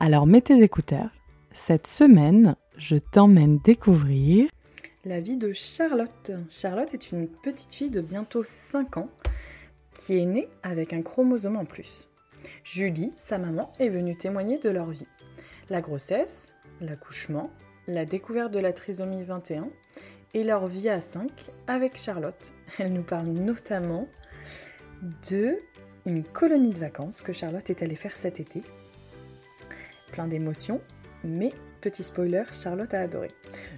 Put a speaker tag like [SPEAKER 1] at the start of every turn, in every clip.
[SPEAKER 1] Alors mets tes écouteurs. Cette semaine, je t'emmène découvrir
[SPEAKER 2] la vie de Charlotte. Charlotte est une petite fille de bientôt 5 ans qui est née avec un chromosome en plus. Julie, sa maman, est venue témoigner de leur vie. La grossesse, l'accouchement, la découverte de la trisomie 21 et leur vie à 5 avec Charlotte. Elle nous parle notamment de une colonie de vacances que Charlotte est allée faire cet été plein d'émotions, mais petit spoiler, Charlotte a adoré.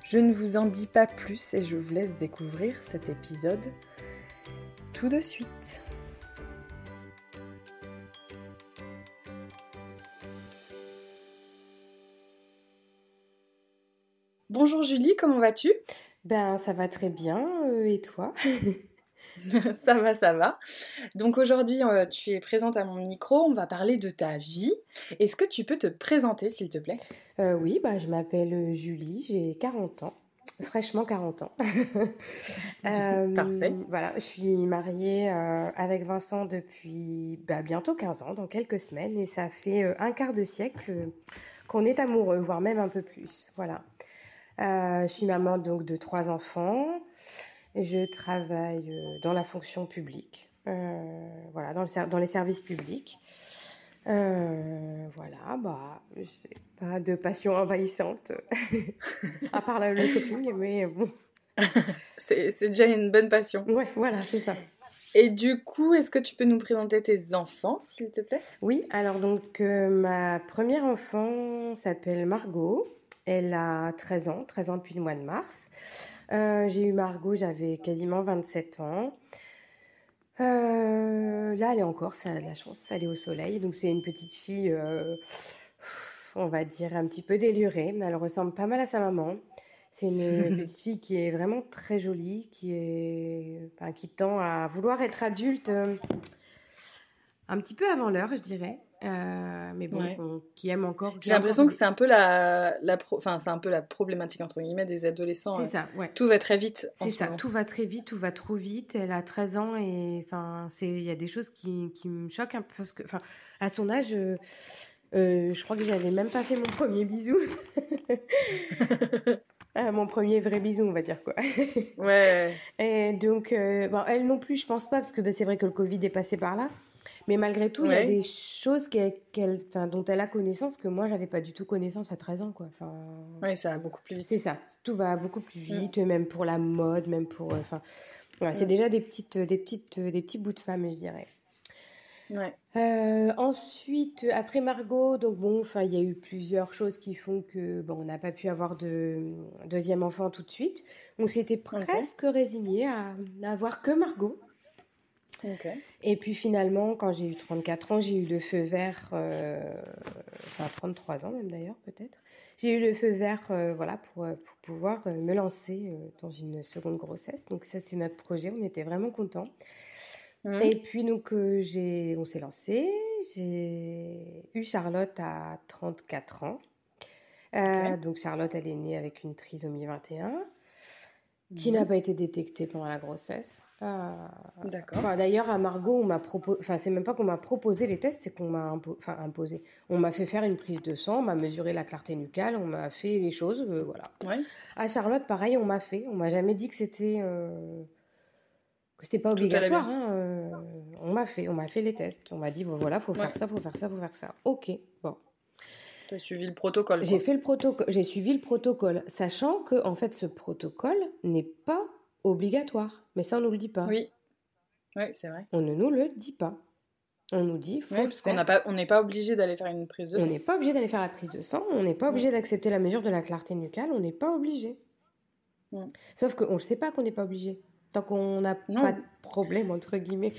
[SPEAKER 2] Je ne vous en dis pas plus et je vous laisse découvrir cet épisode tout de suite. Bonjour Julie, comment vas-tu?
[SPEAKER 3] Ben ça va très bien, euh, et toi?
[SPEAKER 2] ça va, ça va. Donc aujourd'hui, euh, tu es présente à mon micro, on va parler de ta vie. Est-ce que tu peux te présenter, s'il te plaît?
[SPEAKER 3] Euh, Oui, bah, je m'appelle euh, Julie, j'ai 40 ans. Fraîchement 40 ans.
[SPEAKER 2] Parfait.
[SPEAKER 3] Voilà, je suis mariée avec Vincent depuis bah, bientôt 15 ans, dans quelques semaines, et ça fait un quart de siècle qu'on est amoureux, voire même un peu plus. Voilà. je suis maman donc de trois enfants. Je travaille euh, dans la fonction publique, euh, voilà, dans, le, dans, les services publics. Euh, voilà, bah, pas de passion envahissante, à part le shopping, mais bon.
[SPEAKER 2] c'est déjà une bonne passion.
[SPEAKER 3] Ouais, voilà, c'est ça.
[SPEAKER 2] Et du coup, est-ce que tu peux nous présenter tes enfants, s'il te plaît?
[SPEAKER 3] Oui, alors donc ma première enfant s'appelle Margot. Elle a 13 ans, 13 ans depuis le mois de mars. Euh, j'ai eu Margot, j'avais quasiment 27 ans. Euh, là, elle est encore, ça a de la chance, elle est au soleil. Donc, c'est une petite fille, euh, on va dire, un petit peu délurée. Mais elle ressemble pas mal à sa maman. C'est une petite fille qui est vraiment très jolie, qui, est, qui tend à vouloir être adulte un petit peu avant l'heure, je dirais. Euh, mais bon, qui aime encore.
[SPEAKER 2] J'ai l'impression que c'est un peu la, la enfin c'est un peu la problématique entre guillemets des adolescents.
[SPEAKER 3] C'est ça, ouais.
[SPEAKER 2] Tout va très vite.
[SPEAKER 3] C'est ça, tout va très vite, tout va trop vite. Elle a 13 ans et enfin c'est, il y a des choses qui, qui, me choquent un peu parce que, enfin, à son âge, euh, euh, je crois que j'avais même pas fait mon premier bisou. mon premier vrai bisou, on va dire quoi.
[SPEAKER 2] ouais.
[SPEAKER 3] Et donc, bon, elle non plus, je pense pas, parce que bah, c'est vrai que le Covid est passé par là. Mais malgré tout, il y a des choses dont elle a connaissance que moi, j'avais pas du tout connaissance à 13 ans. Quoi. Enfin,
[SPEAKER 2] ça va beaucoup plus vite.
[SPEAKER 3] C'est ça. Tout va beaucoup plus vite, même pour la mode, même pour. Euh, enfin, c'est déjà des, petites, des, petites, des petits bouts de femmes, je dirais.
[SPEAKER 2] Ouais.
[SPEAKER 3] Euh, ensuite, après Margot, donc bon, enfin, il y a eu plusieurs choses qui font que bon, on n'a pas pu avoir de deuxième enfant tout de suite. On s'était presque résigné à n'avoir que Margot. Et puis finalement, quand j'ai eu 34 ans, j'ai eu le feu vert, euh, enfin 33 ans même d'ailleurs peut-être, j'ai eu le feu vert euh, voilà, pour, euh, pour pouvoir me lancer dans une seconde grossesse. Donc ça c'est notre projet, on était vraiment contents. Mmh. Et puis donc j'ai, on s'est lancé, j'ai eu Charlotte à 34 ans. Donc Charlotte, elle est née avec une trisomie 21 qui mmh. n'a pas été détectée pendant la grossesse.
[SPEAKER 2] Ah. D'accord.
[SPEAKER 3] D'ailleurs, à Margot, on m'a proposé. Enfin, c'est même pas qu'on m'a proposé les tests, c'est qu'on m'a enfin, imposé. On m'a fait faire une prise de sang, on m'a mesuré la clarté nucale, on m'a fait les choses, euh, voilà.
[SPEAKER 2] Ouais.
[SPEAKER 3] À Charlotte, pareil, on m'a fait. On m'a jamais dit que c'était euh, que c'était pas obligatoire. Hein, euh, on m'a fait, on m'a fait les tests. On m'a dit bon, voilà, faut faire ça, faut faire ça, faut faire ça. Ok, bon.
[SPEAKER 2] Tu as suivi le protocole.
[SPEAKER 3] J'ai fait le protocole. J'ai suivi le protocole, sachant que en fait, ce protocole n'est pas obligatoire. Mais ça, on nous le dit pas.
[SPEAKER 2] Oui, oui c'est vrai.
[SPEAKER 3] On ne nous le dit pas. On nous dit, faut
[SPEAKER 2] parce qu'on pas, on n'est pas obligé d'aller faire une prise de sang.
[SPEAKER 3] On n'est pas obligé d'aller faire la prise de sang. On n'est pas obligé d'accepter la mesure de la clarté nucale. On n'est pas obligé. Sauf qu'on ne sait pas qu'on n'est pas obligé. Tant qu'on n'a pas de problème, entre guillemets.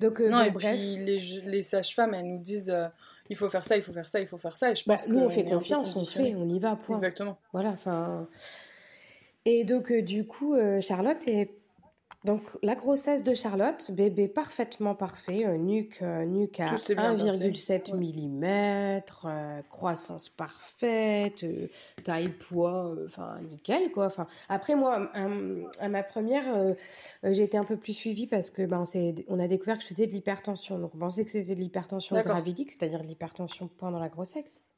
[SPEAKER 3] Donc,
[SPEAKER 2] euh, non, et bref. puis les, les sages-femmes, elles nous disent. Euh, il faut faire ça, il faut faire ça, il faut faire ça. Et je
[SPEAKER 3] bah,
[SPEAKER 2] pense
[SPEAKER 3] nous, on fait confiance, on
[SPEAKER 2] conditionné.
[SPEAKER 3] fait, on y va, point.
[SPEAKER 2] Exactement.
[SPEAKER 3] Voilà, enfin. Et donc, euh, du coup, euh, Charlotte est. Donc, la grossesse de Charlotte, bébé parfaitement parfait, euh, nuque, euh, nuque à
[SPEAKER 2] Tout s'est bien
[SPEAKER 3] 1,7
[SPEAKER 2] passé.
[SPEAKER 3] mm, euh, croissance parfaite, taille, poids, enfin, nickel, quoi. Enfin, après, moi, à, à ma première, j'ai été un peu plus suivie parce que ben, on, a découvert que je faisais de l'hypertension. Donc, on pensait que c'était de l'hypertension gravidique, c'est-à-dire de l'hypertension pendant la grossesse.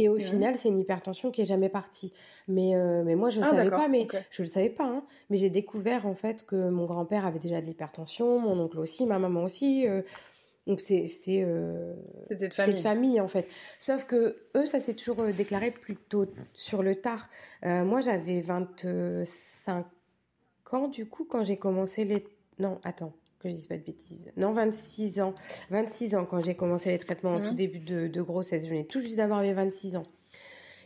[SPEAKER 3] Et au
[SPEAKER 2] Mhm.
[SPEAKER 3] final, c'est une hypertension qui est jamais partie. Mais, euh, mais moi, je ne
[SPEAKER 2] Ah,
[SPEAKER 3] savais pas, mais je le savais pas. hein. Mais j'ai découvert en fait que mon grand-père avait déjà de l'hypertension, mon oncle aussi, ma maman aussi. euh, donc c'est c'est euh,
[SPEAKER 2] de famille.
[SPEAKER 3] de famille en fait. Sauf que eux, ça s'est toujours euh, déclaré plutôt sur le tard. Euh, moi, j'avais 25 ans du coup quand j'ai commencé les. Non, attends. Que je dise pas de bêtises. Non, 26 ans. 26 ans quand j'ai commencé les traitements en
[SPEAKER 2] Mhm.
[SPEAKER 3] tout début de, de grossesse. Je venais tout juste d'avoir mes 26 ans.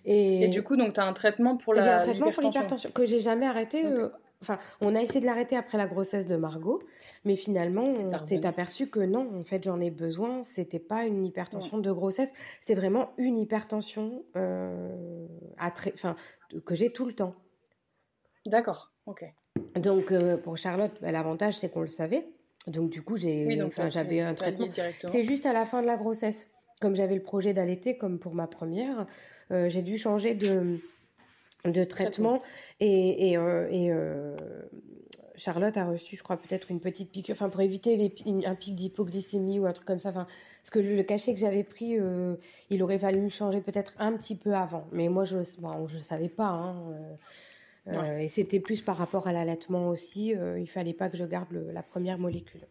[SPEAKER 3] Et,
[SPEAKER 2] Et du coup, donc, tu as un traitement pour
[SPEAKER 3] j'ai
[SPEAKER 2] la
[SPEAKER 3] un traitement pour
[SPEAKER 2] l'hypertension.
[SPEAKER 3] que j'ai jamais arrêté. Euh, Enfin, on a essayé de l'arrêter après la grossesse de Margot, mais finalement, on s'est aperçu que non, en fait, j'en ai besoin. C'était pas une hypertension de grossesse, c'est vraiment une hypertension euh, à enfin, que j'ai tout le temps.
[SPEAKER 2] D'accord, ok.
[SPEAKER 3] Donc, euh, pour Charlotte, bah, l'avantage, c'est qu'on le savait. Donc, du coup, j'ai,
[SPEAKER 2] Oui,
[SPEAKER 3] enfin, j'avais un traitement. C'est juste à la fin de la grossesse. Comme j'avais le projet d'allaiter, comme pour ma première, euh, j'ai dû changer de, de traitement. Et, et, euh, et, euh, Charlotte a reçu, je crois, peut-être une petite piqûre, enfin, pour éviter les une- un pic d'hypoglycémie ou un truc comme ça. Enfin, parce que le, le cachet que j'avais pris, il aurait fallu le changer peut-être un petit peu avant. Mais moi, je ne savais pas. hein, euh, et c'était plus par rapport à l'allaitement aussi. euh, il fallait pas que je garde le- la première molécule.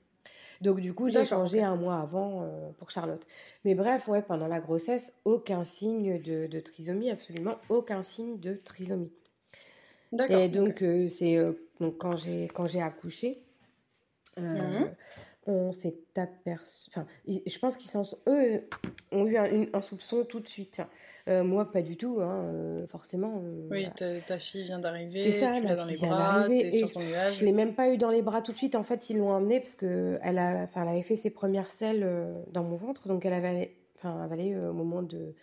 [SPEAKER 3] Donc du coup, j'ai changé un mois avant euh, pour Charlotte. Mais bref, ouais, pendant la grossesse, aucun signe de, de trisomie, absolument aucun signe de trisomie.
[SPEAKER 2] D'accord.
[SPEAKER 3] Et donc, euh, c'est euh, donc quand j'ai quand j'ai accouché,
[SPEAKER 2] Mhm.
[SPEAKER 3] On s'est aperçu. Enfin, je pense qu'ils eux ont eu un, soupçon tout de suite. Euh, moi, pas du tout, hein, euh, forcément. euh,
[SPEAKER 2] Oui,
[SPEAKER 3] voilà.
[SPEAKER 2] ta, ta fille vient d'arriver,
[SPEAKER 3] C'est ça,
[SPEAKER 2] tu
[SPEAKER 3] ma
[SPEAKER 2] l'as dans les bras,
[SPEAKER 3] d'arriver
[SPEAKER 2] t'es
[SPEAKER 3] et
[SPEAKER 2] sur ton nuage.
[SPEAKER 3] Je l'ai même pas eu dans les bras tout de suite. En fait, ils l'ont emmenée parce que elle a, enfin, elle avait fait ses premières selles dans mon ventre, donc elle avait, enfin, avalé au moment de,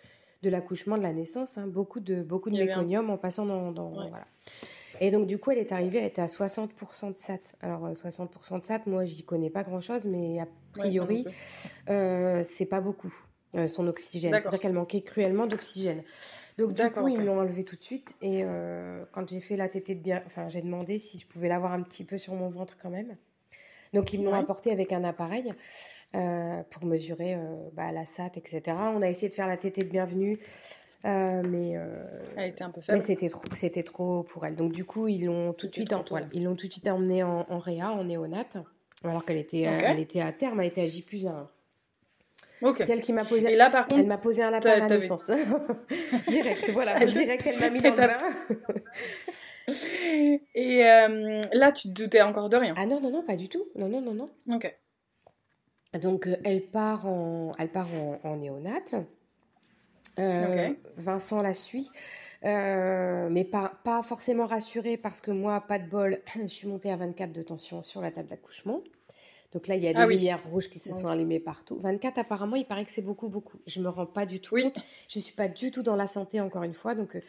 [SPEAKER 3] de l'accouchement, de la naissance, hein, beaucoup de, beaucoup de
[SPEAKER 2] un-
[SPEAKER 3] méconium en passant dans, dans-
[SPEAKER 2] Ouais.
[SPEAKER 3] voilà. Et donc du coup, elle est arrivée, elle était à 60% de SAT. Alors euh, 60% de SAT, moi, j'y connais pas grand-chose, mais a
[SPEAKER 2] Ouais,
[SPEAKER 3] priori,
[SPEAKER 2] plus.
[SPEAKER 3] euh, c'est pas beaucoup. euh, son oxygène, c'est-à-dire qu'elle manquait cruellement d'oxygène. Donc du coup, ils me l'ont enlevé tout de suite. Et euh, quand j'ai fait la tétée de bien, enfin, j'ai demandé si je pouvais l'avoir un petit peu sur mon ventre quand même. Donc ils me l'ont
[SPEAKER 2] Ouais.
[SPEAKER 3] apporté avec un appareil euh, pour mesurer euh, bah, la SAT, etc. On a essayé de faire la tétée de bienvenue, euh, mais euh,
[SPEAKER 2] Elle était un peu
[SPEAKER 3] mais
[SPEAKER 2] faible.
[SPEAKER 3] c'était trop, c'était trop pour elle. Donc du coup, ils l'ont tout de suite, en- voilà, ils l'ont tout de suite emmenée en, en réa, en néonate, alors qu'elle était, euh,
[SPEAKER 2] Ok.
[SPEAKER 3] elle était à terme, elle était à J plus 1.
[SPEAKER 2] Ok.
[SPEAKER 3] C'est elle qui m'a posé.
[SPEAKER 2] Et là, par
[SPEAKER 3] Elle
[SPEAKER 2] contre,
[SPEAKER 3] m'a posé un lapin à la naissance. direct, voilà.
[SPEAKER 2] Elle-
[SPEAKER 3] direct, elle m'a mis dans le
[SPEAKER 2] elle
[SPEAKER 3] bain.
[SPEAKER 2] et euh, là, tu te doutais encore de rien.
[SPEAKER 3] Ah non, non, non, pas du tout. Non, non, non, non.
[SPEAKER 2] Ok.
[SPEAKER 3] Donc, euh, elle part en, elle part en, en néonate. Euh. Vincent la suit. Euh, mais pas, pas forcément rassurée parce que moi, pas de bol, je suis montée à 24 de tension sur la table d'accouchement. Donc là, il y a des
[SPEAKER 2] Ah oui.
[SPEAKER 3] lumières rouges qui se sont allumées partout. 24, apparemment, il paraît que c'est beaucoup, beaucoup. Je me rends pas du tout
[SPEAKER 2] Oui.
[SPEAKER 3] Je suis pas du tout dans la santé, encore une fois. Donc, euh,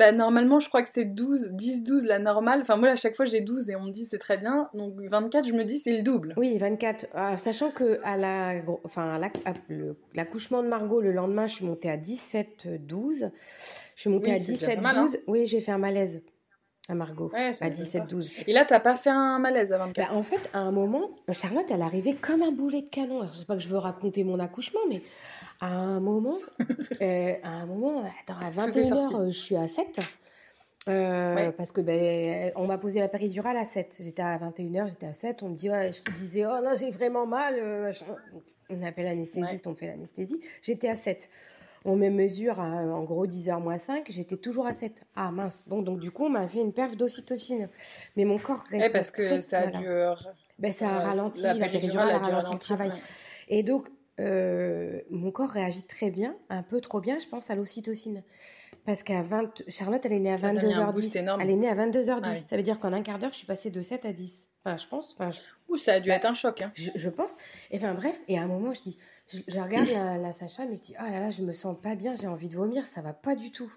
[SPEAKER 2] Bah, normalement, je crois que c'est 12, 10, 12 la normale. Enfin, moi, à chaque fois, j'ai 12 et on me dit c'est très bien. Donc, 24, je me dis c'est le double.
[SPEAKER 3] Oui, 24. Alors, sachant que à la, enfin, à la- l'accouchement de Margot, le lendemain, je suis montée à 17-12. Je suis montée
[SPEAKER 2] Oui,
[SPEAKER 3] à
[SPEAKER 2] c'est déjà pas mal, hein.
[SPEAKER 3] 17-12. Oui, j'ai fait un malaise à Margot,
[SPEAKER 2] Ouais,
[SPEAKER 3] à
[SPEAKER 2] m'étonne pas.
[SPEAKER 3] 17-12.
[SPEAKER 2] Et là, t'as pas fait un malaise à 24.
[SPEAKER 3] Bah, en fait, à un moment, Charlotte, elle arrivait comme un boulet de canon. Alors, je sais pas que je veux raconter mon accouchement, mais à un moment, euh, à un moment, attends, à
[SPEAKER 2] Tout est sorti.
[SPEAKER 3] 21h, je suis à 7. Euh,
[SPEAKER 2] Ouais.
[SPEAKER 3] Parce que ben, on m'a posé la péridurale à 7. J'étais à 21h, j'étais à 7. On me dit, ouais, je disais, oh non, j'ai vraiment mal. euh, on appelle l'anesthésiste, on fait l'anesthésie. J'étais à 7. On me mesure à, en gros 10h moins 5, j'étais toujours à 7. Ah mince. Bon, donc du coup, on m'a fait une perf d'ocytocine. Mais mon corps
[SPEAKER 2] Ouais,
[SPEAKER 3] répond
[SPEAKER 2] parce que
[SPEAKER 3] très-
[SPEAKER 2] ça a
[SPEAKER 3] voilà.
[SPEAKER 2] dû. euh,
[SPEAKER 3] Ben, ça a
[SPEAKER 2] euh,
[SPEAKER 3] ralenti,
[SPEAKER 2] la
[SPEAKER 3] la, péridurale a ralenti le travail.
[SPEAKER 2] ouais.
[SPEAKER 3] Et donc, euh, mon corps réagit très bien, un peu trop bien, je pense, à l'ocytocine. Parce qu'à 20... Charlotte, elle est née à
[SPEAKER 2] Ça t'a mis un
[SPEAKER 3] 22h10.
[SPEAKER 2] boost énorme.
[SPEAKER 3] Elle est née à 22h10.
[SPEAKER 2] Ah oui.
[SPEAKER 3] Ça veut dire qu'en un quart d'heure, je suis passée de 7 à 10. Enfin, je pense. Enfin, je-
[SPEAKER 2] Ouh, ça a dû
[SPEAKER 3] Bah,
[SPEAKER 2] être un choc. Hein.
[SPEAKER 3] Je, je pense. Et enfin bref, et à un moment, je dis, je, je regarde la, la Sacha, mais je dis, oh là là, je me sens pas bien, j'ai envie de vomir, ça va pas du tout.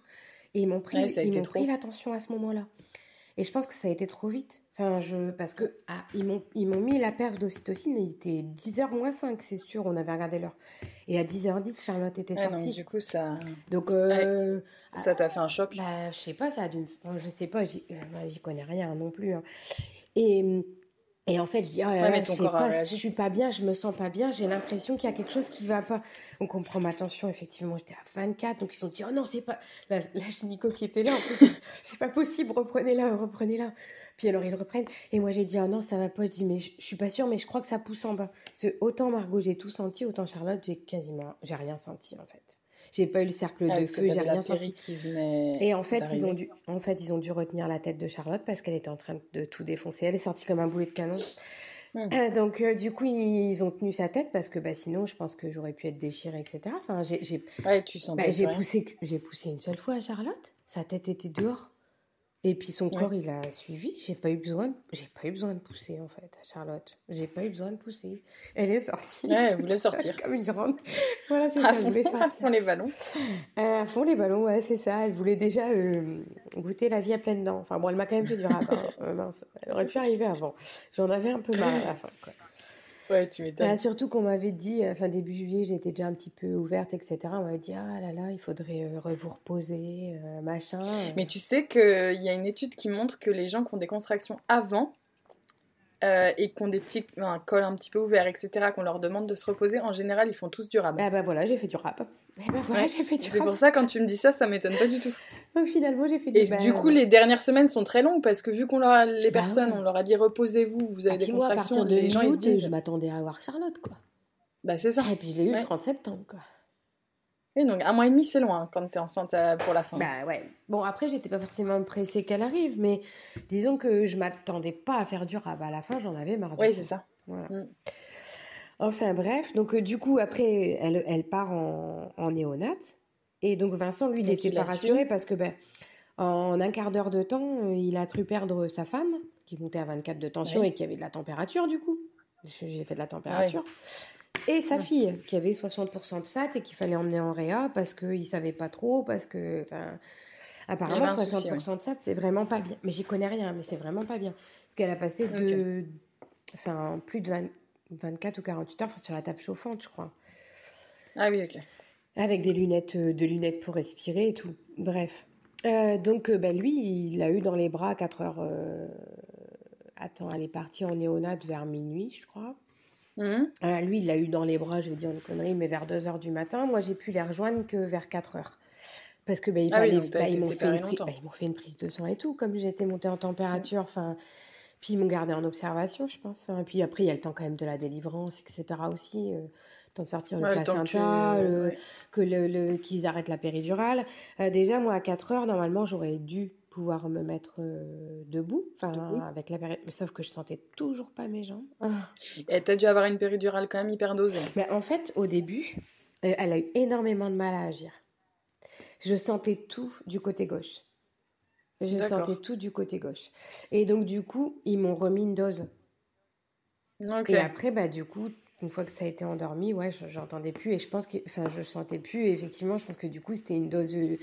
[SPEAKER 3] Et ils m'ont pris,
[SPEAKER 2] Ouais,
[SPEAKER 3] ils m'ont pris l'attention à ce moment-là. Et je pense que ça a été trop vite. Enfin, je, parce que ah, ils m'ont ils m'ont mis la perf d'ocytocine, il était 10h moins 5, c'est sûr, on avait regardé l'heure. Et à 10h10, Charlotte était
[SPEAKER 2] donc,
[SPEAKER 3] sortie.
[SPEAKER 2] du coup, ça
[SPEAKER 3] Donc, euh,
[SPEAKER 2] ça t'a fait un choc.
[SPEAKER 3] bah, je sais pas, ça a dû me... enfin, je sais pas, j'y euh, bah, j'y connais rien non plus. hein. Et, et en fait, je dis, oh là
[SPEAKER 2] Ouais,
[SPEAKER 3] là, je sais pas, je suis pas bien, je me sens pas bien, j'ai l'impression qu'il y a quelque chose qui va pas. Donc on prend ma tension, effectivement, j'étais à 24, donc ils ont dit, oh non, c'est pas. La, la gynéco qui était là, en fait, c'est pas possible, reprenez-la, reprenez-la. Puis alors ils reprennent, et moi j'ai dit, oh non, ça va pas, je dis, mais je, je suis pas sûre, mais je crois que ça pousse en bas. Parce que autant Margot, j'ai tout senti, autant Charlotte, j'ai quasiment, j'ai rien senti en fait. J'ai pas eu le cercle
[SPEAKER 2] Ah,
[SPEAKER 3] de feu, j'ai rien senti.
[SPEAKER 2] qui venait
[SPEAKER 3] Et en fait, ils ont dû, en fait, ils ont dû retenir la tête de Charlotte parce qu'elle était en train de tout défoncer. Elle est sortie comme un boulet de canon.
[SPEAKER 2] Hmm.
[SPEAKER 3] Euh, donc, euh, du coup, ils ont tenu sa tête parce que bah, sinon, je pense que j'aurais pu être déchirée, etc. Enfin, j'ai,
[SPEAKER 2] Ouais,
[SPEAKER 3] bah, poussé, j'ai poussé une seule fois à Charlotte. Sa tête était dehors. Et puis son
[SPEAKER 2] Ouais.
[SPEAKER 3] corps, il a suivi. J'ai pas eu besoin, de, j'ai pas eu besoin de pousser en fait à Charlotte. J'ai pas eu besoin de pousser. Elle est sortie.
[SPEAKER 2] Ouais, elle voulait sortir.
[SPEAKER 3] comme une grande. Voilà, c'est
[SPEAKER 2] À
[SPEAKER 3] ça. Elle
[SPEAKER 2] fond,
[SPEAKER 3] voulait
[SPEAKER 2] à
[SPEAKER 3] sortir.
[SPEAKER 2] fond les ballons.
[SPEAKER 3] Euh, à fond les ballons, ouais, c'est ça. Elle voulait déjà euh, goûter la vie à pleines dents. Enfin bon, elle m'a quand même fait du rap. hein. Euh, mince. Elle aurait pu arriver avant. J'en avais un peu marre à la fin. Quoi.
[SPEAKER 2] Ouais, tu m'étonnes.
[SPEAKER 3] Ah, surtout qu'on m'avait dit, euh, enfin début juillet, j'étais déjà un petit peu ouverte, etc. On m'avait dit, ah là là, il faudrait euh, vous reposer, euh, machin.
[SPEAKER 2] Mais tu sais qu'il y a une étude qui montre que les gens qui ont des contractions avant euh, et qui ont des petits un col un petit peu ouvert, etc., qu'on leur demande de se reposer, en général, ils font tous du rabat.
[SPEAKER 3] Ah bah voilà, j'ai fait du rap. Et bah voilà,
[SPEAKER 2] Ouais.
[SPEAKER 3] j'ai fait du
[SPEAKER 2] C'est
[SPEAKER 3] rap.
[SPEAKER 2] pour ça, quand tu me dis ça, ça m'étonne pas du tout.
[SPEAKER 3] Donc finalement, j'ai fait du
[SPEAKER 2] Et
[SPEAKER 3] bah,
[SPEAKER 2] du coup, les dernières semaines sont très longues parce que vu qu'on leur a, les
[SPEAKER 3] Bah
[SPEAKER 2] personnes,
[SPEAKER 3] ouais.
[SPEAKER 2] on leur a dit reposez-vous, vous avez
[SPEAKER 3] Et
[SPEAKER 2] des
[SPEAKER 3] puis moi, à
[SPEAKER 2] contractions,
[SPEAKER 3] partir de
[SPEAKER 2] les gens ils se disent
[SPEAKER 3] je m'attendais à avoir Charlotte, quoi.
[SPEAKER 2] bah c'est ça.
[SPEAKER 3] Et puis je l'ai eu
[SPEAKER 2] Ouais.
[SPEAKER 3] le 30 septembre, quoi.
[SPEAKER 2] Et donc un mois et demi, c'est loin quand t'es enceinte euh, pour la fin.
[SPEAKER 3] Bah ouais. Bon, après, j'étais pas forcément pressée qu'elle arrive, mais disons que je m'attendais pas à faire du rap. À la fin, j'en avais marre.
[SPEAKER 2] oui, c'est ça.
[SPEAKER 3] Voilà.
[SPEAKER 2] Mm.
[SPEAKER 3] Enfin, bref. Donc, euh, du coup, après, elle, elle part en, en néonate. Et donc, Vincent, lui, il
[SPEAKER 2] Donc, il
[SPEAKER 3] pas rassuré parce que, ben, en un quart d'heure de temps, euh, il a cru perdre sa femme, qui montait à 24 de tension
[SPEAKER 2] Ouais.
[SPEAKER 3] et qui avait de la température, du coup. J'ai fait de la température. Et sa fille, qui avait 60% de SAT et qu'il fallait emmener en réa parce qu'il ne savait pas trop, parce que. Apparemment,
[SPEAKER 2] Il y avait un souci,
[SPEAKER 3] 60% de SAT, c'est vraiment pas bien. Mais j'y connais rien, mais c'est vraiment pas bien. Parce qu'elle a passé de. Enfin, plus de 20 24 ou 48 heures sur la table chauffante, je crois.
[SPEAKER 2] Ah oui, ok.
[SPEAKER 3] Avec des lunettes, euh, des lunettes pour respirer et tout. Bref. Euh, donc, euh, bah, lui, il l'a eu dans les bras à 4 heures. Attends, elle est partie en néonate vers minuit, je crois.
[SPEAKER 2] Mhm.
[SPEAKER 3] Euh, lui, il l'a eu dans les bras, je vais dire une connerie, mais vers 2 heures du matin. Moi, j'ai pu les rejoindre que vers 4 heures. Parce que bah, il
[SPEAKER 2] Ah
[SPEAKER 3] fallait, bah, ils m'ont fait, pri- bah, fait une prise de sang et tout, comme j'étais montée en température. Enfin, puis ils m'ont gardé en observation, je pense. hein. Et puis après, il y a le temps quand même de la délivrance, etc. aussi. euh, le temps de sortir le
[SPEAKER 2] Ouais, que tu-
[SPEAKER 3] placenta, le-
[SPEAKER 2] ouais.
[SPEAKER 3] que le, le- qu'ils arrêtent la péridurale. Euh, déjà, moi, à 4 heures, normalement, j'aurais dû pouvoir me mettre euh, debout, enfin,
[SPEAKER 2] Debout.
[SPEAKER 3] avec la péri- mais Sauf que je sentais toujours pas mes jambes. Ah.
[SPEAKER 2] Et t'as dû avoir une péridurale quand même hyper dosée.
[SPEAKER 3] Mais en fait, au début, euh, elle a eu énormément de mal à agir. Je sentais tout du côté gauche. Je sentais tout du côté gauche. Et donc, du coup, ils m'ont remis une dose. Et après, bah, du coup, une fois que ça a été endormi, ouais, je- j'entendais plus. Et je pense que, enfin, je sentais plus. Et effectivement, je pense que du coup, c'était une dose euh,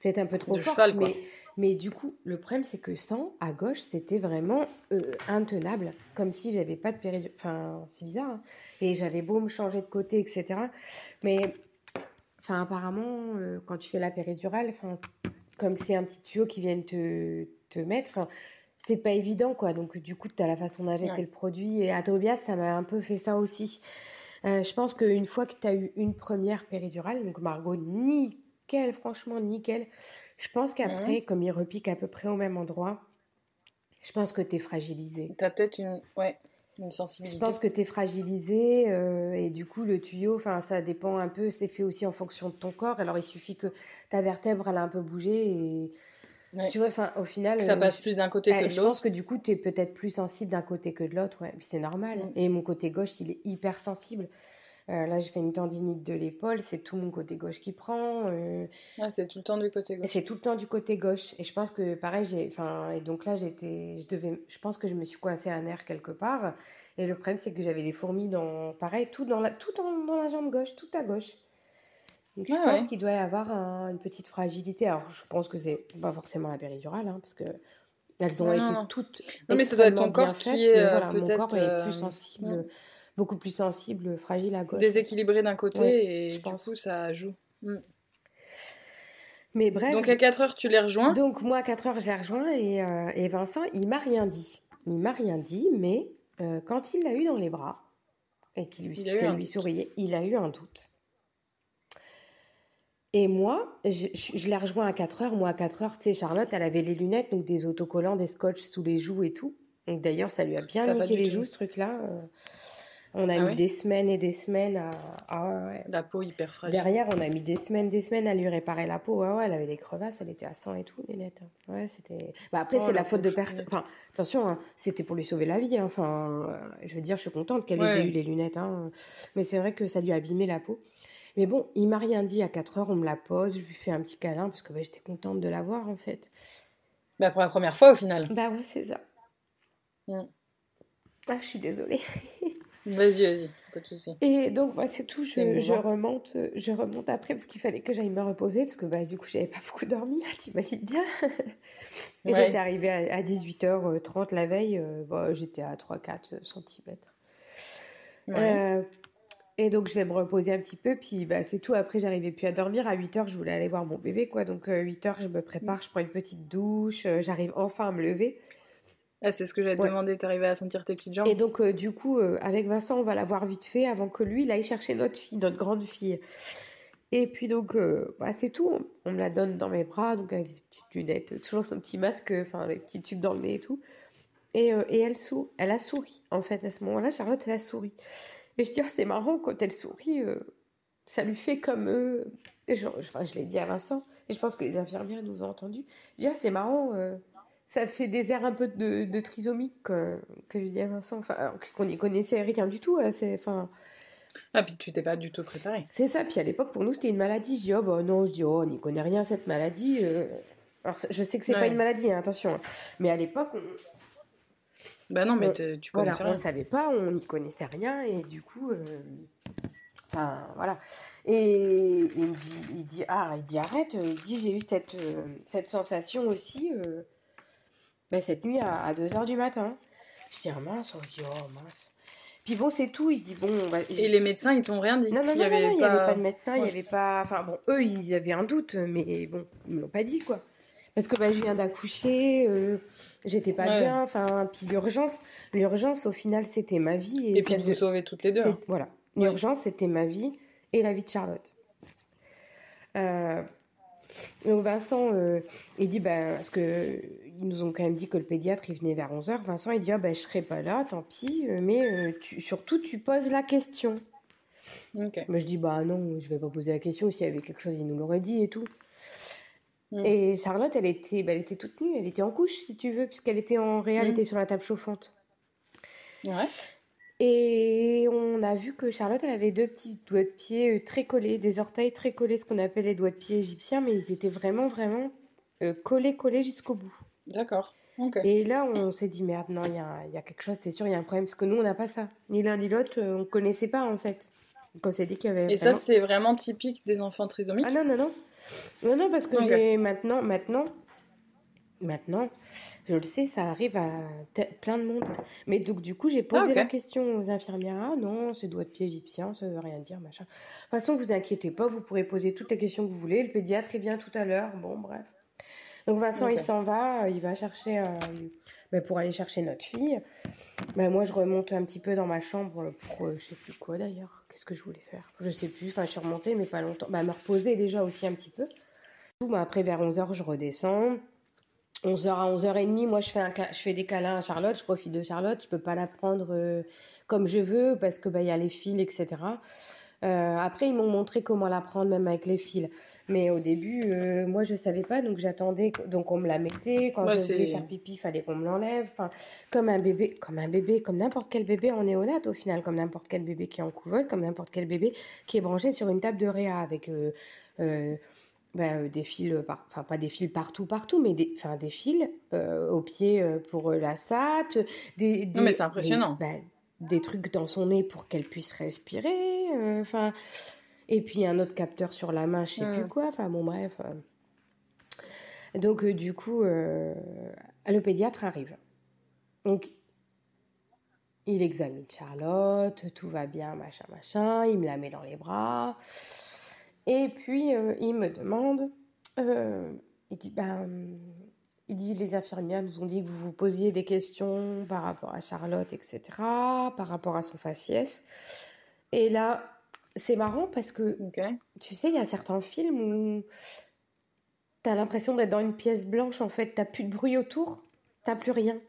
[SPEAKER 3] peut-être un peu trop
[SPEAKER 2] De
[SPEAKER 3] forte.
[SPEAKER 2] cheval, quoi.
[SPEAKER 3] mais, mais du coup, le problème, c'est que sans, à gauche, c'était vraiment euh, intenable. Comme si j'avais pas de péridurale. Enfin, c'est bizarre. hein. Et j'avais beau me changer de côté, etc. Mais, enfin, apparemment, euh, quand tu fais la péridurale, enfin, comme c'est un petit tuyau qui vient te, te mettre, c'est pas évident, quoi. Donc, du coup, tu as la façon d'injecter
[SPEAKER 2] Ouais.
[SPEAKER 3] le produit. Et à Tobias, ça m'a un peu fait ça aussi. Euh, je pense qu'une fois que tu as eu une première péridurale, donc Margot, nickel, franchement, nickel. Je pense qu'après, comme il repique à peu près au même endroit, je pense que tu es fragilisé.
[SPEAKER 2] T'as peut-être une, ouais, une
[SPEAKER 3] Je
[SPEAKER 2] sensibilité.
[SPEAKER 3] pense que tu es fragilisé euh, et du coup, le tuyau, enfin, ça dépend un peu, c'est fait aussi en fonction de ton corps. Alors, il suffit que ta vertèbre, elle a un peu bougé et
[SPEAKER 2] Ouais.
[SPEAKER 3] tu vois, enfin, au final.
[SPEAKER 2] Que ça
[SPEAKER 3] euh,
[SPEAKER 2] passe plus d'un côté
[SPEAKER 3] euh,
[SPEAKER 2] que de
[SPEAKER 3] je
[SPEAKER 2] l'autre.
[SPEAKER 3] pense que du coup, tu es peut-être plus sensible d'un côté que de l'autre, ouais. Puis c'est normal.
[SPEAKER 2] Mm.
[SPEAKER 3] Et mon côté gauche, il est hyper sensible. Euh, là, je fais une tendinite de l'épaule, c'est tout mon côté gauche qui prend. euh,
[SPEAKER 2] Ouais, c'est tout le temps du côté gauche.
[SPEAKER 3] c'est tout le temps du côté gauche. Et je pense que pareil, j'ai, enfin, et donc là, j'étais, je devais, je pense que je me suis coincé un nerf quelque part. Et le problème, c'est que j'avais des fourmis dans, pareil, tout dans la, tout dans, la jambe gauche, tout à gauche. Donc je pense qu'il doit y avoir une petite fragilité. Alors je pense que c'est pas forcément la péridurale, hein, parce que elles ont été toutes.
[SPEAKER 2] Non, mais ça doit être ton corps qui est euh,
[SPEAKER 3] mon corps est plus sensible. Beaucoup plus sensible, fragile à gauche.
[SPEAKER 2] Déséquilibré d'un côté et je pense que ça joue. Mm.
[SPEAKER 3] Mais bref.
[SPEAKER 2] Donc à 4 heures, tu les rejoins
[SPEAKER 3] Donc moi à 4 heures, je les rejoins et, euh, et Vincent, il m'a rien dit. Il m'a rien dit, mais euh, quand il l'a eu dans les bras et qu'il lui, lui souriait, il a eu un doute. Et moi, je, je l'ai rejoint à 4 heures. Moi, à 4 heures, tu sais, Charlotte, elle avait les lunettes, donc des autocollants, des scotch sous les joues et tout. Donc d'ailleurs, ça lui a bien niqué les joues, ce truc-là. Euh. On a ah mis des semaines et des semaines à. Ah
[SPEAKER 2] la peau hyper fragile.
[SPEAKER 3] Derrière, on a mis des semaines, des semaines à lui réparer la peau. Ouais, ouais, elle avait des crevasses, elle était à 100 et tout, Nénette. Ouais, c'était. Bah, après, oh, c'est la, faute de personne. Enfin, attention, hein, c'était pour lui sauver la vie. Hein. Enfin, euh, je veux dire, je suis contente qu'elle ait eu les lunettes. Hein. Mais c'est vrai que ça lui a abîmé la peau. Mais bon, il m'a rien dit à 4 heures, on me la pose, je lui fais un petit câlin parce que bah, j'étais contente de la voir en fait.
[SPEAKER 2] Bah, pour la première fois au final.
[SPEAKER 3] Bah ouais, c'est ça. Mm. Ah, je suis désolée.
[SPEAKER 2] Vas-y, vas-y, pas de soucis.
[SPEAKER 3] Et donc, bah, c'est tout. Je, je, remonte, je remonte après parce qu'il fallait que j'aille me reposer parce que bah, du coup, j'avais pas beaucoup dormi, t'imagines bien. Et j'étais arrivée à, 18h30 la veille, euh, bah, j'étais à 3-4 cm. Euh, et donc, je vais me reposer un petit peu, puis bah, c'est tout. Après, j'arrivais plus à dormir. À 8h, je voulais aller voir mon bébé, quoi. Donc, 8h, euh, je me prépare, je prends une petite douche, j'arrive enfin à me lever.
[SPEAKER 2] Ah, c'est ce que j'allais te demander, t'arrivais à sentir tes petites jambes.
[SPEAKER 3] Et donc, euh, du coup, euh, avec Vincent, on va la voir vite fait avant que lui, il aille chercher notre fille, notre grande fille. Et puis, donc, euh, bah, c'est tout. On me la donne dans mes bras, donc avec ses petites lunettes, toujours son petit masque, enfin, les petits tubes dans le nez et tout. Et, et elle, sou elle a souri, en fait, à ce moment-là. Charlotte, elle a souri. Et je dis, oh, c'est marrant, quand elle sourit, ça lui fait comme. je, enfin, je l'ai dit à Vincent, et je pense que les infirmières nous ont entendu. Je dis, oh, c'est marrant ça fait des airs un peu de, de trisomique que, que je dis à Vincent, enfin, qu'on n'y connaissait rien du tout. Hein, c'est, enfin...
[SPEAKER 2] Ah, puis tu t'es pas du tout préparé.
[SPEAKER 3] C'est ça, puis à l'époque, pour nous, c'était une maladie. Je dis, oh, bah non, je dis, oh, on n'y connaît rien, cette maladie. Euh. Alors, je sais que c'est pas une maladie, hein, attention. Hein. Mais à l'époque, on...
[SPEAKER 2] Bah non, mais tu connais
[SPEAKER 3] voilà, On ne savait pas, on n'y connaissait rien, et du coup... Euh, enfin, voilà. Et il, me dit, il dit, ah, il dit, arrête, il dit, j'ai eu cette, euh, cette sensation aussi... Ben, cette nuit à, 2h du matin. Je dis, ah mince, je dis, oh mince. Puis bon, c'est tout. Il dit, bon.
[SPEAKER 2] Et les médecins, ils t'ont rien dit?
[SPEAKER 3] Non, non, non, il n'y avait, pas... de médecin, il n'y avait pas. Enfin, bon, eux, ils avaient un doute, mais bon, ils ne l'ont pas dit, quoi. Parce que bah, je viens d'accoucher, euh, j'étais pas bien, enfin, puis l'urgence, l'urgence, au final, c'était ma vie.
[SPEAKER 2] Et, puis de vous sauver toutes les deux. Hein.
[SPEAKER 3] Voilà. L'urgence, c'était ma vie et la vie de Charlotte. Euh, donc Vincent, euh, il dit, bah, parce que ils nous ont quand même dit que le pédiatre, il venait vers 11h. Vincent, il dit, ah, bah, je serai pas là, tant pis, euh, mais euh, tu, surtout, tu poses la question. Okay. Moi, je dis, bah non, je vais pas poser la question. S'il y avait quelque chose, il nous l'aurait dit et tout. Mm. Et Charlotte, elle était, bah, elle était toute nue, elle était en couche, si tu veux, puisqu'elle était en réalité mm. sur la table chauffante. Ouais. Et on a vu que Charlotte, elle avait deux petits doigts de pied euh, très collés, des orteils très collés, ce qu'on appelle les doigts de pied égyptiens, mais ils étaient vraiment, vraiment collés, collés jusqu'au bout.
[SPEAKER 2] D'accord.
[SPEAKER 3] Et là, on s'est dit, merde, non, il y a, y a, quelque chose, c'est sûr, il y a un problème, parce que nous, on n'a pas ça. Ni l'un ni l'autre, euh, on ne connaissait pas, en fait. Donc on s'est dit qu'il y avait...
[SPEAKER 2] Et ça, c'est vraiment typique des enfants trisomiques
[SPEAKER 3] Ah non, non, non. Non, non, parce que j'ai maintenant, maintenant, Maintenant, je le sais, ça arrive à plein de monde. Mais donc, du coup, j'ai posé ah, la question aux infirmières. Ah non, c'est doigt de pied égyptien, ça veut rien dire, machin. De toute façon, vous inquiétez pas, vous pourrez poser toutes les questions que vous voulez. Le pédiatre, il vient tout à l'heure. Bon, bref. Donc, Vincent, il s'en va. Il va chercher, euh, ben, pour aller chercher notre fille. Ben, moi, je remonte un petit peu dans ma chambre pour, euh, je sais plus quoi d'ailleurs. Qu'est-ce que je voulais faire? Je sais plus. Enfin, je suis remontée, mais pas longtemps. Ben, me reposer déjà aussi un petit peu. Ben, après, vers 11h, je redescends. 11h à 11h30, moi je fais, un, je fais des câlins à Charlotte, je profite de Charlotte, je peux pas la prendre euh, comme je veux parce que bah il y a les fils, etc. Euh, après ils m'ont montré comment la prendre même avec les fils, mais au début euh, moi je savais pas donc j'attendais donc on me la mettait quand je voulais faire pipi fallait qu'on me l'enlève, enfin comme un bébé, comme un bébé, comme n'importe quel bébé en néonate au final, comme n'importe quel bébé qui est en couveuse, comme n'importe quel bébé qui est branché sur une table de réa avec ben, des fils, enfin pas des fils partout, partout, mais des, enfin, des fils euh, au pied pour la SAT. Des,
[SPEAKER 2] non, mais c'est impressionnant.
[SPEAKER 3] Ben, des trucs dans son nez pour qu'elle puisse respirer. Enfin, et puis un autre capteur sur la main, je sais plus mm. quoi. Enfin bon, bref. Donc du coup, le pédiatre arrive. Donc il examine Charlotte, tout va bien, machin, machin. Il me la met dans les bras. Et puis, euh, il me demande, euh, il dit, ben, il dit, les infirmières nous ont dit que vous vous posiez des questions par rapport à Charlotte, etc., par rapport à son faciès. Et là, c'est marrant parce que, tu sais, il y a certains films où tu as l'impression d'être dans une pièce blanche, en fait, t'as plus de bruit autour, t'as plus rien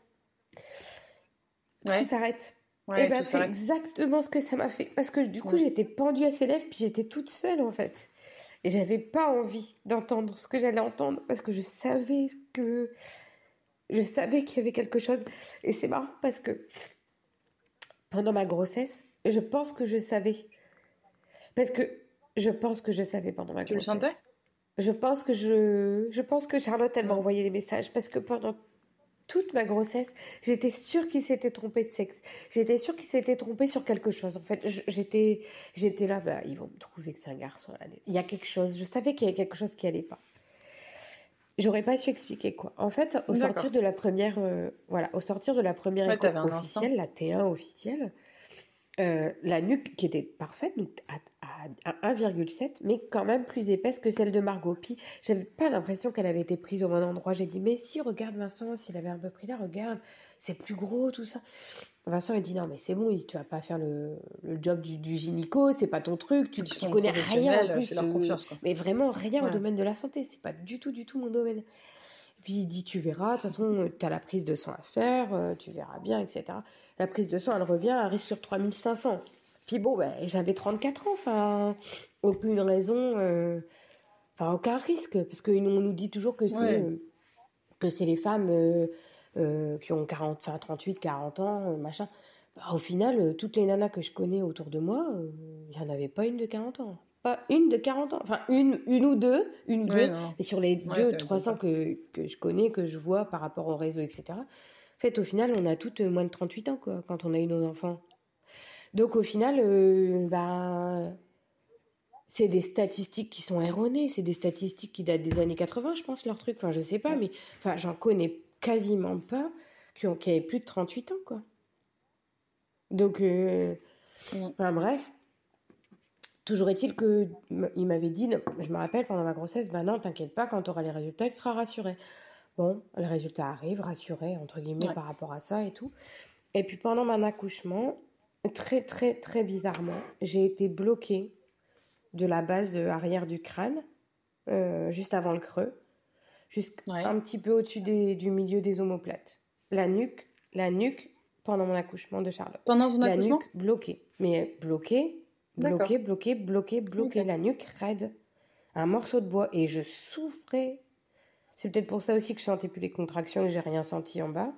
[SPEAKER 3] ouais. tout s'arrête. et ben, c'est exactement ce que ça m'a fait. Parce que du coup, j'étais pendue à ses lèvres, puis j'étais toute seule, en fait. Et j'avais pas envie d'entendre ce que j'allais entendre, parce que je savais que. Je savais qu'il y avait quelque chose. Et c'est marrant parce que pendant ma grossesse, je pense que je savais. Parce que je pense que je savais pendant ma grossesse. Tu le sentais? Je pense que je. Je pense que Charlotte, elle m'a envoyé des messages. Parce que pendant toute ma grossesse, j'étais sûre qu'il s'était trompé de sexe. J'étais sûre qu'il s'était trompé sur quelque chose. En fait, j'étais, j'étais là, bah, ils vont me trouver que c'est un garçon. Il y a quelque chose. Je savais qu'il y avait quelque chose qui allait pas. J'aurais pas su expliquer quoi. En fait, au sortir de la première, euh, voilà, au sortir de la première école officielle, la T1 officielle, euh, la nuque qui était parfaite, donc à, 1,7, mais quand même plus épaisse que celle de Margot. Puis j'avais pas l'impression qu'elle avait été prise au bon endroit. J'ai dit, mais si, regarde Vincent, s'il avait un peu pris là, regarde, c'est plus gros, tout ça. Vincent a dit, non, mais c'est bon, tu vas pas faire le, job du, du gynéco, c'est pas ton truc, tu, tu connais rien en plus. Leur confiance, Mais vraiment rien au domaine de la santé, c'est pas du tout, du tout mon domaine. Puis il dit, tu verras, de toute façon, tu as la prise de sang à faire, euh, tu verras bien, etc. La prise de sang, elle revient, elle reste sur 3500. Puis bon, ben, j'avais 34 ans, enfin, aucune raison, euh, enfin, aucun risque, parce qu'on nous dit toujours que c'est euh, que c'est les femmes qui ont 40, enfin, 38, 40 ans, machin. Bah, au final, toutes les nanas que je connais autour de moi, il n'y en avait pas une de 40 ans pas une de 40 ans, enfin une, une ou deux, une deux, et sur les deux, trois ans que, que, je connais, que je vois par rapport au réseau, etc. En fait, au final, on a toutes moins de 38 ans, quoi, quand on a eu nos enfants. Donc, au final, euh, bah, c'est des statistiques qui sont erronées, c'est des statistiques qui datent des années 80, je pense, leur truc, enfin, je sais pas, mais enfin, j'en connais quasiment pas qui, ont, qui avaient plus de 38 ans, quoi. Donc, euh, enfin, bref. Toujours est-il que il m'avait dit, je me rappelle pendant ma grossesse, ben non, t'inquiète pas, quand tu auras les résultats, tu seras rassurée. Bon, les résultats arrivent, rassurée, entre guillemets, par rapport à ça et tout. Et puis pendant mon accouchement, très très très bizarrement, j'ai été bloquée de la base arrière du crâne, euh, juste avant le creux, jusqu'à un petit peu au-dessus du milieu des omoplates. La nuque, la nuque pendant mon accouchement de Charlotte.
[SPEAKER 2] Pendant son accouchement
[SPEAKER 3] La nuque bloquée. Mais bloquée, bloqué, bloqué, bloqué, bloqué, la nuque raide, un morceau de bois, et je souffrais. C'est peut-être pour ça aussi que je sentais plus les contractions et j'ai rien senti en bas.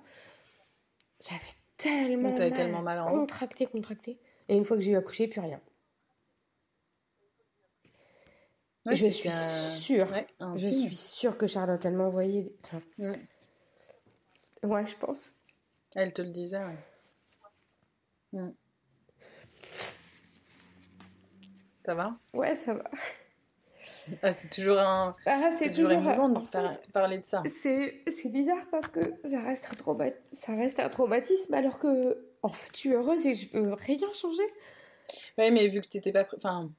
[SPEAKER 3] J'avais tellement, mal, tellement mal en contracté, contracté. Et une fois que j'ai eu accouché, plus rien. je suis sûre, je suis sûre que Charlotte, elle m'a envoyé. Enfin, ouais. je pense.
[SPEAKER 2] Elle te le disait, ouais. Ça va?
[SPEAKER 3] Ouais, ça va.
[SPEAKER 2] Ah, c'est toujours un. Ah, c'est toujours, émouvant de parler de ça.
[SPEAKER 3] C'est bizarre parce que ça reste, un ça reste un traumatisme alors que en fait je suis heureuse et je veux rien changer.
[SPEAKER 2] Ouais, mais vu que t'étais pas. Enfin,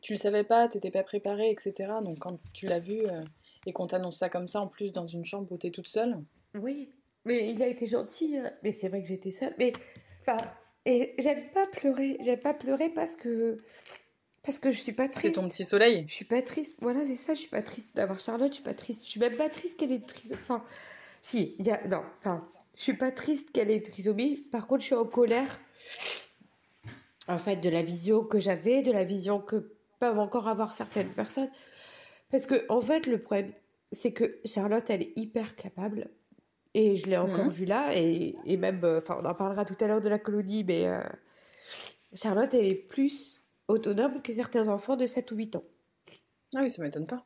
[SPEAKER 2] tu le savais pas, t'étais pas préparée, etc. Donc quand tu l'as vu euh, et qu'on t'annonce ça comme ça en plus dans une chambre où t'es toute seule.
[SPEAKER 3] Oui, mais il a été gentil, hein. mais c'est vrai que j'étais seule. Mais. Enfin. Et j'aime pas pleurer. J'aime pas pleurer parce que parce que je suis pas triste.
[SPEAKER 2] C'est ton petit soleil?
[SPEAKER 3] Je suis pas triste. Voilà, c'est ça. Je suis pas triste d'avoir Charlotte. Je suis pas triste. Je suis même pas triste qu'elle ait triste. Enfin, si, il y a. Non, enfin, je suis pas triste qu'elle ait trisomie. Par contre, je suis en colère. En fait, de la vision que j'avais, de la vision que peuvent encore avoir certaines personnes. Parce que, en fait, le problème, c'est que Charlotte, elle est hyper capable. Et je l'ai encore mhm. vu là. Et, et même, euh, enfin, on en parlera tout à l'heure de la colonie, mais euh, Charlotte, elle est plus autonome que certains enfants de 7 ou 8 ans.
[SPEAKER 2] Ah oui, ça m'étonne pas.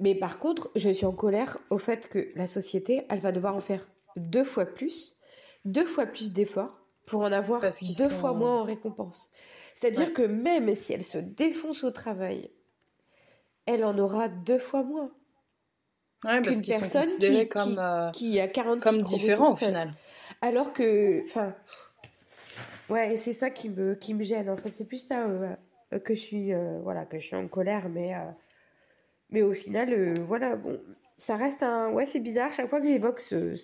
[SPEAKER 3] Mais par contre, je suis en colère au fait que la société, elle va devoir en faire deux fois plus, deux fois plus d'efforts pour en avoir deux fois moins en récompense. C'est-à-dire que même si elle se défonce au travail, elle en aura deux fois moins.
[SPEAKER 2] Ouais, parce qu'ils sont considérés comme, euh,
[SPEAKER 3] qui, a 46
[SPEAKER 2] comme différents au final.
[SPEAKER 3] Alors que, enfin, ouais, c'est ça qui me, qui me gêne. En fait, c'est plus ça euh, que je suis, euh, voilà, que je suis en colère, mais, mais au final, voilà, bon, ça reste un, ouais, c'est bizarre. Chaque fois que j'évoque ce,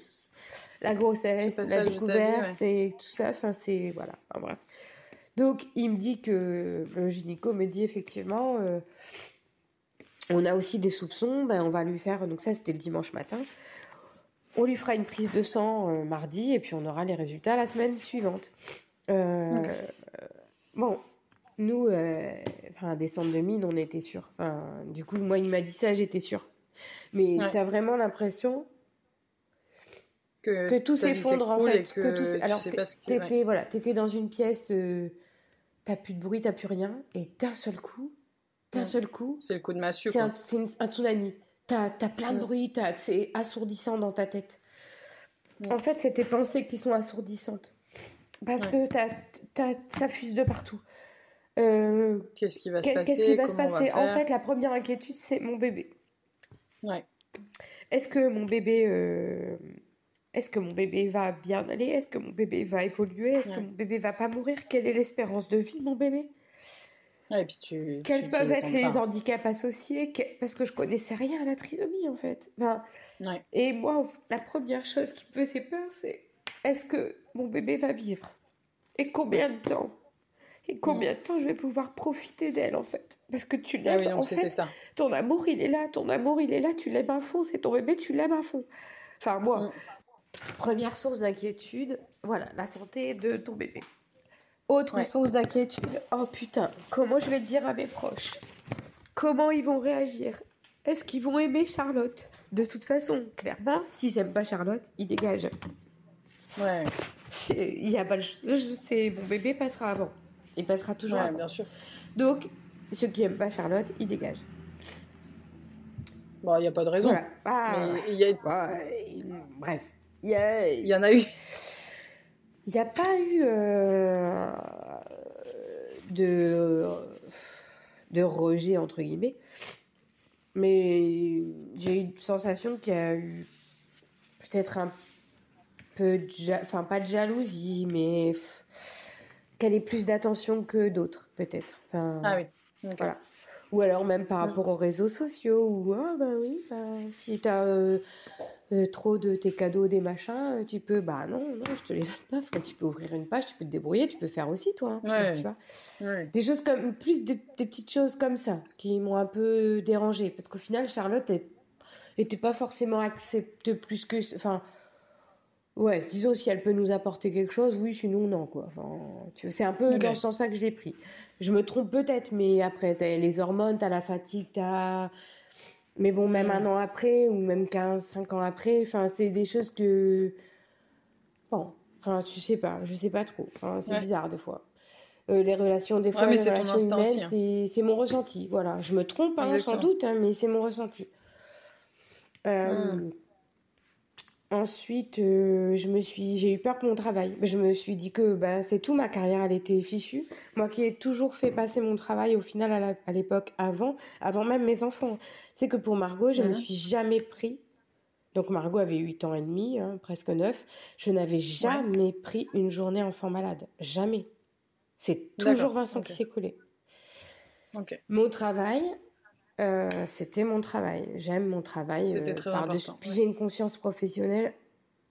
[SPEAKER 3] la grossesse, la découverte et tout ça, enfin, c'est, voilà, enfin, bref. Donc, il me dit que le gynéco me dit effectivement on a aussi des soupçons, ben on va lui faire, donc ça c'était le dimanche matin, on lui fera une prise de sang euh, mardi et puis on aura les résultats la semaine suivante. Euh, bon, nous, euh, enfin, décembre 2000, on était sûr. Enfin, du coup, moi, il m'a dit ça, j'étais sûre. Mais tu as vraiment l'impression que, tout s'effondre en fait. Que, tout alors, t'étais voilà, étais dans une pièce, t'as plus de bruit, t'as plus rien, et d'un seul coup, d'un seul coup.
[SPEAKER 2] C'est le coup de massue.
[SPEAKER 3] C'est un, un, tsunami. T'as as plein de mm. bruit, c'est assourdissant dans ta tête. Mm. En fait, c'est tes pensées qui sont assourdissantes. Parce que ça fuse de partout.
[SPEAKER 2] Euh, qu'est-ce qui va se passer
[SPEAKER 3] Qu'est-ce qui va se passer? En fait, la première inquiétude, c'est mon bébé.
[SPEAKER 2] Ouais.
[SPEAKER 3] Est-ce que mon bébé, euh, est-ce que mon bébé va bien aller? Est-ce que mon bébé va évoluer? Est-ce que mon bébé va pas mourir? Quelle est l'espérance de vie de mon bébé?
[SPEAKER 2] Quels
[SPEAKER 3] peuvent être les handicaps associés? Parce que je connaissais rien à la trisomie en fait. Et moi, la première chose qui me faisait peur, c'est est-ce que mon bébé va vivre Et combien de temps Et combien de temps je vais pouvoir profiter d'elle en fait? Parce que tu
[SPEAKER 2] ah
[SPEAKER 3] l'aimes
[SPEAKER 2] en fait. Ça.
[SPEAKER 3] Ton amour, il est là. Ton amour, il est là. Tu l'aimes à fond. C'est ton bébé, tu l'aimes à fond. Enfin, moi, mm. première source d'inquiétude, voilà, la santé de ton bébé. Autre source d'inquiétude. Oh putain, comment je vais le dire à mes proches? Comment ils vont réagir? Est-ce qu'ils vont aimer Charlotte? De toute façon, clairement, s'ils n'aiment pas Charlotte, ils dégagent.
[SPEAKER 2] Ouais.
[SPEAKER 3] Il y a pas sais, mon bébé passera avant. Il passera toujours
[SPEAKER 2] ouais, bien sûr.
[SPEAKER 3] Donc, ceux qui n'aiment pas Charlotte, ils dégagent.
[SPEAKER 2] Bon, il n'y a pas de raison.
[SPEAKER 3] Ah, bref.
[SPEAKER 2] Il y, y en a eu.
[SPEAKER 3] Il n'y a pas eu euh, de, de rejet, entre guillemets. Mais j'ai eu une sensation qu'il y a eu peut-être un peu de... Enfin, pas de jalousie, mais qu'elle ait plus d'attention que d'autres, peut-être.
[SPEAKER 2] ah oui.
[SPEAKER 3] Voilà. Ou alors même par rapport aux réseaux sociaux, ou ah bah oui, bah, si tu as euh, euh, trop de tes cadeaux, des machins, euh, tu peux, bah non, non, je te les donne pas. tu peux ouvrir une page, tu peux te débrouiller, tu peux faire aussi toi. Hein, tu vois Des choses comme, plus des, petites choses comme ça qui m'ont un peu dérangé Parce qu'au final, Charlotte était pas forcément acceptée plus que. Enfin, ouais, disons si elle peut nous apporter quelque chose, oui, sinon non, quoi. Enfin, c'est un peu dans ce sens-là que je l'ai pris. Je me trompe peut-être, mais après, t'as les hormones, t'as la fatigue, t'as. Mais bon, même mm. un an après, ou même 15, 5 ans après, enfin, c'est des choses que. Bon, enfin, tu sais pas, je sais pas trop. Enfin, c'est bizarre des fois. Euh, les relations, des fois, les relations humaines, hein. c'est mon ressenti. Voilà, je me trompe, hein, sans doute, hein, mais c'est mon ressenti. Euh, mm. Ensuite, euh, je me suis, j'ai eu peur pour mon travail. Je me suis dit que bah, c'est tout, ma carrière, elle était fichue. Moi qui ai toujours fait passer mon travail au final à l'époque avant, avant même mes enfants. C'est que pour Margot, je ne me suis jamais pris. Donc Margot avait 8 ans et demi, hein, presque 9. Je n'avais jamais pris une journée enfant malade. Jamais. C'est toujours Vincent qui s'est collé. Mon travail, euh, c'était mon travail. J'aime mon travail.
[SPEAKER 2] C'était euh, très important.
[SPEAKER 3] Puis j'ai une conscience professionnelle.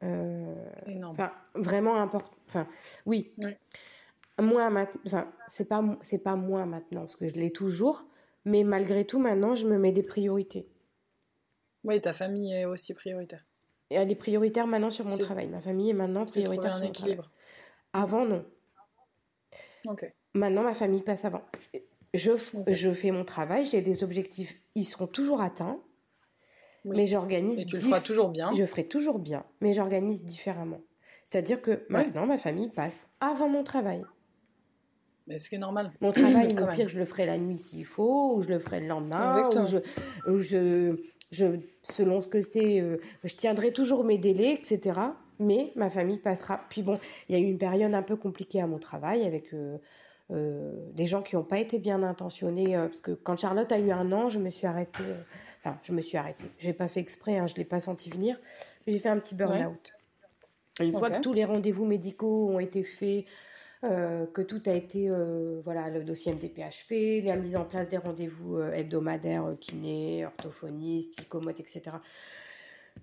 [SPEAKER 3] Euh, enfin, vraiment important. Enfin, oui. Moi. Enfin, c'est pas, c'est pas moi maintenant, parce que je l'ai toujours. Mais malgré tout, maintenant, je me mets des priorités.
[SPEAKER 2] Oui, ta famille est aussi prioritaire.
[SPEAKER 3] Et elle est prioritaire maintenant sur mon travail. Ma famille est maintenant prioritaire sur mon équilibre. Avant, non.
[SPEAKER 2] Ok.
[SPEAKER 3] Maintenant, ma famille passe avant. Je, je fais mon travail, j'ai des objectifs, ils seront toujours atteints, mais j'organise.
[SPEAKER 2] Et tu le feras toujours bien.
[SPEAKER 3] Je ferai toujours bien, mais j'organise différemment. C'est-à-dire que maintenant, ma famille passe avant mon travail.
[SPEAKER 2] Mais ce qui est normal.
[SPEAKER 3] Mon travail, au pire, je le ferai la nuit s'il faut, ou je le ferai le lendemain, ou je, ou je, je, selon ce que c'est, euh, je tiendrai toujours mes délais, etc. mais ma famille passera. Puis bon, il y a eu une période un peu compliquée à mon travail avec euh, euh, des gens qui n'ont pas été bien intentionnés. parce que quand Charlotte a eu un an, je me suis arrêtée. enfin, je me suis arrêtée. J'ai pas fait exprès, hein, je l'ai pas senti venir. J'ai fait un petit burn-out. Une fois que tous les rendez-vous médicaux ont été faits, euh, que tout a été, euh, voilà, le dossier MDPH fait, la mise en place des rendez-vous euh, hebdomadaires, kiné, orthophoniste, psychomote, etc.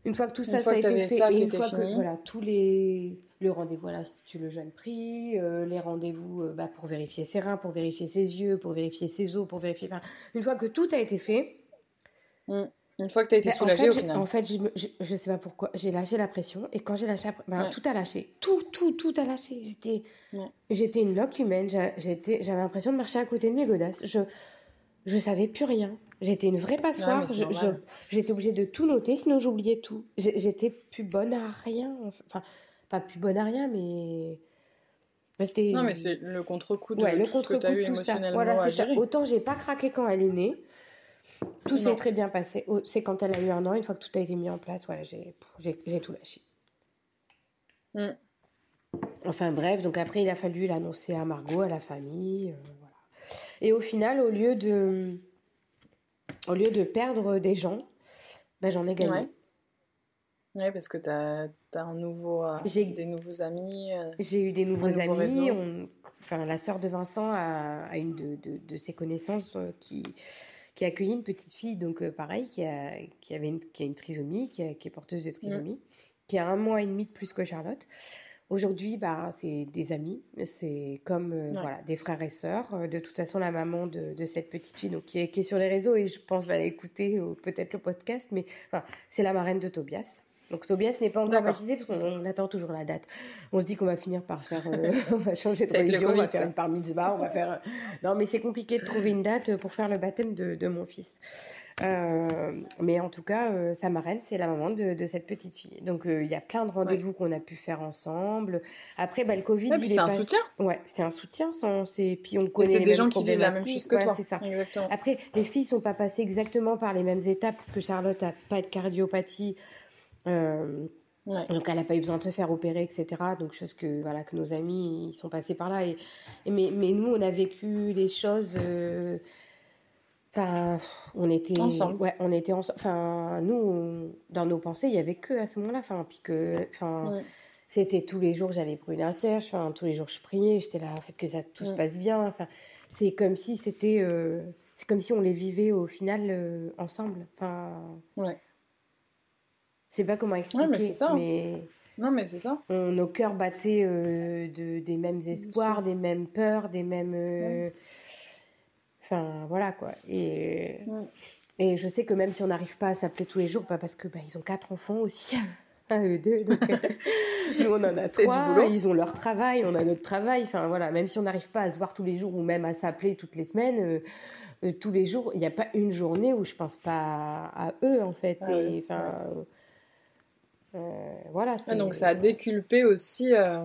[SPEAKER 3] Une fois que tout ça, ça a été fait, et une fois que voilà, tous les le rendez-vous à l'Institut Le Jeune Prix, les rendez-vous bah, pour vérifier ses reins, pour vérifier ses yeux, pour vérifier ses os, pour vérifier. une fois que tout a été fait,
[SPEAKER 2] mmh. Une fois que tu as été soulagée
[SPEAKER 3] au
[SPEAKER 2] final.
[SPEAKER 3] En fait, je, je, sais pas pourquoi, j'ai lâché la pression et quand j'ai lâché, ben, tout a lâché. Tout, tout, tout a lâché. J'étais j'étais une loque humaine. J'avais l'impression de marcher à côté de mes godasses. Je je savais plus rien. J'étais une vraie passoire. J'étais obligée de tout noter, sinon j'oubliais tout. J'étais plus bonne à rien. Enfin, pas plus bonne à rien, mais.
[SPEAKER 2] Non, mais c'est le contre-coup de le tout contre ce que tu as eu émotionnellement
[SPEAKER 3] Voilà, à gérer. Autant j'ai pas craqué quand elle est née. Tout s'est très bien passé. C'est quand elle a eu un an, une fois que tout a été mis en place, voilà, j'ai tout lâché. Mm. Enfin bref, donc après il a fallu l'annoncer à Margot, à la famille. Euh. Et au final, au lieu de, au lieu de perdre des gens, ben, j'en ai gagné.
[SPEAKER 2] Ouais. parce que tu as, un nouveau, euh, des nouveaux amis. Euh,
[SPEAKER 3] j'ai eu des nouveaux amis. enfin, la sœur de Vincent a, une de, de, de, ses connaissances qui, qui a accueilli une petite fille, donc euh, pareil, qui a, qui, avait une, qui a une trisomie, qui, qui est porteuse de trisomie, mm. qui a un mois et demi de plus que Charlotte. Aujourd'hui, bah, c'est des amis, c'est comme euh, voilà, des frères et sœurs. Euh, de toute façon, la maman de, de cette petite fille, donc, qui, est, qui est sur les réseaux, et je pense va l'écouter, peut-être le podcast, mais enfin, c'est la marraine de Tobias. Donc Tobias n'est pas encore baptisé parce qu'on attend toujours la date. On se dit qu'on va finir par faire, euh, on va changer de religion, on va faire une bar mitzvah, on va faire. Non, mais c'est compliqué de trouver une date pour faire le baptême de, de mon fils. Euh, mais en tout cas, euh, sa marraine, c'est la maman de, de, cette petite fille. Donc il y a plein de rendez-vous qu'on a pu faire ensemble. Après, bah, le Covid,
[SPEAKER 2] ouais, c'est un soutien.
[SPEAKER 3] Ouais, c'est un soutien. C'est puis on connaît.
[SPEAKER 2] C'est des gens qui vivent la même chose que toi.
[SPEAKER 3] C'est ça. Après, les filles sont pas passées exactement par les mêmes étapes parce que Charlotte a pas de cardiopathie. Euh, donc elle n'a pas eu besoin de se faire opérer, etc. Donc chose que voilà que nos amis ils sont passés par là. Et, mais, mais nous on a vécu les choses. Euh, enfin, on était
[SPEAKER 2] ensemble.
[SPEAKER 3] Ouais, on était ensemble. Enfin, nous dans nos pensées il y avait que à ce moment-là. Enfin, puis que enfin. C'était tous les jours, j'allais brûler un cierge, enfin, tous les jours je priais, j'étais là, en fait, que ça tout se passe bien. Enfin, c'est comme si c'était, euh, c'est comme si on les vivait au final ensemble. Enfin,
[SPEAKER 2] ouais.
[SPEAKER 3] Je sais pas comment expliquer. mais c'est ça. Mais...
[SPEAKER 2] Non, mais c'est ça.
[SPEAKER 3] nos cœurs battaient euh, de, des mêmes espoirs, des mêmes peurs, des mêmes. Euh, enfin, voilà quoi. Et, et je sais que même si on n'arrive pas à s'appeler tous les jours, pas parce que bah, ils ont quatre enfants aussi. eux deux. Donc, euh, nous, on en a trois. Ils ont leur travail, on a notre travail. Enfin, voilà. Même si on n'arrive pas à se voir tous les jours ou même à s'appeler toutes les semaines, tous les jours, il n'y a pas une journée où je pense pas à, eux, en fait. Ah et, enfin. Euh, voilà.
[SPEAKER 2] donc ça a déculpé aussi euh,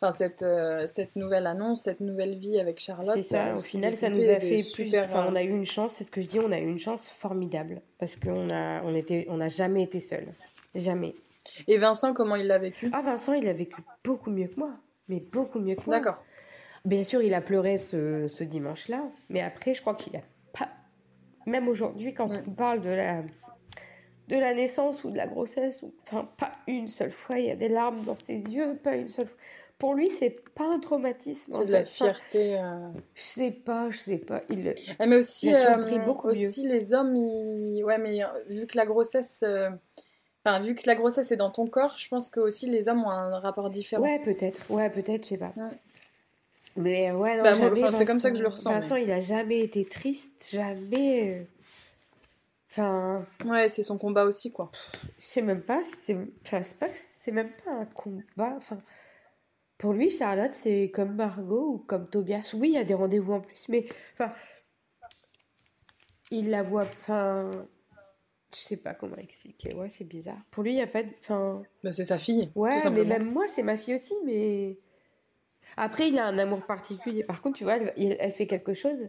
[SPEAKER 2] enfin cette, euh, cette nouvelle annonce, cette nouvelle vie avec Charlotte.
[SPEAKER 3] C'est ça, au final, ça nous a fait plus. Enfin, on a eu une chance, c'est ce que je dis, on a eu une chance formidable parce qu'on a, on était, on n'a jamais été seul, jamais.
[SPEAKER 2] Et Vincent, comment il l'a vécu?
[SPEAKER 3] Ah, Vincent, il a vécu beaucoup mieux que moi, mais beaucoup mieux que moi.
[SPEAKER 2] D'accord.
[SPEAKER 3] Bien sûr, il a pleuré ce, ce dimanche-là, mais après, je crois qu'il a pas. Même aujourd'hui, quand on parle de la de la naissance ou de la grossesse, ou, enfin pas une seule fois, il y a des larmes dans ses yeux, pas une seule fois. Pour lui, c'est pas un traumatisme.
[SPEAKER 2] C'est de la fierté. Euh.
[SPEAKER 3] Je sais pas, je sais pas. Il,
[SPEAKER 2] ah, mais aussi, il a euh, beaucoup aussi les hommes, ouais, mais euh, vu que la grossesse, enfin vu que la grossesse est dans ton corps, je pense que aussi les hommes ont un rapport différent.
[SPEAKER 3] Ouais, peut-être, ouais, peut-être, je sais pas. Mais ouais, non,
[SPEAKER 2] bah, c'est comme ça que je le ressens.
[SPEAKER 3] De toute façon, il a jamais été triste, jamais. Enfin.
[SPEAKER 2] Ouais, c'est son combat aussi, quoi.
[SPEAKER 3] Je sais même pas, c'est enfin, pas c'est même pas un combat. Enfin, pour lui, Charlotte, c'est comme Margot ou comme Tobias. Oui, il y a des rendez-vous en plus, mais enfin, il la voit. Enfin, je sais pas comment expliquer. Ouais, c'est bizarre. Pour lui, il y a pas de. Enfin.
[SPEAKER 2] Bah, c'est sa fille.
[SPEAKER 3] Ouais, mais même moi, c'est ma fille aussi, mais. Après, il a un amour particulier. Par contre, tu vois, elle, elle fait quelque chose.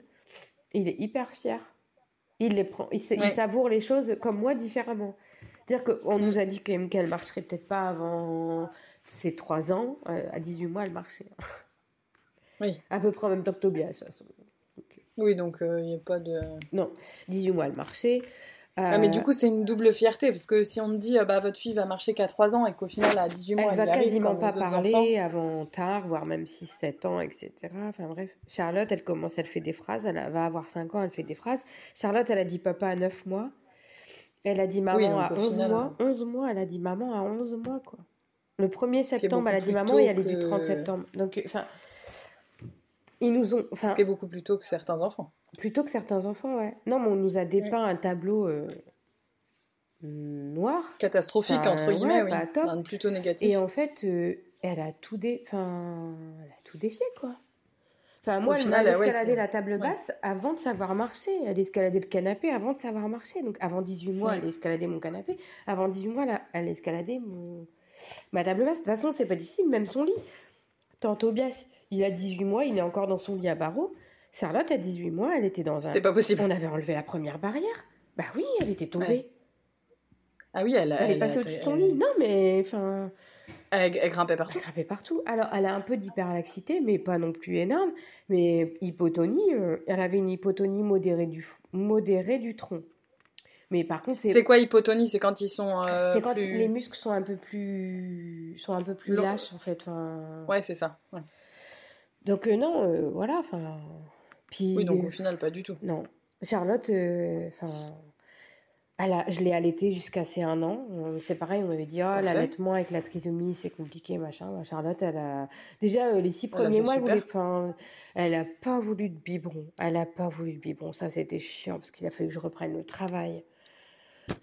[SPEAKER 3] Il est hyper fier il les prend, il, savoure les choses comme moi différemment. C'est-à-dire qu'on nous a dit quand même qu'elle marcherait peut-être pas avant ses 3 ans. Euh, à 18 mois, elle marchait.
[SPEAKER 2] Oui.
[SPEAKER 3] À peu près en même temps que Tobias, toute façon.
[SPEAKER 2] Oui, donc il n'y a pas de.
[SPEAKER 3] Non, 18 mois, elle marchait.
[SPEAKER 2] Ah, mais du
[SPEAKER 3] Euh,
[SPEAKER 2] coup, c'est une double fierté, parce que si on te dit, ah, bah, votre fille va marcher qu'à 3 ans et qu'au final, à 18 mois,
[SPEAKER 3] Elle
[SPEAKER 2] elle,
[SPEAKER 3] va quasiment pas parler
[SPEAKER 2] enfants.
[SPEAKER 3] avant tard, voire même 6-7 ans, etc. Enfin bref. Charlotte, elle commence, elle fait des phrases. Elle va avoir 5 ans, elle fait des phrases. Charlotte, elle a dit papa à 9 mois. Elle a dit maman
[SPEAKER 2] Oui, donc
[SPEAKER 3] à
[SPEAKER 2] au
[SPEAKER 3] 11
[SPEAKER 2] final,
[SPEAKER 3] mois. 11 mois, elle a dit maman à 11 mois, quoi. Le 1er septembre, elle a dit
[SPEAKER 2] plus
[SPEAKER 3] maman
[SPEAKER 2] tôt
[SPEAKER 3] et elle est du
[SPEAKER 2] que-
[SPEAKER 3] 30 septembre. Donc, euh, enfin, ils nous ont.
[SPEAKER 2] Ce qui est beaucoup plus tôt que certains enfants.
[SPEAKER 3] plutôt que certains enfants, ouais. Non, mais on nous a dépeint un tableau euh, noir.
[SPEAKER 2] Catastrophique,
[SPEAKER 3] Enfin,
[SPEAKER 2] entre guillemets,
[SPEAKER 3] ouais,
[SPEAKER 2] oui.
[SPEAKER 3] pas top.
[SPEAKER 2] Plutôt négatif.
[SPEAKER 3] Et en fait, euh, elle a tout dé... enfin, elle a tout défié, quoi. Enfin, moi,
[SPEAKER 2] Au
[SPEAKER 3] elle
[SPEAKER 2] final, ouais,
[SPEAKER 3] escaladé la table
[SPEAKER 2] ouais.
[SPEAKER 3] basse avant de savoir marcher. Elle escaladait le canapé avant de savoir marcher. Donc, avant 18 mois,
[SPEAKER 2] Ouais.
[SPEAKER 3] elle escaladait mon canapé. Avant 18 mois, elle, a- elle escaladait mon... ma table basse. De toute façon, c'est pas difficile, même son lit. Tant Tobias, il a 18 mois, il est encore dans son lit à barreaux. Charlotte, à 18 mois, elle était dans un...
[SPEAKER 2] C'était pas possible.
[SPEAKER 3] On avait enlevé la première barrière. Bah oui, elle était tombée.
[SPEAKER 2] Ouais. Ah oui, elle,
[SPEAKER 3] Elle, est passée au-dessus de son
[SPEAKER 2] elle-
[SPEAKER 3] lit. Non, mais enfin...
[SPEAKER 2] Elle, elle grimpait partout.
[SPEAKER 3] Elle grimpait partout. Alors, elle a un peu d'hyperlaxité, mais pas non plus énorme. Mais hypotonie, euh, elle avait une hypotonie modérée du, modérée du tronc. Mais par contre, c'est
[SPEAKER 2] C'est quoi hypotonie? C'est quand ils sont. euh,
[SPEAKER 3] c'est quand
[SPEAKER 2] plus-
[SPEAKER 3] les muscles sont un peu plus, sont un peu plus
[SPEAKER 2] Long.
[SPEAKER 3] lâches, en fait. Enfin,
[SPEAKER 2] Ouais, c'est ça. ouais.
[SPEAKER 3] Donc, euh, non, euh, voilà. Enfin, puis,
[SPEAKER 2] Oui, donc au final, pas du tout.
[SPEAKER 3] non. Charlotte, enfin, a- je l'ai allaitée jusqu'à ses un an. C'est pareil, on m'avait dit,
[SPEAKER 2] Parfait.
[SPEAKER 3] l'allaitement avec la trisomie, c'est compliqué, machin. Bah, Charlotte, elle a. Déjà, les six premiers mois, elle voulait. Enfin, elle a pas voulu de biberon. Elle a pas voulu de biberon. Ça, c'était chiant parce qu'il a fallu que je reprenne le travail.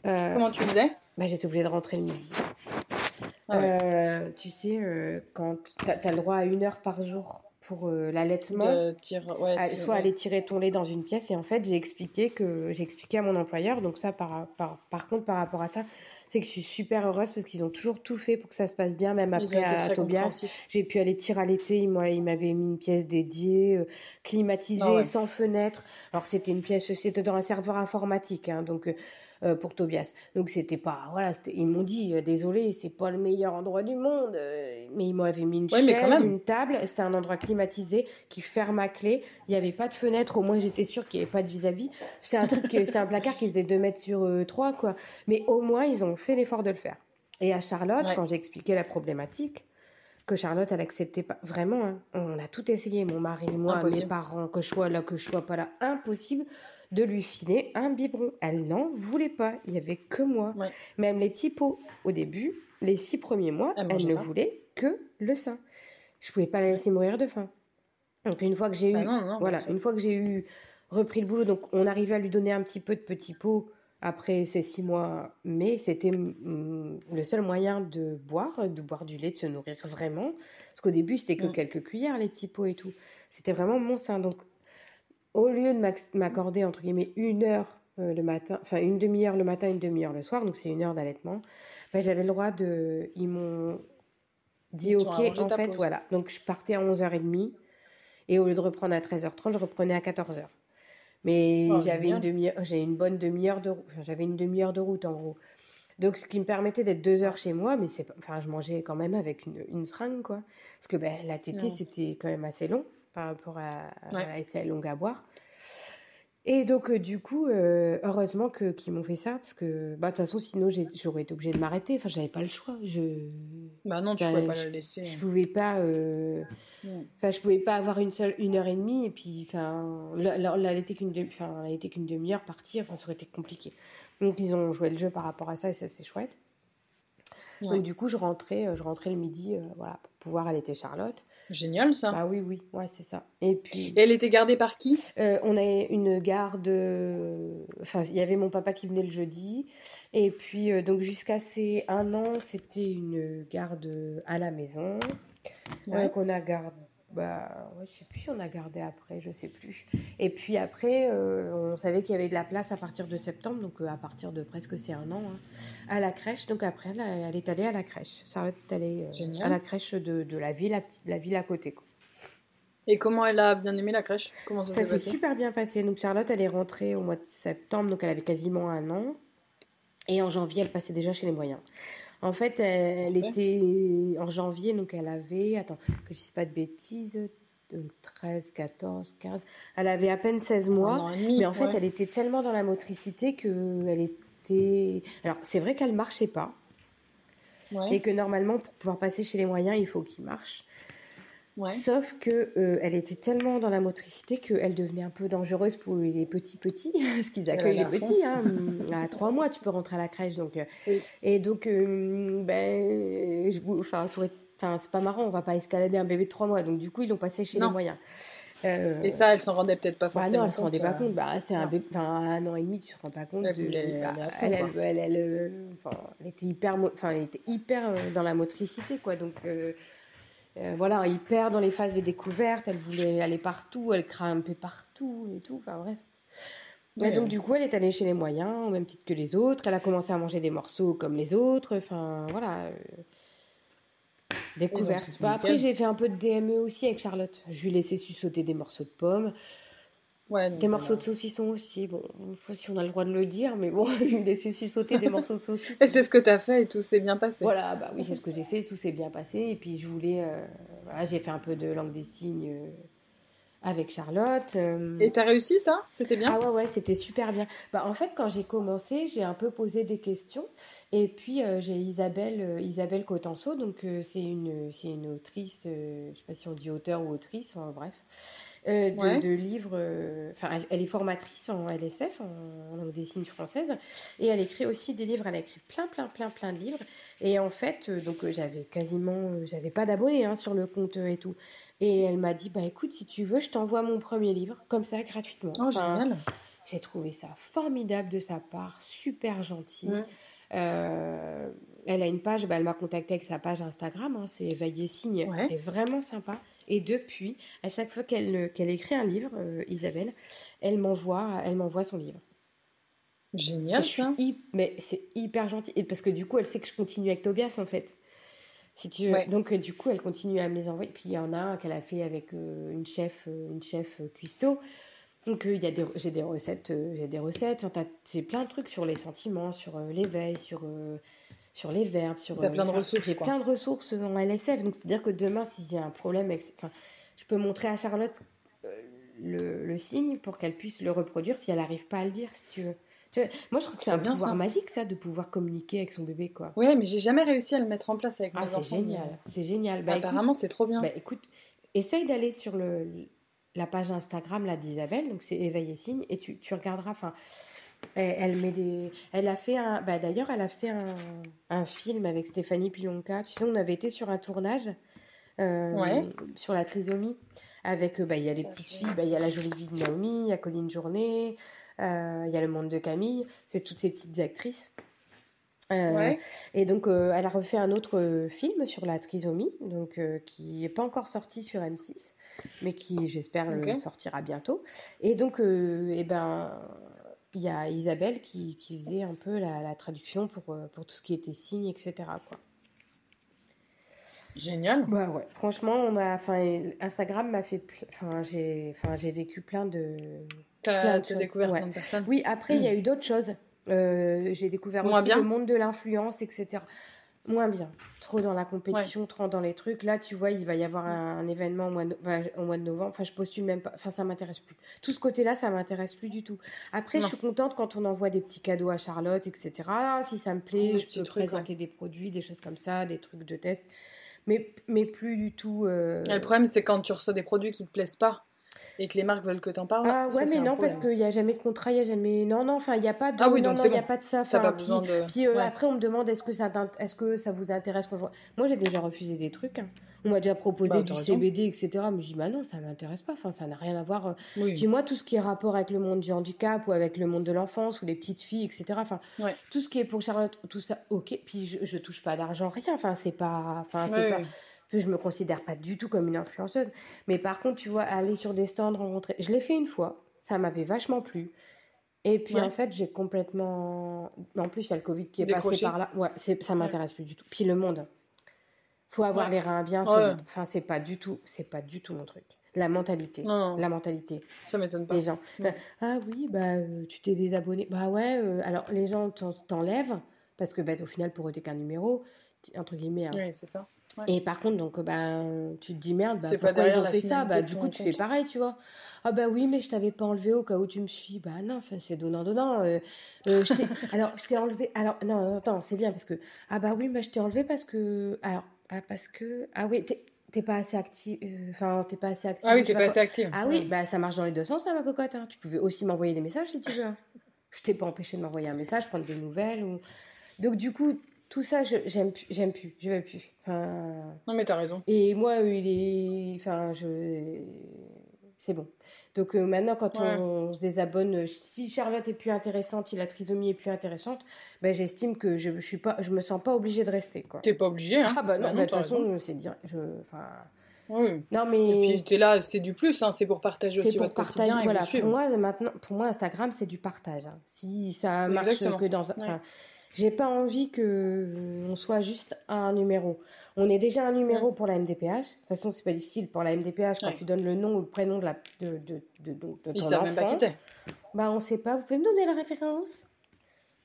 [SPEAKER 3] Euh,
[SPEAKER 2] Comment tu faisais?
[SPEAKER 3] Bah, j'étais obligée de rentrer le midi.
[SPEAKER 2] Ah ouais.
[SPEAKER 3] Euh, tu sais, euh, quand tu as, le droit à une heure par jour pour l'allaitement,
[SPEAKER 2] ouais,
[SPEAKER 3] à- soit aller tirer ton lait dans une pièce. Et en fait j'ai expliqué que j'ai expliqué à mon employeur. Donc ça par, par, par contre par rapport à ça c'est que je suis super heureuse parce qu'ils ont toujours tout fait pour que ça se passe bien même
[SPEAKER 2] Ils
[SPEAKER 3] après à Tobias. j'ai pu aller tirer à l'été. Il m'a- il m'avait mis une pièce dédiée euh, climatisée
[SPEAKER 2] Ah ouais.
[SPEAKER 3] sans fenêtre. Alors c'était une pièce c'était dans un serveur informatique hein, donc euh, euh, pour Tobias. Donc c'était pas voilà ils m'ont dit euh, désolé c'est pas le meilleur endroit du monde euh, mais ils m'avaient mis une
[SPEAKER 2] Ouais,
[SPEAKER 3] chaise une table c'était un endroit climatisé qui ferme à clé il n'y avait pas de fenêtre au moins j'étais sûre qu'il n'y avait pas de vis-à-vis. C'était un truc c'était un placard qui faisait 2 mètres sur 3 quoi. Mais au moins ils ont fait l'effort de le faire. Et à Charlotte
[SPEAKER 2] Ouais.
[SPEAKER 3] quand j'ai expliqué la problématique que Charlotte elle acceptait pas vraiment hein, on a tout essayé mon mari moi
[SPEAKER 2] Impossible.
[SPEAKER 3] mes parents que je sois là que je sois pas là impossible de lui filer un biberon. Elle n'en voulait pas. Il y avait que moi.
[SPEAKER 2] Ouais.
[SPEAKER 3] même les petits pots. Au début les six premiers mois
[SPEAKER 2] Elle
[SPEAKER 3] ne
[SPEAKER 2] pas.
[SPEAKER 3] voulait que le sein. Je pouvais pas la laisser mourir de faim. Donc une fois que j'ai eu
[SPEAKER 2] Bah non, non,
[SPEAKER 3] voilà une fois que j'ai eu repris le boulot donc on arrivait à lui donner un petit peu de petits pots après ces six mois. Mais c'était mm, le seul moyen de boire de boire du lait de se nourrir vraiment. Parce qu'au début c'était que
[SPEAKER 2] Mm.
[SPEAKER 3] quelques cuillères les petits pots et tout. C'était vraiment mon sein. Donc au lieu de m'ac- m'accorder entre guillemets une heure euh, le matin, enfin une demi-heure le matin, une demi-heure le soir, donc c'est une heure d'allaitement, ben, j'avais le droit de. Ils m'ont dit
[SPEAKER 2] Ils
[SPEAKER 3] ok, en fait,
[SPEAKER 2] pause.
[SPEAKER 3] voilà. Donc je partais à 11h30 et au lieu de reprendre à 13h30, je reprenais à 14h. Mais
[SPEAKER 2] Oh,
[SPEAKER 3] j'avais une demi j'ai une bonne demi-heure de route, enfin, j'avais une demi-heure de route en gros. Donc ce qui me permettait d'être deux heures chez moi, mais c'est enfin je mangeais quand même avec une, une seringue quoi, parce que ben, la tétée c'était quand même assez long par rapport à,
[SPEAKER 2] Ouais.
[SPEAKER 3] elle était longue à boire. Et donc, euh, du coup, euh, heureusement que qu'ils m'ont fait ça, parce que, bah, de toute façon, sinon, j'aurais été obligée de m'arrêter. Enfin, j'avais pas le choix. Je,
[SPEAKER 2] Bah non, tu
[SPEAKER 3] Bah,
[SPEAKER 2] pouvais pas
[SPEAKER 3] je-
[SPEAKER 2] la laisser.
[SPEAKER 3] je pouvais pas, euh, enfin, je pouvais pas avoir une seule une heure et demie et puis, enfin, elle était qu'une demi-heure partir. Enfin, ça aurait été compliqué. Donc, ils ont joué le jeu par rapport à ça et ça, c'est chouette.
[SPEAKER 2] Ouais.
[SPEAKER 3] Donc, du coup, je rentrais, euh, je rentrais le midi, euh, voilà, pour pouvoir allaiter Charlotte.
[SPEAKER 2] Génial ça.
[SPEAKER 3] Bah oui, oui, ouais, c'est ça. Et puis.
[SPEAKER 2] Et elle était gardée par qui?
[SPEAKER 3] Euh, on a une garde. Enfin, il y avait mon papa qui venait le jeudi. Et puis, euh, donc, jusqu'à ses un an, c'était une garde à la maison.
[SPEAKER 2] Ouais.
[SPEAKER 3] qu'on a gardé. Bah, ouais, je sais plus si on a gardé après, je sais plus. Et puis après, euh, on savait qu'il y avait de la place à partir de septembre, donc euh, à partir de presque c'est un an, hein, à la crèche. Donc après, elle, elle est allée à la crèche. Charlotte est allée euh, à la crèche de, de la ville, la, petite, la ville à côté. quoi.
[SPEAKER 2] Et comment elle a bien aimé la crèche? Comment ça,
[SPEAKER 3] Ça
[SPEAKER 2] s'est
[SPEAKER 3] super bien passé. Donc Charlotte, elle est rentrée au mois de septembre, donc elle avait quasiment un an. Et en janvier, elle passait déjà chez les moyens. En fait, elle était en janvier, donc elle avait, attends, que je ne dise pas de bêtises, 13, 14, 15. Elle avait à peine 16 mois, mais en fait, elle était tellement dans la motricité qu'elle était. Alors, c'est vrai qu'elle marchait pas. Et que normalement, pour pouvoir passer chez les moyens, il faut qu'il Sauf que euh, elle était tellement dans la motricité qu'elle devenait un peu dangereuse pour les petits petits, parce qu'ils accueillent les petits. Hein. à trois mois, tu peux rentrer à la crèche, donc. Euh, et donc, euh, ben, je enfin, c'est pas marrant, on va pas escalader un bébé de trois mois, donc du coup, ils l'ont passé chez les moyens.
[SPEAKER 2] et ça, elle s'en rendait peut-être pas forcément.
[SPEAKER 3] Bah non, elle se rendait pas compte. Bah, c'est un bébé, enfin, un an et demi, tu te rends pas compte. de, bah, elle, elle, elle, elle, était hyper, enfin, elle était hyper dans la motricité, quoi. Donc, euh, voilà, hyper dans les phases de découverte, elle voulait aller partout, elle grimpait partout et tout, enfin bref. Et donc du coup, elle est allée chez les moyens, au même titre que les autres. Elle a commencé à manger des morceaux comme les autres. Enfin, voilà. Euh, découverte. Bah, après, j'ai fait un peu de DME aussi avec Charlotte. Je lui ai laissé sucer des morceaux de pommes. Ouais, des morceaux de saucisson aussi. Bon, une fois si on a le droit de le dire, mais bon, je lui ai laissé sauter des morceaux de saucisson.
[SPEAKER 2] Et c'est ce que tu as fait et tout s'est bien passé.
[SPEAKER 3] Voilà, bah oui, c'est ce que j'ai fait, tout s'est bien passé. Et puis je voulais. Euh, voilà, j'ai fait un peu de langue des signes euh, avec Charlotte. Euh.
[SPEAKER 2] Et t'as réussi ça? C'était bien?
[SPEAKER 3] Ah ouais, ouais, c'était super bien. Bah, en fait, quand j'ai commencé, j'ai un peu posé des questions. Et puis j'ai Isabelle, Isabelle Cotenso, donc c'est une, une autrice, je sais pas si on dit auteur ou autrice, enfin, bref. Euh, de, livres. Euh, enfin, elle, est formatrice en LSF, en, langue des signes française, et elle écrit aussi des livres. Elle a écrit plein, plein, plein, plein de livres. Et en fait, euh, donc j'avais quasiment, j'avais pas d'abonnés hein, sur le compte et tout. Et elle m'a dit, bah écoute, si tu veux, je t'envoie mon premier livre, comme ça, gratuitement.
[SPEAKER 2] Oh, génial.
[SPEAKER 3] J'ai trouvé ça formidable de sa part, super gentil. elle a une page, bah, elle m'a contacté avec sa page Instagram, hein, c'est Éveillé Signe, elle est vraiment sympa. Et depuis, à chaque fois qu'elle euh, écrit un livre, euh, Isabelle, elle m'envoie elle m'envoie son livre.
[SPEAKER 2] Génial ça.
[SPEAKER 3] mais c'est hyper gentil et parce que du coup, elle sait que je continue avec Tobias en fait. Si tu veux. Donc euh, du coup, elle continue à me les envoyer. Puis il y en a un qu'elle a fait avec une chef, une chef cuistot. Donc il j'ai des recettes, j'ai des recettes. Enfin, c'est plein de trucs sur les sentiments, sur l'éveil, sur sur les verbes, sur.
[SPEAKER 2] T'as plein de ressources.
[SPEAKER 3] J'ai plein de ressources en LSF, donc c'est-à-dire que demain, si j'ai un problème, enfin, je peux montrer à Charlotte euh, le, le, signe pour qu'elle puisse le reproduire si elle n'arrive pas à le dire, si tu veux. moi, je trouve que c'est un pouvoir magique, ça, de pouvoir communiquer avec son bébé, quoi.
[SPEAKER 2] Ouais, mais j'ai jamais réussi à le mettre en place avec
[SPEAKER 3] ah,
[SPEAKER 2] mes enfants.
[SPEAKER 3] c'est génial, c'est génial.
[SPEAKER 2] Bah, Apparemment, c'est trop bien.
[SPEAKER 3] Bah, écoute, essaye d'aller sur le, la page Instagram là d'Isabelle, donc c'est Éveil et Signe, et tu, tu regarderas, enfin, elle, met des... elle a fait un. Bah, D'ailleurs, elle a fait un, un, film avec Stéphanie Pilonka. Tu sais, on avait été sur un tournage euh, sur la trisomie. Avec. Euh, bah, il y a les petites filles, bah, il y a la jolie vie de Naomi, il y a Colline Journée, euh, il y a Le Monde de Camille. C'est toutes ces petites actrices. Et donc, elle a refait un autre film sur la trisomie, donc qui n'est pas encore sorti sur M6, mais qui, j'espère, le sortira bientôt. Et donc, et ben, il y a Isabelle qui, qui faisait un peu la, la, traduction pour, euh, pour tout ce qui était signe, etc. Quoi.
[SPEAKER 2] Génial.
[SPEAKER 3] Bah ouais, franchement, on a, enfin, Instagram m'a fait, enfin, j'ai, enfin, j'ai vécu plein de.
[SPEAKER 2] T'as découvert plein de personnes.
[SPEAKER 3] Oui, après, il y a eu d'autres choses. Euh, j'ai découvert aussi le monde de l'influence, etc moins bien. Trop dans la compétition, trop dans les trucs. Là, tu vois, il va y avoir un, événement au mois, de, au mois de novembre. Enfin, je postule même pas. Enfin, ça m'intéresse plus. Tout ce côté-là, ça m'intéresse plus du tout. Après, je suis contente quand on envoie des petits cadeaux à Charlotte, etc. Si ça me plaît, je peux présenter des produits, des choses comme ça, des trucs de test. Mais, mais plus du tout. Euh,
[SPEAKER 2] le problème, c'est quand tu reçois des produits qui te plaisent pas et que les marques veulent que t'en parles.
[SPEAKER 3] Ah ouais, mais non, parce qu'il n'y a jamais de contrat, il n'y a jamais. Non, non, enfin, il n'y a pas de. Ah oui, donc il n'y a pas de ça. Pas puis, de... puis euh, après, on me demande est-ce que, ça est-ce que ça vous intéresse je... Moi, j'ai déjà refusé des trucs. Hein. On m'a déjà proposé bah, du CBD, etc. Mais je dis, bah non, ça m'intéresse pas. Enfin, ça n'a rien à voir. Euh. Oui. moi, tout ce qui est rapport avec le monde du handicap ou avec le monde de l'enfance ou les petites filles, etc. Enfin, tout ce qui est pour Charlotte, tout ça, ok. Puis je, je touche pas d'argent, rien. Enfin, c'est pas. Enfin, c'est pas je me considère pas du tout comme une influenceuse. Mais par contre, tu vois, aller sur des stands, rencontrer. Je l'ai fait une fois, ça m'avait vachement plu. Et puis en fait, j'ai complètement. En plus, il y a le Covid qui est passé par là. Ouais, ça m'intéresse plus du tout. Puis le monde. Faut avoir les reins bien solides. Enfin, c'est pas du tout, c'est pas du tout mon truc. La mentalité.
[SPEAKER 2] Non, non.
[SPEAKER 3] La mentalité.
[SPEAKER 2] Ça m'étonne pas.
[SPEAKER 3] Les gens.
[SPEAKER 2] Non.
[SPEAKER 3] Ah oui, bah, euh, tu t'es désabonné. Bah ouais, euh, alors les gens t'en- t'enlèvent, parce que bah, au final, pour eux, t'es qu'un numéro, entre guillemets. hein.
[SPEAKER 2] Oui, c'est ça.
[SPEAKER 3] Et par contre, donc, bah, tu te dis merde, bah,
[SPEAKER 2] C'est pas
[SPEAKER 3] pourquoi ils ont fait ça? Bah, du coup, tu fais pareil, tu vois. Ah bah oui, mais je t'avais pas enlevé au cas où tu me suis. Bah non, c'est donnant-donnant. euh, euh, alors, je t'ai enlevé. Alors, non, attends, c'est bien parce que. Ah bah oui, bah, je t'ai enlevé parce que. Alors, ah, parce que. Ah oui, t'es pas assez actif. euh, Enfin, t'es pas assez actif.
[SPEAKER 2] Ah oui, t'es pas assez active.
[SPEAKER 3] Ah oui,
[SPEAKER 2] Ouais.
[SPEAKER 3] bah ça marche dans les deux sens, hein, ma cocotte. hein. Tu pouvais aussi m'envoyer des messages si tu veux. hein. Je t'ai pas empêché de m'envoyer un message, prendre des nouvelles. Ou... Donc du coup, tout ça, j'aime plus, j'aime plus, je plus. Enfin,
[SPEAKER 2] Non, mais t'as raison.
[SPEAKER 3] et moi, il est, enfin, je, c'est bon. Donc euh, maintenant, quand
[SPEAKER 2] Ouais.
[SPEAKER 3] on se désabonne, euh, si Charlotte est plus intéressante, si la trisomie est plus intéressante, ben j'estime que je, je suis pas, je me sens pas obligée de rester, quoi.
[SPEAKER 2] T'es pas obligé, hein.
[SPEAKER 3] Ah bah non, bah, de toute façon, c'est dire, je, enfin,
[SPEAKER 2] Oui.
[SPEAKER 3] non
[SPEAKER 2] Et
[SPEAKER 3] mais.
[SPEAKER 2] puis t'es là, c'est du plus, hein. c'est pour partager
[SPEAKER 3] C'est
[SPEAKER 2] aussi
[SPEAKER 3] pour
[SPEAKER 2] votre quotidien et
[SPEAKER 3] Voilà, pour moi, maintenant, pour moi, Instagram, c'est du partage. hein. Si ça marche
[SPEAKER 2] Exactement.
[SPEAKER 3] que dans.
[SPEAKER 2] Ouais.
[SPEAKER 3] J'ai pas envie que euh, on soit juste un numéro. On est déjà un numéro pour la MDPH. De toute façon, c'est pas difficile pour la MDPH quand
[SPEAKER 2] Ouais.
[SPEAKER 3] tu donnes le nom ou le prénom de, la, de, de, de, de- de ton
[SPEAKER 2] savent même pas
[SPEAKER 3] enfant. Bah, on sait pas. Vous pouvez me donner la référence?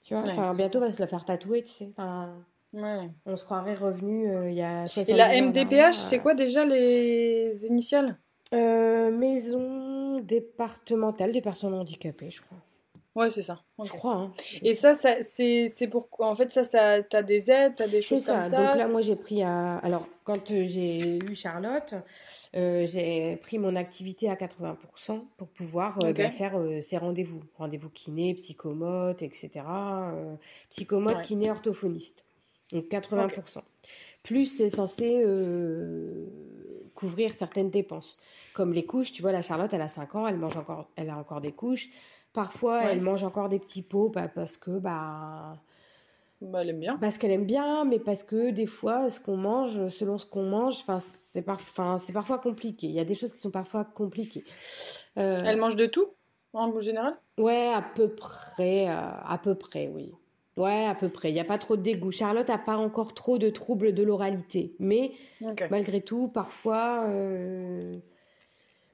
[SPEAKER 3] Tu vois,
[SPEAKER 2] Ouais,
[SPEAKER 3] enfin, bientôt, on va se la faire tatouer, tu sais. Enfin,
[SPEAKER 2] Ouais.
[SPEAKER 3] on se croirait revenu euh, il y a 70
[SPEAKER 2] Et la MDPH, c'est quoi déjà les initiales?
[SPEAKER 3] Euh, Maison départementale des personnes handicapées, je crois.
[SPEAKER 2] Ouais, c'est ça.
[SPEAKER 3] Je crois, hein.
[SPEAKER 2] Et ça, ça c'est c'est pourquoi En fait, ça, ça t'as des aides, t'as des
[SPEAKER 3] C'est
[SPEAKER 2] choses
[SPEAKER 3] ça.
[SPEAKER 2] comme ça.
[SPEAKER 3] Donc là, moi, j'ai pris à. Alors, quand euh, j'ai eu Charlotte, euh, j'ai pris mon activité à 80% pour pouvoir euh, ben, faire euh, ces rendez-vous. Rendez-vous kiné, psychomote, etc. Euh, psychomote,
[SPEAKER 2] Ouais.
[SPEAKER 3] kiné, orthophoniste. Donc 80%. Plus, c'est censé euh, couvrir certaines dépenses. Comme les couches, tu vois, la Charlotte, elle a 5 ans, elle, mange encore, elle a encore des couches. Parfois,
[SPEAKER 2] Ouais.
[SPEAKER 3] elle mange encore des petits pots bah, parce que. Bah,
[SPEAKER 2] Bah, elle aime bien.
[SPEAKER 3] parce qu'elle aime bien, mais parce que des fois, ce qu'on mange, selon ce qu'on mange, enfin, c'est par... c'est parfois compliqué. Il y a des choses qui sont parfois compliquées. Euh,
[SPEAKER 2] Elle mange de tout, en général?
[SPEAKER 3] Ouais, à peu près, euh, à peu près, oui. Ouais, à peu près. Il n'y a pas trop de dégoût. Charlotte n'a pas encore trop de troubles de l'oralité, mais malgré tout, parfois, euh,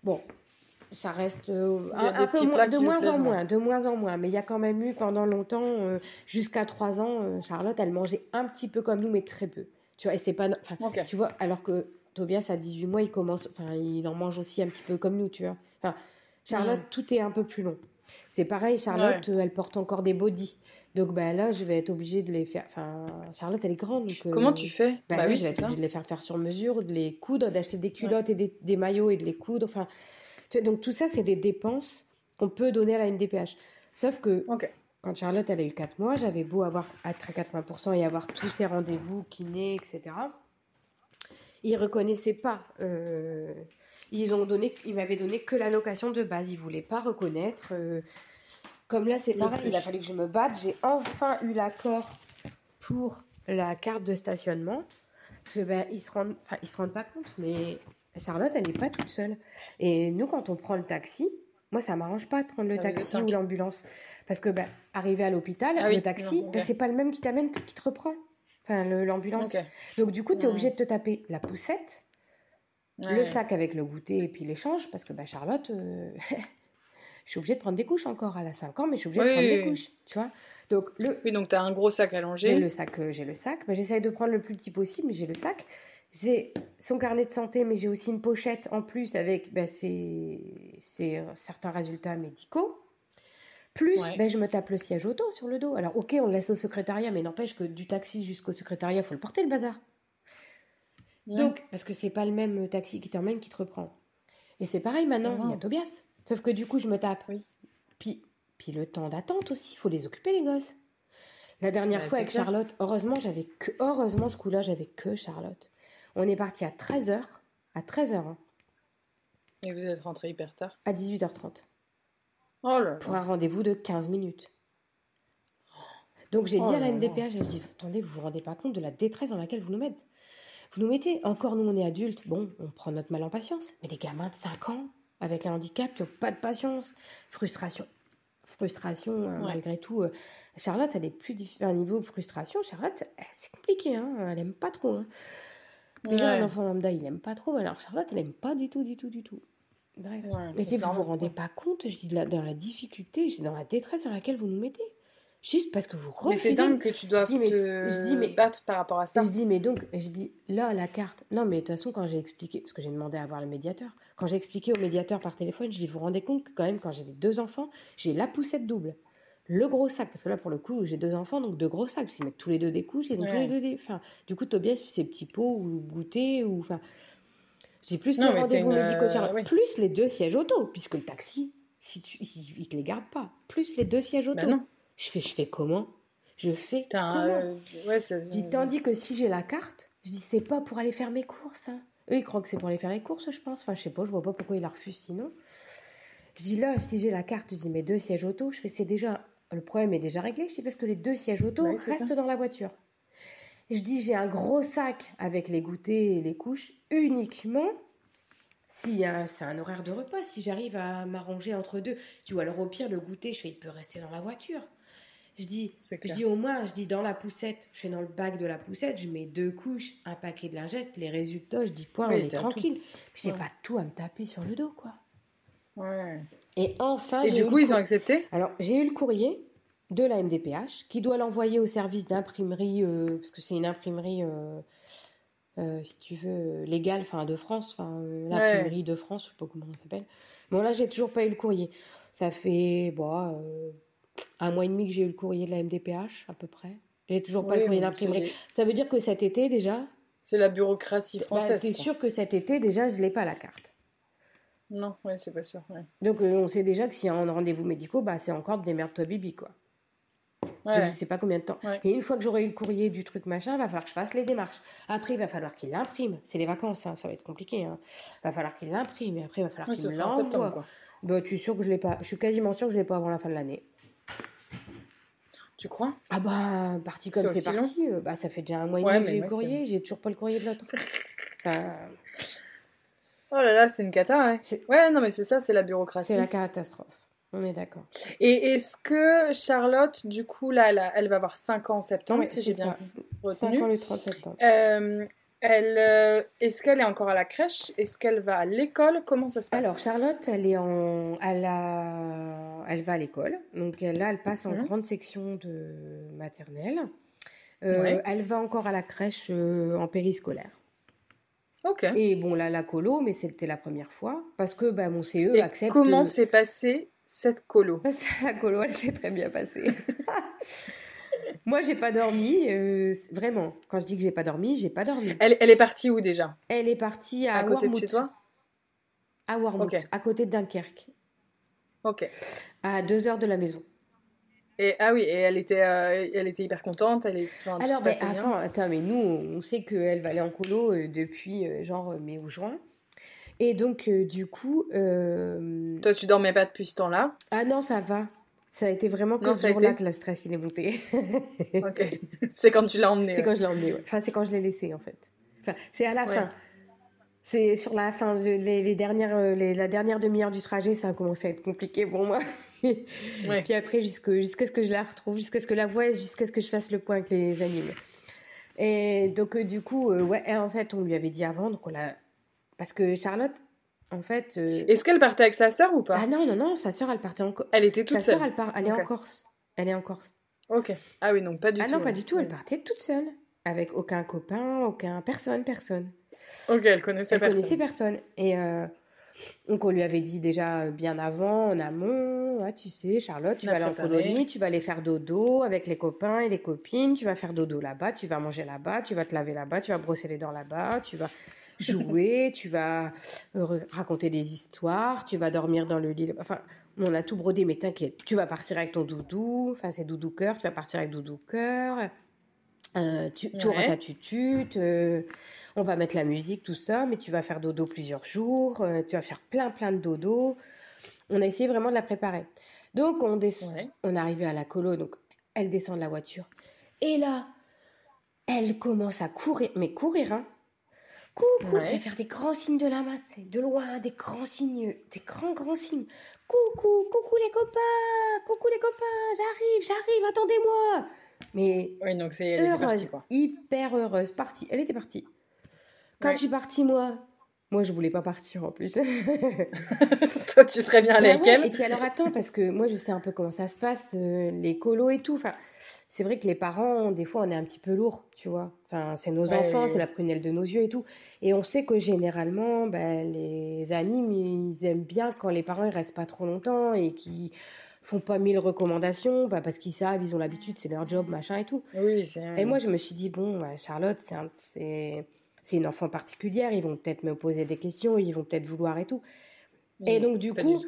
[SPEAKER 3] bon, ça reste euh, un, un peu moins, de moins en
[SPEAKER 2] moins.
[SPEAKER 3] de moins en moins. Mais il y a quand même eu pendant longtemps, euh, jusqu'à 3 ans, euh, Charlotte, elle mangeait un petit peu comme nous, mais très peu. Tu vois, et c'est pas, no- enfin,
[SPEAKER 2] Ok.
[SPEAKER 3] tu vois, alors que Tobias à 18 mois, il commence, enfin, il en mange aussi un petit peu comme nous, tu vois. Enfin, Charlotte,
[SPEAKER 2] Mm.
[SPEAKER 3] tout est un peu plus long. C'est pareil, Charlotte, elle porte encore des bodys. Donc bah, là, je vais être obligée de les faire. Enfin, Charlotte, elle est grande. Donc, euh,
[SPEAKER 2] Comment tu fais?
[SPEAKER 3] bah,
[SPEAKER 2] Bah
[SPEAKER 3] oui,
[SPEAKER 2] oui,
[SPEAKER 3] je vais être obligée de les faire faire sur mesure, de les coudre, d'acheter des culottes et des, des maillots et de les coudre. Enfin, donc tout ça, c'est des dépenses qu'on peut donner à la MDPH. Sauf que quand Charlotte, elle a eu 4 mois, j'avais beau avoir être à 80% et avoir tous ces rendez-vous, kiné, etc. Ils reconnaissaient pas. euh, ils ont donné, ils m'avaient donné que l'allocation de base. Ils voulaient pas reconnaître. euh, comme là, c'est pareil. Il a fallu que je me batte. J'ai enfin eu l'accord pour la carte de stationnement. Parce que ben, ils se rendent, enfin, ils se rendent pas compte, mais Charlotte, elle n'est pas toute seule. Et nous, quand on prend le taxi, moi, ça m'arrange pas de prendre le
[SPEAKER 2] Ah,
[SPEAKER 3] taxi ou l'ambulance. Parce que, ben, arrivé à l'hôpital,
[SPEAKER 2] Ah oui,
[SPEAKER 3] le taxi, ben, c'est pas le même qui t'amène que qui te reprend. Enfin, l'ambulance. Donc, du coup, tu es
[SPEAKER 2] Hmm.
[SPEAKER 3] obligé de te taper la poussette, le sac avec le goûter et puis l'échange. Parce que, ben, Charlotte, euh, je suis obligée de prendre des couches encore. Elle a 5 ans, mais je suis obligée de prendre
[SPEAKER 2] oui,
[SPEAKER 3] des
[SPEAKER 2] oui.
[SPEAKER 3] couches. Tu vois Donc, le,
[SPEAKER 2] Oui, donc t'as un gros sac
[SPEAKER 3] j'ai
[SPEAKER 2] allongé.
[SPEAKER 3] le sac, euh, j'ai le sac. Bah, J'essaye de prendre le plus petit possible, mais j'ai le sac. J'ai son carnet de santé, mais j'ai aussi une pochette en plus avec ses, ses, euh, certains résultats médicaux. Plus,
[SPEAKER 2] Ouais.
[SPEAKER 3] bah, je me tape le siège auto sur le dos. Alors, ok, on le laisse au secrétariat, mais n'empêche que du taxi jusqu'au secrétariat, faut le porter le bazar.
[SPEAKER 2] Ouais.
[SPEAKER 3] Donc, parce que c'est pas le même taxi qui t'emmène qui te reprend. Et c'est pareil maintenant, il y a. Tobias. Sauf que du coup, je me tape.
[SPEAKER 2] Oui.
[SPEAKER 3] Puis, puis le temps d'attente aussi, il faut les occuper les gosses. La dernière
[SPEAKER 2] Bah,
[SPEAKER 3] fois avec
[SPEAKER 2] clair.
[SPEAKER 3] Charlotte, heureusement, j'avais que heureusement ce coup-là, j'avais que Charlotte. On est parti à 13h, à 13h,
[SPEAKER 2] Et vous êtes rentré hyper tard.
[SPEAKER 3] à 18h30
[SPEAKER 2] Oh là
[SPEAKER 3] pour
[SPEAKER 2] là.
[SPEAKER 3] un rendez-vous de 15 minutes. Donc j'ai
[SPEAKER 2] Oh
[SPEAKER 3] dit à
[SPEAKER 2] là
[SPEAKER 3] la
[SPEAKER 2] là.
[SPEAKER 3] MDPH, j'ai dit, attendez, vous vous rendez pas compte de la détresse dans laquelle vous nous mettez? Vous nous mettez, encore nous on est adultes, bon, on prend notre mal en patience, mais les gamins de 5 ans, avec un handicap, qui n'ont pas de patience, frustration. Frustration, euh,
[SPEAKER 2] Ouais.
[SPEAKER 3] malgré tout. euh, Charlotte, elle est plus difficile. niveau frustration, Charlotte, c'est compliqué, hein, elle aime pas trop. hein. Déjà,
[SPEAKER 2] Ouais.
[SPEAKER 3] un enfant lambda, il aime pas trop, alors Charlotte, elle aime pas du tout, du tout, du tout. Bref. mais si vous vous rendez pas compte, je dis dans la difficulté, je dis dans la détresse dans laquelle vous nous mettez. Juste parce que vous refusez.
[SPEAKER 2] Mais c'est dingue que tu dois te je dis, mais, battre par rapport à ça.
[SPEAKER 3] Je dis, mais donc, je dis, là, la carte. Non, mais de toute façon, quand j'ai expliqué, parce que j'ai demandé à voir le médiateur, quand j'ai expliqué au médiateur par téléphone, je dis, vous vous rendez compte que quand même, quand j'ai deux enfants, j'ai la poussette double. Le gros sac, parce que là, pour le coup, j'ai deux enfants, donc deux gros sacs. Parce qu'ils mettent tous les deux des couches, ils ont tous les deux des. Enfin, du coup, Tobias, ses petits pots ou goûter, ou. Enfin, j'ai plus les rendez-vous plus les deux sièges auto, puisque le taxi, si tu, il, ne te les garde pas. Plus les deux sièges auto. Bah non. Je fais, je fais comment? Je fais comment? euh, ouais, dis, Tandis que si j'ai la carte, je dis c'est pas pour aller faire mes courses. Hein. Eux, ils croient que c'est pour aller faire les courses, je pense. Enfin, je sais pas, je vois pas pourquoi ils la refusent sinon. Je dis là, si j'ai la carte, je dis mes deux sièges auto, je fais c'est déjà le problème est déjà réglé. Je dis parce que les deux sièges auto restent dans la voiture. Je dis j'ai un gros sac avec les goûters et les couches uniquement si c'est un horaire de repas, si j'arrive à m'arranger entre deux. Tu vois, alors au pire, le goûter, je fais, il peut rester dans la voiture. Je dis, je dis au moins, je dis dans la poussette, je fais dans le bac de la poussette, je mets deux couches, un paquet de lingettes, les résultats, je dis point, on est tranquille. J'ai pas tout à me taper sur le dos, quoi.
[SPEAKER 2] Ouais.
[SPEAKER 3] Et enfin,
[SPEAKER 2] et du coup, ils ont accepté
[SPEAKER 3] Alors, j'ai eu le courrier de la MDPH qui doit l'envoyer au service d'imprimerie, euh, parce que c'est une imprimerie, euh, euh, si tu veux, légale, enfin de France, enfin l'imprimerie de France, je sais pas comment ça s'appelle. Bon, là, j'ai toujours pas eu le courrier. Ça fait, bon, un mois et demi que j'ai eu le courrier de la MDPH, à peu près. J'ai toujours pas le courrier d'imprimerie. Ça veut dire que cet été, déjà.
[SPEAKER 2] C'est la bureaucratie bah, française.
[SPEAKER 3] Bah, sûr que cet été, déjà, je l'ai pas la carte.
[SPEAKER 2] Non, ouais, c'est pas sûr.
[SPEAKER 3] Donc, euh, on sait déjà que s'il y a un rendez-vous médicaux, bah, c'est encore des merdes toi bibi, quoi. Ouais. je sais pas combien de temps. Et une fois que j'aurai eu le courrier du truc machin, il va falloir que je fasse les démarches. Après, il va falloir qu'il l'imprime. C'est les vacances, hein, ça va être compliqué. Hein. Il va falloir qu'il l'imprime. Et après, il va falloir qu'il me l'envoie. Bah, tu es sûr que je l'ai pas? Je suis quasiment sûr que je l'ai pas avant la fin de l'année.
[SPEAKER 2] Tu crois?
[SPEAKER 3] Ah bah, parti comme c'est parti, euh, bah, ça fait déjà un mois et demi que j'ai le courrier, j'ai toujours pas le courrier de l'autre.
[SPEAKER 2] Oh là là, c'est une cata, ouais. Ouais, non mais c'est ça, c'est la bureaucratie.
[SPEAKER 3] C'est la catastrophe, on est d'accord.
[SPEAKER 2] Et est-ce que Charlotte, du coup, là, elle, elle va avoir 5 ans en septembre, si j'ai bien
[SPEAKER 3] retenu 5 ans le 30 septembre.
[SPEAKER 2] Euh, elle, euh, est-ce qu'elle est encore à la crèche? Est-ce qu'elle va à l'école? Comment ça se passe?
[SPEAKER 3] Alors Charlotte, elle est en, elle a, elle va à l'école. Donc là, elle passe en mhm. grande section de maternelle. Euh, elle va encore à la crèche en périscolaire. Et bon là, la colo, mais c'était la première fois parce que bah, mon CE Et accepte.
[SPEAKER 2] Comment s'est passée cette colo?
[SPEAKER 3] La colo, elle s'est très bien passée. Moi, j'ai pas dormi. Euh, vraiment, quand je dis que j'ai pas dormi, j'ai pas dormi.
[SPEAKER 2] Elle, elle, est partie où déjà?
[SPEAKER 3] Elle est partie à,
[SPEAKER 2] à côté de chez toi?
[SPEAKER 3] À Warmouth, à côté de Dunkerque.
[SPEAKER 2] Ok.
[SPEAKER 3] À deux heures de la maison.
[SPEAKER 2] Et ah oui, et elle était, euh, elle était hyper contente. Elle est,
[SPEAKER 3] Alors, ben, attends, mais nous, on sait qu'elle va aller en colo euh, depuis genre mai ou juin. Et donc, du coup.
[SPEAKER 2] Toi, tu dormais pas depuis ce temps-là?
[SPEAKER 3] Ah non, ça va. Ça a été vraiment que ce jour-là que le stress il est monté.
[SPEAKER 2] ok. C'est quand tu l'as emmené.
[SPEAKER 3] C'est quand je l'ai emmené, Enfin, c'est quand je l'ai laissé, en fait. Enfin, c'est à la fin. C'est sur la fin, les, dernières, euh, la dernière demi-heure du trajet, ça a commencé à être compliqué pour moi. Puis après, jusqu'à ce que je la retrouve, jusqu'à ce que la voie, jusqu'à ce que je fasse le point avec les animaux. Et donc, euh, du coup, euh, ouais, en fait, on lui avait dit avant, donc on l'a. Parce que Charlotte, en fait. Euh,
[SPEAKER 2] Est-ce qu'elle partait avec sa sœur ou pas
[SPEAKER 3] Ah non, non, non, sa sœur, elle partait en
[SPEAKER 2] Elle était toute
[SPEAKER 3] seule.
[SPEAKER 2] Sa sœur,
[SPEAKER 3] elle, part... elle est en Corse. Elle est en Corse.
[SPEAKER 2] Ok. Ah oui, donc pas du
[SPEAKER 3] tout.
[SPEAKER 2] Ah
[SPEAKER 3] non, pas du tout. Elle partait toute seule. Avec aucun copain, aucun. Personne, personne.
[SPEAKER 2] Ok, elle connaissait
[SPEAKER 3] elle connaissait personne. Et donc, on lui avait dit déjà euh, bien avant, en amont, ah, tu sais, Charlotte, tu vas aller en colonie, tu vas aller faire dodo avec les copains et les copines, tu vas faire dodo là-bas, tu vas manger là-bas, tu vas te laver là-bas, tu vas brosser les dents là-bas, tu vas jouer, tu vas euh, raconter des histoires, tu vas dormir dans le lit. Enfin, on a tout brodé, mais t'inquiète, tu vas partir avec ton doudou, enfin c'est doudou cœur, tu vas partir avec doudou cœur. Euh, tu, tu auras ta tutute, euh, on va mettre la musique, tout ça, mais tu vas faire dodo plusieurs jours, tu vas faire plein plein de dodo. On a essayé vraiment de la préparer. Donc on descend, on est arrivé à la colo, donc elle descend de la voiture. Et là, elle commence à courir, mais courir, hein, coucou, ouais. faire des grands signes de la main, c'est de loin, des grands signes, des grands grands signes. Coucou, coucou les copains, coucou les copains, j'arrive, j'arrive, attendez-moi. Mais
[SPEAKER 2] oui, donc c'est
[SPEAKER 3] heureuse, hyper heureuse, partie. Elle était partie. Quand je suis partie moi, Moi, je voulais pas partir en plus.
[SPEAKER 2] Toi, tu serais bien allée
[SPEAKER 3] Bah
[SPEAKER 2] avec
[SPEAKER 3] ouais,
[SPEAKER 2] elle.
[SPEAKER 3] Et puis alors attends, parce que moi je sais un peu comment ça se passe, euh, les colos et tout. Enfin, c'est vrai que les parents, des fois, on est un petit peu lourd, tu vois. Enfin, c'est nos
[SPEAKER 2] Ouais,
[SPEAKER 3] enfants,
[SPEAKER 2] ouais,
[SPEAKER 3] c'est
[SPEAKER 2] ouais.
[SPEAKER 3] la prunelle de nos yeux et tout. Et on sait que généralement, ben, les animes, ils aiment bien quand les parents ils restent pas trop longtemps et qui font pas mille recommandations, bah, parce qu'ils savent, ils ont l'habitude, c'est leur job, machin et tout.
[SPEAKER 2] Oui, c'est.
[SPEAKER 3] Et moi, je me suis dit, bon, bah, Charlotte, c'est un- c'est c'est une enfant particulière, ils vont peut-être me poser des questions, ils vont peut-être vouloir et tout. Et donc, du coup,
[SPEAKER 2] du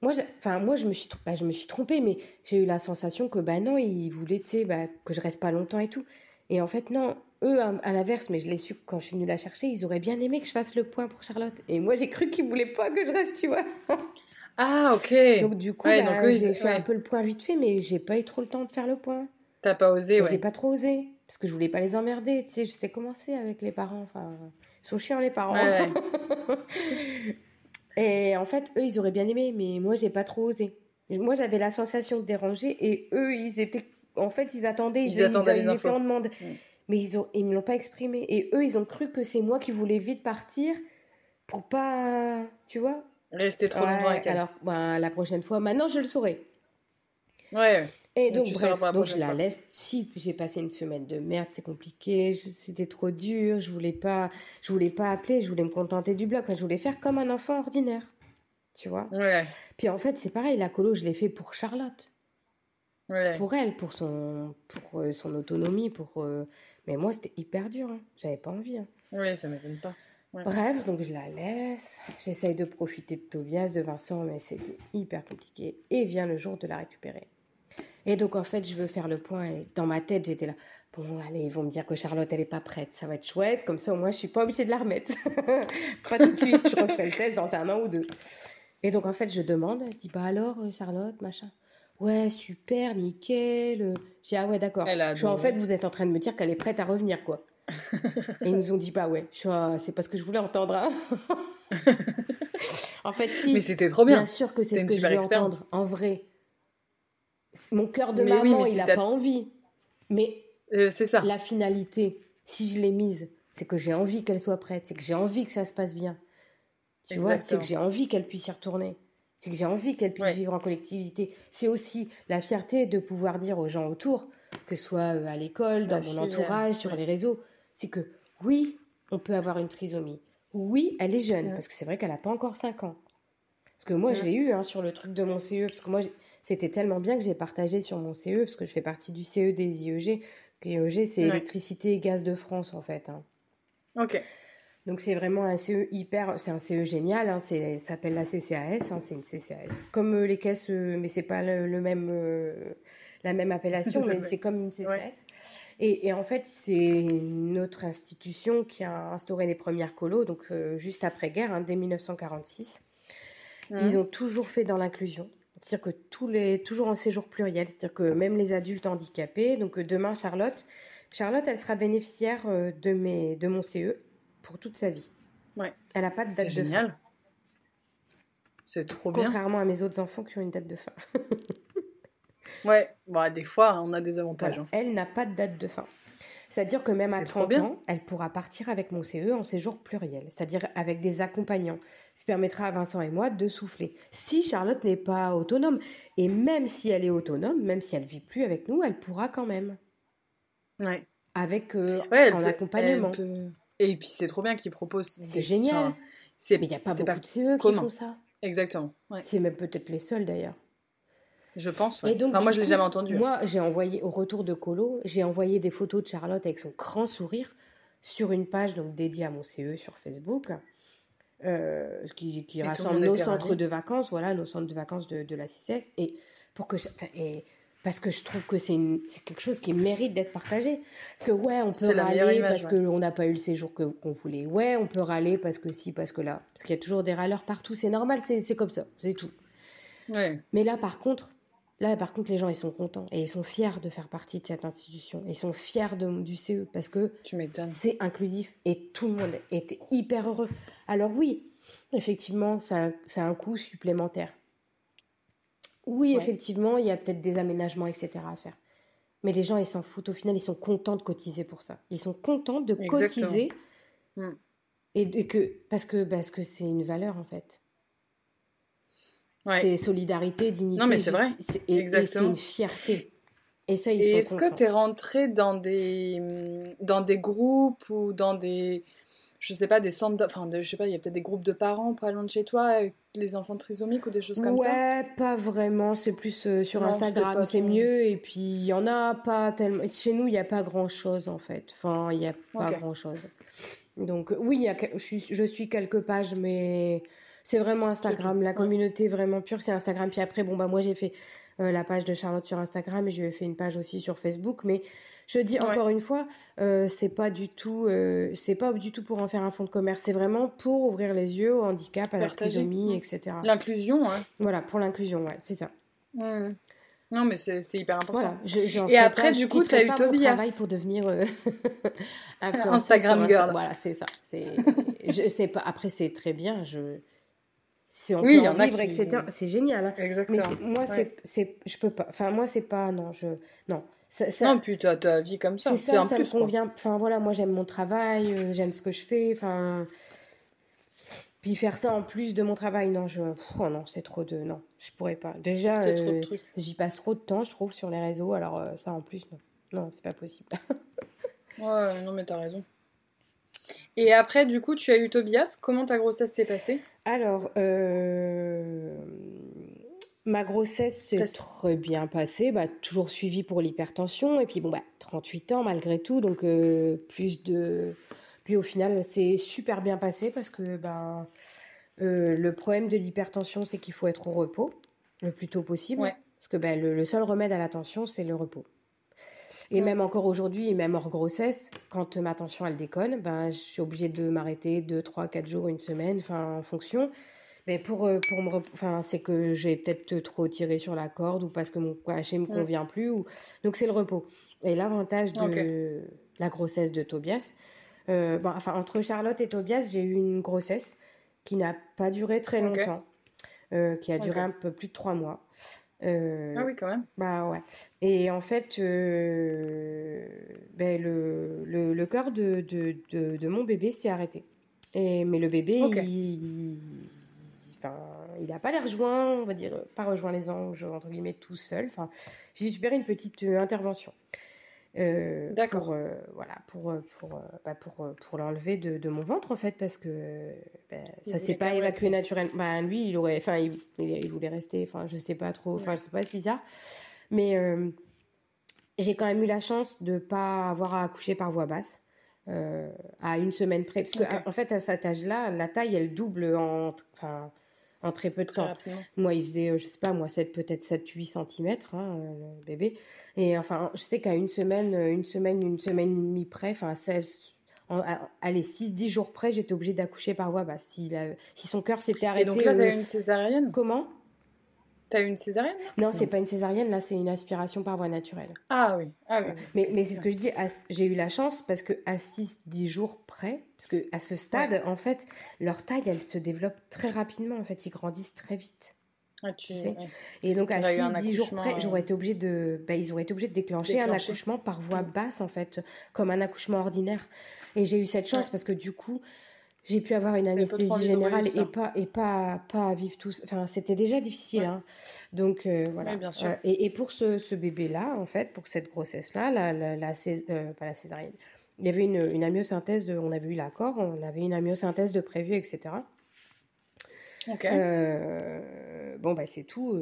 [SPEAKER 3] moi, enfin, moi, je me suis, bah, je me suis trompée, mais j'ai eu la sensation que, bah non, ils voulaient, tu sais, bah, que je reste pas longtemps et tout. Et en fait, non, eux, à, à l'inverse, mais je l'ai su quand je suis venue la chercher, ils auraient bien aimé que je fasse le point pour Charlotte. Et moi, j'ai cru qu'ils voulaient pas que je reste, tu vois.
[SPEAKER 2] Ah, ok.
[SPEAKER 3] Donc, du coup,
[SPEAKER 2] Ouais,
[SPEAKER 3] bah,
[SPEAKER 2] ils-
[SPEAKER 3] j'ai fait
[SPEAKER 2] ouais.
[SPEAKER 3] un peu le point vite fait, mais j'ai pas eu trop le temps de faire le point.
[SPEAKER 2] T'as pas osé, ouais.
[SPEAKER 3] J'ai pas trop osé, parce que je voulais pas les emmerder, tu sais, je sais comment c'est avec les parents, enfin, ils sont chiants les parents.
[SPEAKER 2] Ouais,
[SPEAKER 3] Et en fait, eux, ils auraient bien aimé, mais moi, j'ai pas trop osé. Moi, j'avais la sensation de déranger, et eux, ils étaient, en fait, ils attendaient,
[SPEAKER 2] Ils attendaient les
[SPEAKER 3] étaient
[SPEAKER 2] infos.
[SPEAKER 3] en demande.
[SPEAKER 2] Mm.
[SPEAKER 3] Mais ils ont, ils me l'ont pas exprimé, et eux, ils ont cru que c'est moi qui voulais vite partir pour pas, tu vois.
[SPEAKER 2] Rester trop longtemps avec elle.
[SPEAKER 3] alors, ben, la prochaine fois, maintenant, je le saurai.
[SPEAKER 2] Ouais.
[SPEAKER 3] Et
[SPEAKER 2] Donc,
[SPEAKER 3] bref, donc je la
[SPEAKER 2] fois.
[SPEAKER 3] laisse. Si j'ai passé une semaine de merde, c'est compliqué, c'était trop dur, je voulais pas, je voulais pas appeler, je voulais me contenter du Enfin, je voulais faire comme un enfant ordinaire, tu vois?
[SPEAKER 2] Ouais.
[SPEAKER 3] Puis en fait, c'est pareil, la colo, je l'ai fait pour Charlotte,
[SPEAKER 2] Ouais.
[SPEAKER 3] pour elle, pour son, pour euh, son autonomie, pour. euh, Mais moi, c'était hyper dur, hein. j'avais pas envie. hein.
[SPEAKER 2] Ouais, ça m'étonne pas. Ouais.
[SPEAKER 3] Bref, donc je la laisse. J'essaye de profiter de Tobias, de Vincent, mais c'était hyper compliqué. Et vient le jour de la récupérer. Et donc, en fait, je veux faire le point. Et dans ma tête, j'étais là. Bon, allez, ils vont me dire que Charlotte, elle est pas prête. Ça va être chouette. Comme ça, au moins, je suis pas obligée de la remettre. pas tout de suite. Je referai le test dans un an ou deux. Et donc, en fait, je demande. Je dis, bah alors, euh, Charlotte, machin. Ouais, super, nickel. Je dis, ah ouais, d'accord. En fait, vous êtes en train de me dire qu'elle est prête à revenir, quoi. Et ils nous ont dit, bah ouais. C'est pas ce que je voulais entendre. hein. en fait, si.
[SPEAKER 2] Mais c'était trop bien.
[SPEAKER 3] Bien sûr que c'est ce
[SPEAKER 2] une
[SPEAKER 3] que je
[SPEAKER 2] super
[SPEAKER 3] veux
[SPEAKER 2] expérience.
[SPEAKER 3] entendre, en vrai. Mon cœur de
[SPEAKER 2] Mais oui,
[SPEAKER 3] maman,
[SPEAKER 2] mais
[SPEAKER 3] il n'a pas envie. Mais
[SPEAKER 2] Euh, c'est ça.
[SPEAKER 3] la finalité, si je l'ai mise, c'est que j'ai envie qu'elle soit prête, c'est que j'ai envie que ça se passe bien. Tu vois, c'est que j'ai envie qu'elle puisse y retourner. C'est que j'ai envie qu'elle puisse
[SPEAKER 2] Ouais.
[SPEAKER 3] vivre en collectivité. C'est aussi la fierté de pouvoir dire aux gens autour, que ce soit euh, à l'école, dans
[SPEAKER 2] La
[SPEAKER 3] mon
[SPEAKER 2] fille,
[SPEAKER 3] entourage,
[SPEAKER 2] euh,
[SPEAKER 3] sur les réseaux, c'est que oui, on peut avoir une trisomie. Oui, elle est jeune,
[SPEAKER 2] Ouais.
[SPEAKER 3] parce que c'est vrai qu'elle n'a pas encore 5 ans. Parce que moi, je l'ai eu hein, sur le truc de mon CE, parce que moi, c'était tellement bien que j'ai partagé sur mon CE, parce que je fais partie du CE des IEG. que IEG, c'est
[SPEAKER 2] Ouais.
[SPEAKER 3] électricité et gaz de France, en fait. hein.
[SPEAKER 2] Ok.
[SPEAKER 3] Donc c'est vraiment un CE hyper, c'est un CE génial, hein, c'est, ça s'appelle la CCAS, hein, c'est une CCAS. Comme euh, les caisses, euh, mais c'est pas le, le même, euh, la même appellation, mais c'est comme une CCAS.
[SPEAKER 2] Ouais.
[SPEAKER 3] Et, et en fait, c'est une autre institution qui a instauré les premières colos, donc euh, juste après-guerre, hein, dès 1946.
[SPEAKER 2] Mhm.
[SPEAKER 3] Ils ont toujours fait dans l'inclusion. C'est-à-dire que tous les, toujours en séjour pluriel, c'est-à-dire que même les adultes handicapés, donc euh, demain Charlotte, Charlotte, elle sera bénéficiaire euh, de, mes, de mon CE pour toute sa vie.
[SPEAKER 2] Ouais.
[SPEAKER 3] Elle n'a pas de date de fin.
[SPEAKER 2] génial. C'est trop bien.
[SPEAKER 3] Contrairement à mes autres enfants qui ont une date de fin.
[SPEAKER 2] Ouais. Bon, des fois, on a des avantages.
[SPEAKER 3] Voilà.
[SPEAKER 2] hein.
[SPEAKER 3] Elle n'a pas de date de fin. C'est-à-dire que même à
[SPEAKER 2] C'est trop
[SPEAKER 3] 30
[SPEAKER 2] bien.
[SPEAKER 3] ans, elle pourra partir avec mon CE en séjour pluriel, c'est-à-dire avec des accompagnants. Ça permettra à Vincent et moi de souffler. Si Charlotte n'est pas autonome, et même si elle est autonome, même si elle vit plus avec nous, elle pourra quand même,
[SPEAKER 2] Ouais.
[SPEAKER 3] avec euh,
[SPEAKER 2] Ouais,
[SPEAKER 3] en
[SPEAKER 2] peut-
[SPEAKER 3] accompagnement.
[SPEAKER 2] peut- Et puis c'est trop bien qu'ils proposent.
[SPEAKER 3] C'est génial.
[SPEAKER 2] enfin,
[SPEAKER 3] Mais il n'y a pas beaucoup de CE qui
[SPEAKER 2] commun.
[SPEAKER 3] font ça.
[SPEAKER 2] Exactement. Ouais.
[SPEAKER 3] C'est même peut-être les seuls d'ailleurs.
[SPEAKER 2] Je pense. ouais.
[SPEAKER 3] Et donc,
[SPEAKER 2] enfin, moi, je l'ai jamais entendu.
[SPEAKER 3] Moi, j'ai envoyé, au retour de Colo, j'ai envoyé des photos de Charlotte avec son grand sourire sur une page donc dédiée à mon CE sur Facebook, euh, qui, rassemble nos centres de vacances, voilà, nos centres de vacances de, de la CCS. Et pour que je- et parce que je trouve que c'est quelque chose qui mérite d'être partagé. Parce que ouais, on peut râler
[SPEAKER 2] image,
[SPEAKER 3] parce
[SPEAKER 2] ouais.
[SPEAKER 3] qu'on n'a pas eu le séjour que- qu'on voulait. Ouais, on peut râler parce que si, parce que là. Parce qu'il y a toujours des râleurs partout, c'est normal, c'est c'est comme ça, c'est tout.
[SPEAKER 2] Ouais.
[SPEAKER 3] Mais là, par contre, là, par contre, les gens, ils sont contents et ils sont fiers de faire partie de cette institution. Ils sont fiers de- du CE parce que c'est inclusif et tout le monde était hyper heureux. Alors oui, effectivement, ça, ça a un coût supplémentaire. Oui,
[SPEAKER 2] Ouais.
[SPEAKER 3] effectivement, il y a peut-être des aménagements, etc. à faire. Mais les gens, ils s'en foutent. Au final, ils sont contents de cotiser pour ça. Ils sont contents de
[SPEAKER 2] Exactement.
[SPEAKER 3] cotiser
[SPEAKER 2] Mm.
[SPEAKER 3] et, que parce que parce que c'est une valeur en fait. C'est solidarité, dignité.
[SPEAKER 2] Non mais c'est vrai.
[SPEAKER 3] Et, c'est une fierté.
[SPEAKER 2] Et ça, ils Est-ce que tu es rentré dans des dans des groupes ou dans des je sais pas, des centres, enfin, je sais pas, il y a peut-être des groupes de parents pas loin de chez toi, avec les enfants trisomiques ou des choses comme ça?
[SPEAKER 3] Ouais, pas vraiment, c'est plus euh, sur Instagram, c'est mieux, et puis il y en a pas tellement, chez nous, il n'y a pas grand-chose en fait, enfin, il n'y a pas grand-chose. Donc oui, y a... je, suis, je suis quelques pages, mais c'est vraiment Instagram, la communauté vraiment pure, c'est Instagram, puis après, bon, bah moi j'ai fait euh, la page de Charlotte sur Instagram, et j'ai fait une page aussi sur Facebook, mais je dis encore une fois, euh, c'est pas du tout, euh, c'est pas du tout pour en faire un fonds de commerce. C'est vraiment pour ouvrir les yeux au handicap, à la trisomie, etc.
[SPEAKER 2] L'inclusion, hein.
[SPEAKER 3] Voilà, pour l'inclusion, ouais, c'est ça.
[SPEAKER 2] Mmh. Non, mais c'est hyper important. Voilà, Et après, du coup, tu as eu Tobias. travail
[SPEAKER 3] pour devenir euh,
[SPEAKER 2] Instagram girl.
[SPEAKER 3] Voilà, c'est ça. je sais pas. Après, c'est très bien. Je si on oui, peut en, vivre, qui... etc. C'est génial. Hein.
[SPEAKER 2] Exactement.
[SPEAKER 3] Mais moi, c'est, c'est, je peux pas. Enfin, moi, c'est pas. Non, je. Non.
[SPEAKER 2] Ça, ça... Non, puis ta vie comme ça.
[SPEAKER 3] C'est ça, ça plus, me convient. Enfin, voilà, moi, j'aime mon travail, euh, j'aime ce que je fais. Enfin. Puis faire ça en plus de mon travail, non, je. Oh non, c'est trop de. Non, je pourrais pas. Déjà, euh, j'y passe trop de temps, je trouve, sur les réseaux. Alors, euh, ça en plus, non. Non, c'est pas possible.
[SPEAKER 2] ouais, non, mais t'as raison. Et après, du coup, tu as eu Tobias. Comment ta grossesse s'est passée?
[SPEAKER 3] Alors, euh, ma grossesse s'est très bien passée. Bah, toujours suivie pour l'hypertension. Et puis, bon, bah, 38 ans malgré tout. Donc, euh, plus de. Puis au final, c'est super bien passé parce que ben, euh, le problème de l'hypertension, c'est qu'il faut être au repos le plus tôt possible. Parce que ben, le, seul remède à la tension, c'est le repos. Et même encore aujourd'hui, et même hors grossesse, quand ma tension elle déconne, ben, je suis obligée de m'arrêter 2, 3, 4 jours, une semaine, enfin en fonction. Mais pour, euh, pour me enfin, c'est que j'ai peut-être trop tiré sur la corde ou parce que mon cachet me convient plus. Ou... Donc c'est le repos. Et l'avantage de la grossesse de Tobias, euh, bon, enfin entre Charlotte et Tobias, j'ai eu une grossesse qui n'a pas duré très longtemps, euh, qui a duré un peu plus de 3 mois.
[SPEAKER 2] Euh, ah oui, quand même.
[SPEAKER 3] Bah ouais. Et en fait, euh, ben le, le, le, cœur de, de, de, mon bébé s'est arrêté. Et, mais le bébé, il, enfin, il n'a pas l'air rejoint, on va dire, pas rejoint les anges, entre guillemets, tout seul. Enfin, j'ai super une petite euh, intervention. Euh. Pour, euh, voilà, pour, euh, pour, bah, pour, pour l'enlever de, de, mon ventre, en fait, parce que bah, ça s'est pas évacué naturellement. Bah, lui, il aurait, enfin, il, il, voulait rester, enfin, je sais pas trop, enfin, je sais pas, c'est bizarre. Mais j'ai quand même eu la chance de pas avoir à accoucher par voie basse. à une semaine près. Parce que, en fait, à cet âge-là, la taille, elle double en, enfin, en très peu de temps. Moi, il faisait, je sais pas, moi, peut-être 7-8 cm, hein, le bébé. Et enfin, je sais qu'à une semaine, euh, une semaine, une semaine et demie près, enfin, allez, 6-10 jours près, j'étais obligée d'accoucher par voie basse. Si, si son cœur s'était arrêté. Et
[SPEAKER 2] donc là, as une césarienne?
[SPEAKER 3] Comment?
[SPEAKER 2] T'as une césarienne
[SPEAKER 3] Non, c'est pas une césarienne, là, c'est une aspiration par voie naturelle.
[SPEAKER 2] Ah oui, ah oui.
[SPEAKER 3] Mais, mais c'est ce que je dis, j'ai eu la chance parce que à 6-10 jours près, parce que à ce stade, en fait, leur taille, elle se développe très rapidement, en fait, ils grandissent très vite.
[SPEAKER 2] Ah, tu sais.
[SPEAKER 3] Et donc à 6-10 jours près, j'aurais été obligée de, bah, ils auraient été obligés de déclencher, un accouchement par voie basse en fait, comme un accouchement ordinaire. Et j'ai eu cette chance parce que du coup, j'ai pu avoir une anesthésie générale et pas et pas pas vivre tout. Enfin, c'était déjà difficile. Hein. Donc euh, voilà.
[SPEAKER 2] bien sûr. Euh,
[SPEAKER 3] et, et, pour ce, ce bébé là, en fait, pour cette grossesse là, la, la, la, euh, pas la césarienne, il y avait une, une amyosynthèse de, on avait eu l'accord, on avait une amyosynthèse de prévu, etc. Euh, bon, bah, c'est tout.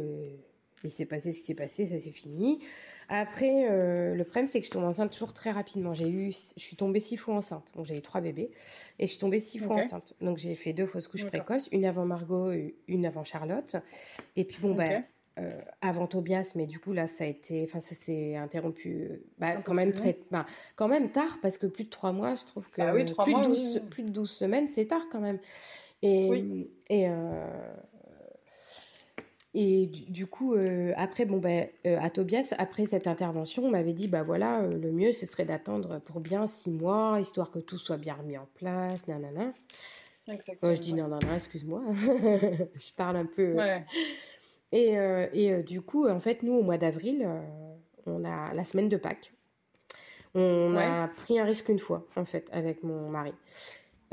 [SPEAKER 3] Il s'est passé ce qui s'est passé, ça s'est fini. Après, euh, le problème, c'est que je tombe enceinte toujours très rapidement. J'ai eu, je suis tombée six fois enceinte. Donc, j'ai eu trois bébés. Et je suis tombée six fois enceinte. Donc, j'ai fait deux fausses couches précoces. Une avant Margot, une avant Charlotte. Et puis, bon, bah, avant Tobias, mais du coup, là, ça a été, enfin, ça s'est interrompu, bah, quand même très, bah, quand même tard, parce que plus de trois mois, je trouve que
[SPEAKER 2] bah oui,
[SPEAKER 3] plus, de 12, plus de 12 semaines, c'est tard quand même. Et, et, euh, et du, coup, euh, après, bon, ben, euh, à Tobias, après cette intervention, on m'avait dit, bah voilà, le mieux, ce serait d'attendre pour bien six mois, histoire que tout soit bien remis en place, nanana. Exactement. je dis non, non, non, excuse-moi. je parle un peu. Et, et du coup, en fait, nous, au mois d'avril, on a la semaine de Pâques. On a pris un risque une fois, en fait, avec mon mari.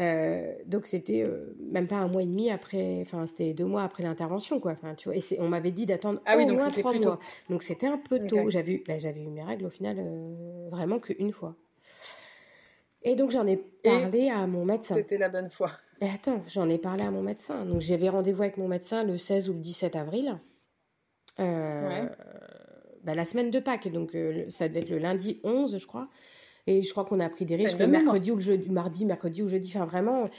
[SPEAKER 3] Euh, donc c'était euh, même pas un mois et demi après, enfin c'était deux mois après l'intervention quoi. Enfin tu vois, et on m'avait dit d'attendre ah oui, au moins trois mois. Donc c'était un peu tôt. J'avais eu, ben, j'avais eu mes règles au final euh, vraiment qu'une fois. Et donc j'en ai parlé à mon médecin.
[SPEAKER 2] C'était la bonne fois.
[SPEAKER 3] Et attends, j'en ai parlé à mon médecin. Donc j'avais rendez-vous avec mon médecin le 16 ou le 17 avril. Ben, la semaine de Pâques, donc ça devait être le lundi 11, je crois. Et je crois qu'on a pris des risques le mercredi ou le jeudi, mardi, mercredi ou jeudi, enfin vraiment.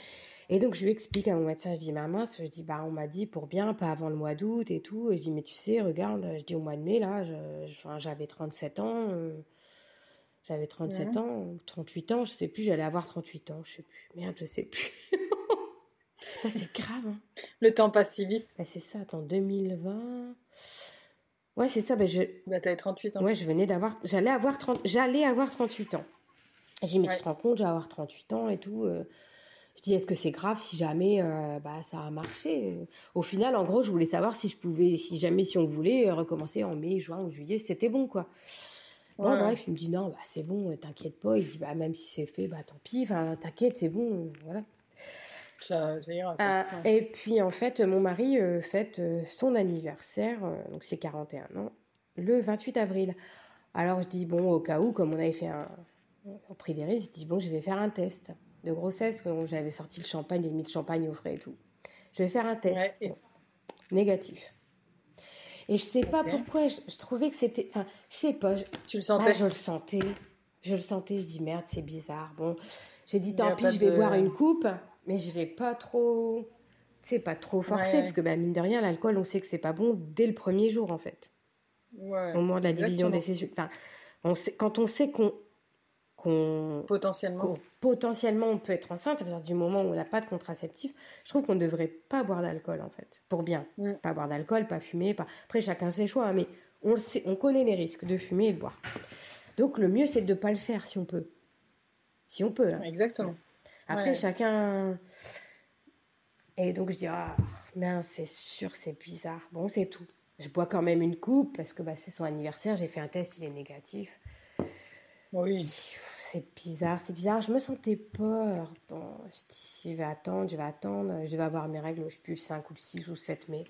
[SPEAKER 3] Et donc je lui explique à mon médecin, je dis ma mince, je dis bah on m'a dit pour bien, pas avant le mois d'août et tout. Et je dis mais tu sais, regarde, je dis au mois de mai là, j'avais 37 ans, euh, j'avais 37 ans ou 38 ans, je sais plus, j'allais avoir 38 ans, je sais plus. Merde, je sais plus. ça c'est grave. Hein.
[SPEAKER 2] Le temps passe si vite.
[SPEAKER 3] Bah, c'est ça, attends 2020. Ouais, c'est ça. Bah, je...
[SPEAKER 2] bah t'avais 38 ans.
[SPEAKER 3] Ouais, je venais d'avoir. J'allais avoir, 30... J'allais avoir 38 ans. J'ai dit, mais tu te rends compte, j'ai avoir 38 ans et tout. Euh. Je dis, est-ce que c'est grave si jamais euh, bah, ça a marché Au final, en gros, je voulais savoir si je pouvais, si jamais, si on voulait euh, recommencer en mai, juin ou juillet, c'était bon, quoi. Bon, bref, il me dit, non, bah, c'est bon, t'inquiète pas. Il dit, bah, même si c'est fait, bah, tant pis, enfin, t'inquiète, c'est bon, voilà.
[SPEAKER 2] Ça, ça ira,
[SPEAKER 3] Et puis, en fait, mon mari fête son anniversaire, donc c'est 41 ans, le 28 avril. Alors, je dis, bon, au cas où, comme on avait fait un, au prix des risques, je dis bon, je vais faire un test de grossesse. J'avais sorti le champagne, j'ai mis le champagne au frais et tout. Je vais faire un test négatif. Et je sais pas pourquoi, je, trouvais que c'était. Enfin, je sais pas.
[SPEAKER 2] tu le sentais
[SPEAKER 3] Je le sentais. Je le sentais, je dis merde, c'est bizarre. Bon, j'ai dit tant pis, je vais boire une coupe, mais je vais pas trop. Tu pas trop forcer, parce que bah, mine de rien, l'alcool, on sait que c'est pas bon dès le premier jour, en fait. Au moment de la division des sessions. Enfin, on sait, quand on sait qu'on
[SPEAKER 2] potentiellement.
[SPEAKER 3] potentiellement on peut être enceinte à partir du moment où on n'a pas de contraceptif. Je trouve qu'on ne devrait pas boire d'alcool en fait pour bien. Mm. pas boire d'alcool pas fumer pas après chacun ses choix hein, mais on sait on connaît les risques de fumer et de boire. Donc le mieux c'est de ne pas le faire si on peut. Si on peut hein.
[SPEAKER 2] exactement.
[SPEAKER 3] Après chacun et donc je dis ah c'est sûr c'est bizarre. Bon c'est tout. Je bois quand même une coupe parce que bah, c'est son anniversaire j'ai fait un test il est négatif.
[SPEAKER 2] Oui
[SPEAKER 3] c'est bizarre, c'est bizarre. Je me sentais peur. Bon, je dis, je vais attendre, je vais attendre. Je vais avoir mes règles, je sais plus, le 5 ou le 6 ou le 7 mai.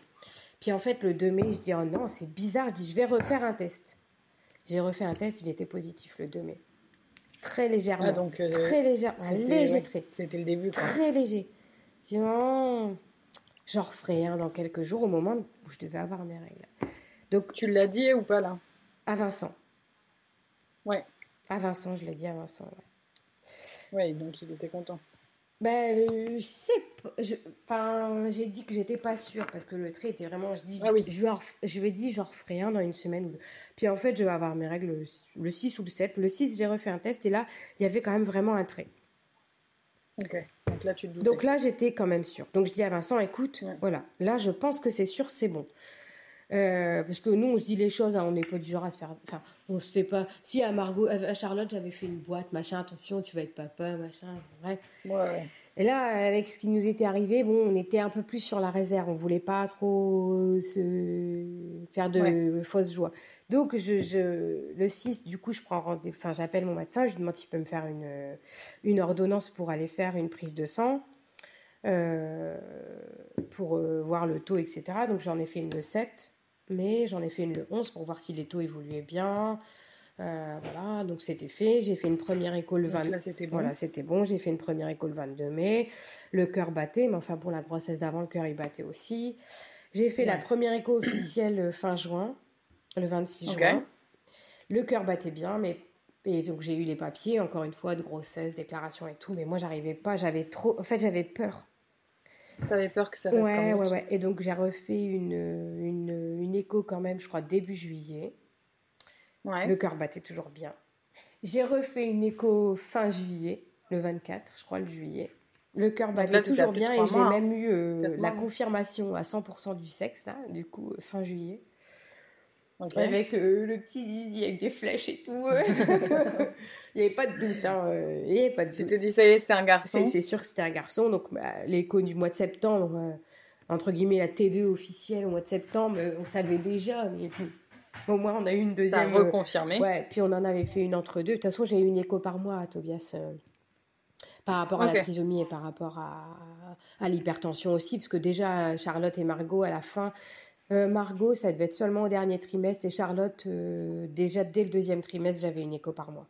[SPEAKER 3] Puis en fait, le 2 mai, je dis, oh non, c'est bizarre. Je dis, je vais refaire un test. J'ai refait un test, il était positif le 2 mai. Très légèrement. Ah, donc, euh, très légèrement. léger
[SPEAKER 2] C'était le début,
[SPEAKER 3] Très léger. Sinon, j'en referai un dans quelques jours au moment où je devais avoir mes règles.
[SPEAKER 2] Donc, tu l'as dit ou pas là?
[SPEAKER 3] À Vincent.
[SPEAKER 2] Ouais.
[SPEAKER 3] À Vincent, je l'ai dit à Vincent.
[SPEAKER 2] Oui, donc il était content.
[SPEAKER 3] Ben, euh, je sais pas. Enfin, j'ai dit que j'étais pas sûre parce que le trait était vraiment. Je dis,
[SPEAKER 2] ah oui.
[SPEAKER 3] je, je vais dire, j'en referai un dans une semaine. Puis en fait, je vais avoir mes règles le 6 ou le 7. Le 6, j'ai refait un test et là, il y avait quand même vraiment un trait.
[SPEAKER 2] Ok. Donc là, tu te
[SPEAKER 3] Donc là, j'étais quand même sûre. Donc je dis à Vincent, écoute, voilà, là, je pense que c'est sûr, c'est bon. Euh, parce que nous, on se dit les choses, hein, on n'est pas du genre à se faire. Enfin, on se fait pas. Si à Margot, à Charlotte, j'avais fait une boîte, machin, attention, tu vas être papa, machin,
[SPEAKER 2] bref. Ouais.
[SPEAKER 3] Et là, avec ce qui nous était arrivé, bon, on était un peu plus sur la réserve. On voulait pas trop se faire de fausses joies. Donc, je, je, le 6, du coup, je prends rendez Enfin, j'appelle mon médecin, je lui demande s'il peut me faire une, une ordonnance pour aller faire une prise de sang. Euh, pour euh, voir le taux, etc. Donc j'en ai fait une le 7 mais j'en ai fait une le 11 pour voir si les taux évoluaient bien. Euh, voilà, donc c'était fait. J'ai fait une première école le 20.
[SPEAKER 2] c'était
[SPEAKER 3] bon. Voilà, c'était bon. J'ai fait une première école le 22 mai. Le cœur battait, mais enfin pour la grossesse d'avant, le cœur il battait aussi. J'ai fait la première écho officielle euh, fin juin, le 26 juin. Le cœur battait bien, mais et donc j'ai eu les papiers, encore une fois, de grossesse, déclaration et tout, mais moi j'arrivais pas, j'avais trop, en fait j'avais peur.
[SPEAKER 2] T'avais peur que ça fasse
[SPEAKER 3] ouais, ouais, ouais. Et donc j'ai refait une, une, une, écho quand même, je crois, début juillet.
[SPEAKER 2] Ouais.
[SPEAKER 3] Le cœur battait toujours bien. J'ai refait une écho fin juillet, le 24, je crois, le juillet. Le cœur battait toujours bien et j'ai même eu euh, la confirmation à 100% du sexe, hein, du coup, euh, fin juillet. Avec euh, le petit zizi avec des flèches et tout. il n'y avait pas de doute. Hein, il y avait pas de
[SPEAKER 2] Tu te dis, ça y est, c'est un garçon.
[SPEAKER 3] C'est sûr que c'était un garçon. Donc, bah, l'écho du mois de septembre, euh, entre guillemets, la T2 officielle au mois de septembre, euh, on savait déjà. Mais au moins, on a eu une deuxième.
[SPEAKER 2] Ça a reconfirmé.
[SPEAKER 3] ouais, puis on en avait fait une entre deux. De toute façon, j'ai eu une écho par mois à Tobias. par rapport à la trisomie et par rapport à, à l'hypertension aussi, parce que déjà, Charlotte et Margot, à la fin, euh, Margot, ça devait être seulement au dernier trimestre, et Charlotte, euh, déjà dès le deuxième trimestre, j'avais une écho par mois.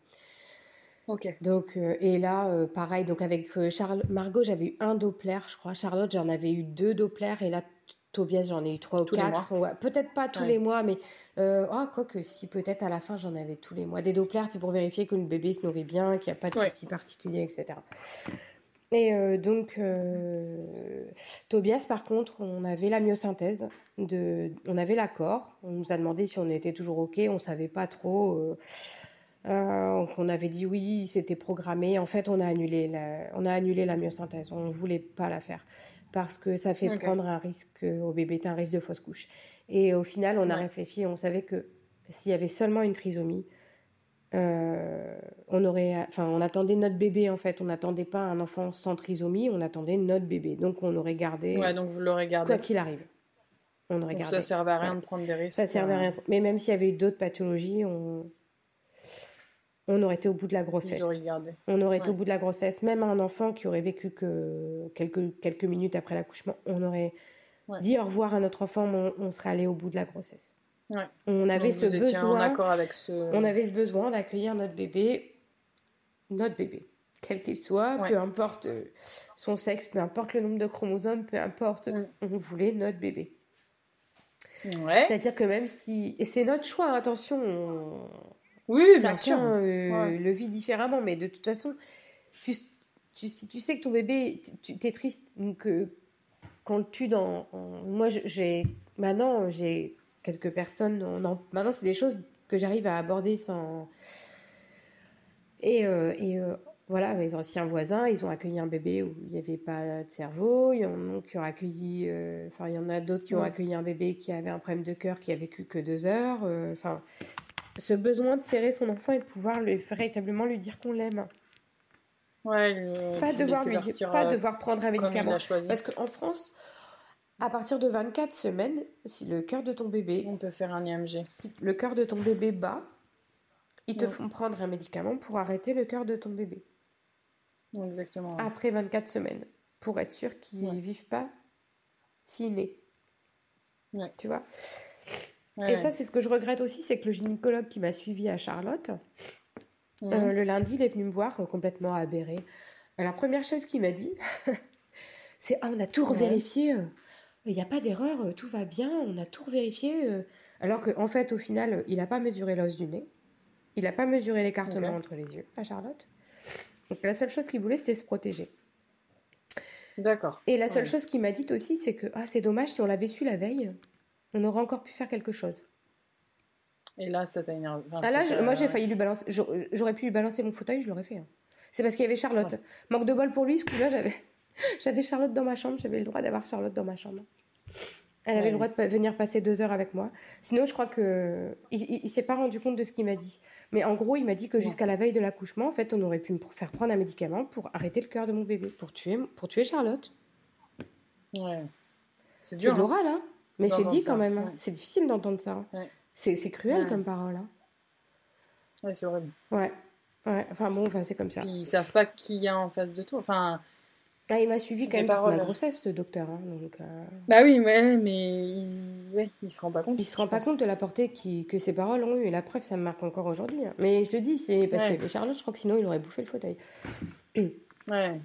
[SPEAKER 2] Ok.
[SPEAKER 3] Donc, euh, et là, pareil, donc avec Charles, Margot, j'avais eu un Doppler, je crois. Charlotte, j'en avais eu deux Doppler, et là, Tobias, j'en ai eu trois ou quatre. peut-être pas tous les mois, mais oh, quoi que si, peut-être à la fin, j'en avais tous les mois. Des Doppler, c'est pour vérifier que le bébé se nourrit bien, qu'il n'y a pas de soucis particuliers, etc. Et euh, donc, euh, Tobias, par contre, on avait la myosynthèse, de, on avait l'accord. On nous a demandé si on était toujours OK, on ne savait pas trop. Euh, on avait dit oui, c'était programmé. En fait, on a annulé la, on a annulé la myosynthèse. On ne voulait pas la faire parce que ça fait prendre un risque au bébé, un risque de fausse couche. Et au final, on a réfléchi, on savait que s'il y avait seulement une trisomie, euh, on aurait, enfin, on attendait notre bébé en fait. On n'attendait pas un enfant sans trisomie, on attendait notre bébé. Donc on aurait gardé.
[SPEAKER 2] Ouais, donc vous l'aurez gardé.
[SPEAKER 3] Quoi qu'il arrive.
[SPEAKER 2] On aurait gardé. Ça servait à rien de prendre des risques.
[SPEAKER 3] Ça servait à rien. Euh. Mais même s'il y avait eu d'autres pathologies, on, on aurait été au bout de la grossesse. On aurait été au bout de la grossesse. Même un enfant qui aurait vécu que quelques, quelques minutes après l'accouchement, on aurait dit au revoir à notre enfant, on, on serait allé au bout de la grossesse. On avait ce besoin.
[SPEAKER 2] avec ce...
[SPEAKER 3] On avait ce besoin d'accueillir notre bébé, notre bébé, quel qu'il soit, peu importe euh, son sexe, peu importe le nombre de chromosomes, peu importe, on voulait notre bébé. C'est-à-dire que même si et c'est notre choix, attention.
[SPEAKER 2] Oui,
[SPEAKER 3] bien sûr. Euh, le vit différemment, mais de toute façon, tu, tu, si tu sais que ton bébé, tu es triste, donc euh, quand le tue dans, moi j'ai maintenant j'ai quelques personnes. Maintenant, c'est des choses que j'arrive à aborder sans. Et, euh, et euh, voilà, mes anciens voisins, ils ont accueilli un bébé où il n'y avait pas de cerveau. Il y en a qui ont accueilli. Euh, enfin, il y en a d'autres qui ont accueilli un bébé qui avait un problème de cœur, qui a vécu que deux heures. Enfin, ce besoin de serrer son enfant et de pouvoir lui, véritablement lui dire qu'on l'aime.
[SPEAKER 2] Ouais,
[SPEAKER 3] pas devoir lui dire, pas devoir prendre un médicament. Parce qu'en France, à partir de 24 semaines, si le cœur de ton bébé.
[SPEAKER 2] On peut faire un IMG.
[SPEAKER 3] Si le cœur de ton bébé bat, ils te font prendre un médicament pour arrêter le cœur de ton bébé.
[SPEAKER 2] Exactement.
[SPEAKER 3] Après 24 semaines. Pour être sûr qu'il ne vive pas s'il naît. Tu vois? Et ça, c'est ce que je regrette aussi c'est que le gynécologue qui m'a suivi à Charlotte, euh, le lundi, il est venu me voir euh, complètement aberré. La première chose qu'il m'a dit, c'est Ah, on a tout revérifié. Euh, il n'y a pas d'erreur, euh, tout va bien, on a tout vérifié. Euh. Alors qu'en fait, au final, il n'a pas mesuré l'os du nez. Il n'a pas mesuré l'écartement entre les yeux à Charlotte. Donc la seule chose qu'il voulait, c'était se protéger.
[SPEAKER 2] D'accord.
[SPEAKER 3] Et la seule chose qu'il m'a dit aussi, c'est que ah, c'est dommage, si on l'avait su la veille, on aurait encore pu faire quelque chose.
[SPEAKER 2] Et là, ça t'a énervé.
[SPEAKER 3] ah là, moi, j'ai failli lui balancer. J'aurais pu lui balancer mon fauteuil, je l'aurais fait. Hein. C'est parce qu'il y avait Charlotte. Manque de bol pour lui, ce coup-là, j'avais. J'avais Charlotte dans ma chambre, j'avais le droit d'avoir Charlotte dans ma chambre. Elle avait le droit de venir passer deux heures avec moi. Sinon, je crois que il, il, s'est pas rendu compte de ce qu'il m'a dit. Mais en gros, il m'a dit que jusqu'à la veille de l'accouchement, en fait, on aurait pu me faire prendre un médicament pour arrêter le cœur de mon bébé, pour tuer, pour tuer Charlotte.
[SPEAKER 2] Ouais.
[SPEAKER 3] C'est dur. C'est hein. l'oral, hein. Mais c'est dit quand même. Hein. C'est difficile d'entendre ça. C'est cruel comme parole. Hein.
[SPEAKER 2] Ouais, c'est horrible.
[SPEAKER 3] Ouais. Ouais. Enfin bon, enfin, c'est comme ça.
[SPEAKER 2] Ils savent pas qui y a en face de toi. Enfin
[SPEAKER 3] il m'a suivi quand même toute ma grossesse, ce docteur. Hein, donc, euh.
[SPEAKER 2] Bah oui, mais, mais il... Ouais, il se rend pas compte.
[SPEAKER 3] Il se rend pas compte de la portée qui... que ses paroles ont eu. Et la preuve, ça me marque encore aujourd'hui. Hein. Mais je te dis, c'est parce que Charlotte, je crois que sinon, il aurait bouffé le fauteuil.
[SPEAKER 2] ouais.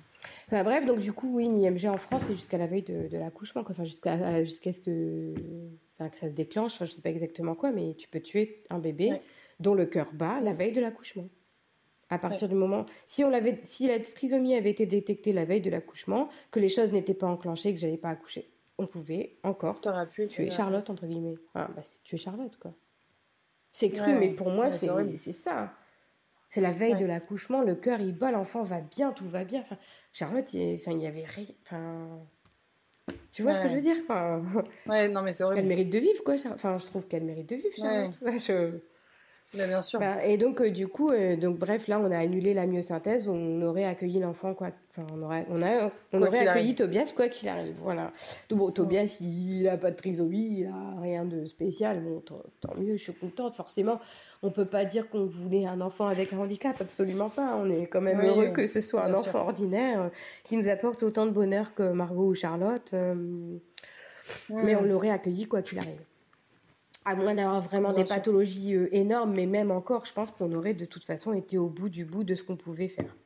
[SPEAKER 3] Enfin, bref, donc du coup, oui, une IMG en France, c'est jusqu'à la veille de, de l'accouchement. Enfin, jusqu'à ce que... Enfin, que ça se déclenche. Enfin, je sais pas exactement quoi, mais tu peux tuer un bébé dont le cœur bat la veille de l'accouchement. À partir du moment, si on l'avait, si la trisomie avait été détectée la veille de l'accouchement, que les choses n'étaient pas enclenchées, que j'allais pas accoucher, on pouvait encore
[SPEAKER 2] pu
[SPEAKER 3] tuer Charlotte entre guillemets. Ah, bah, c'est tuer Charlotte quoi. C'est cru, mais pour moi c'est c'est ça. C'est la veille de l'accouchement, le cœur il bat, l'enfant va bien, tout va bien. Enfin, Charlotte, il, enfin, il y avait rien. Enfin, tu vois ce que je veux dire? Enfin,
[SPEAKER 2] Ouais, non mais c'est horrible.
[SPEAKER 3] Elle mérite de vivre quoi. Enfin, je trouve qu'elle mérite de vivre Charlotte. je...
[SPEAKER 2] bien sûr.
[SPEAKER 3] Bah, et donc, euh, du coup, euh, donc, bref, là, on a annulé la myosynthèse. On aurait accueilli l'enfant, quoi. Enfin, on aurait, on a, on aurait accueilli Tobias, quoi qu'il arrive. Voilà. Donc, bon, Tobias, il n'a pas de trisomie, il n'a rien de spécial. Bon, tant mieux, je suis contente. Forcément, on peut pas dire qu'on voulait un enfant avec un handicap, absolument pas. On est quand même heureux que ce soit un enfant ordinaire euh, qui nous apporte autant de bonheur que Margot ou Charlotte. Mais on l'aurait accueilli, quoi qu'il arrive. À moins d'avoir vraiment des pathologies euh, énormes, mais même encore, je pense qu'on aurait de toute façon été au bout du bout de ce qu'on pouvait faire.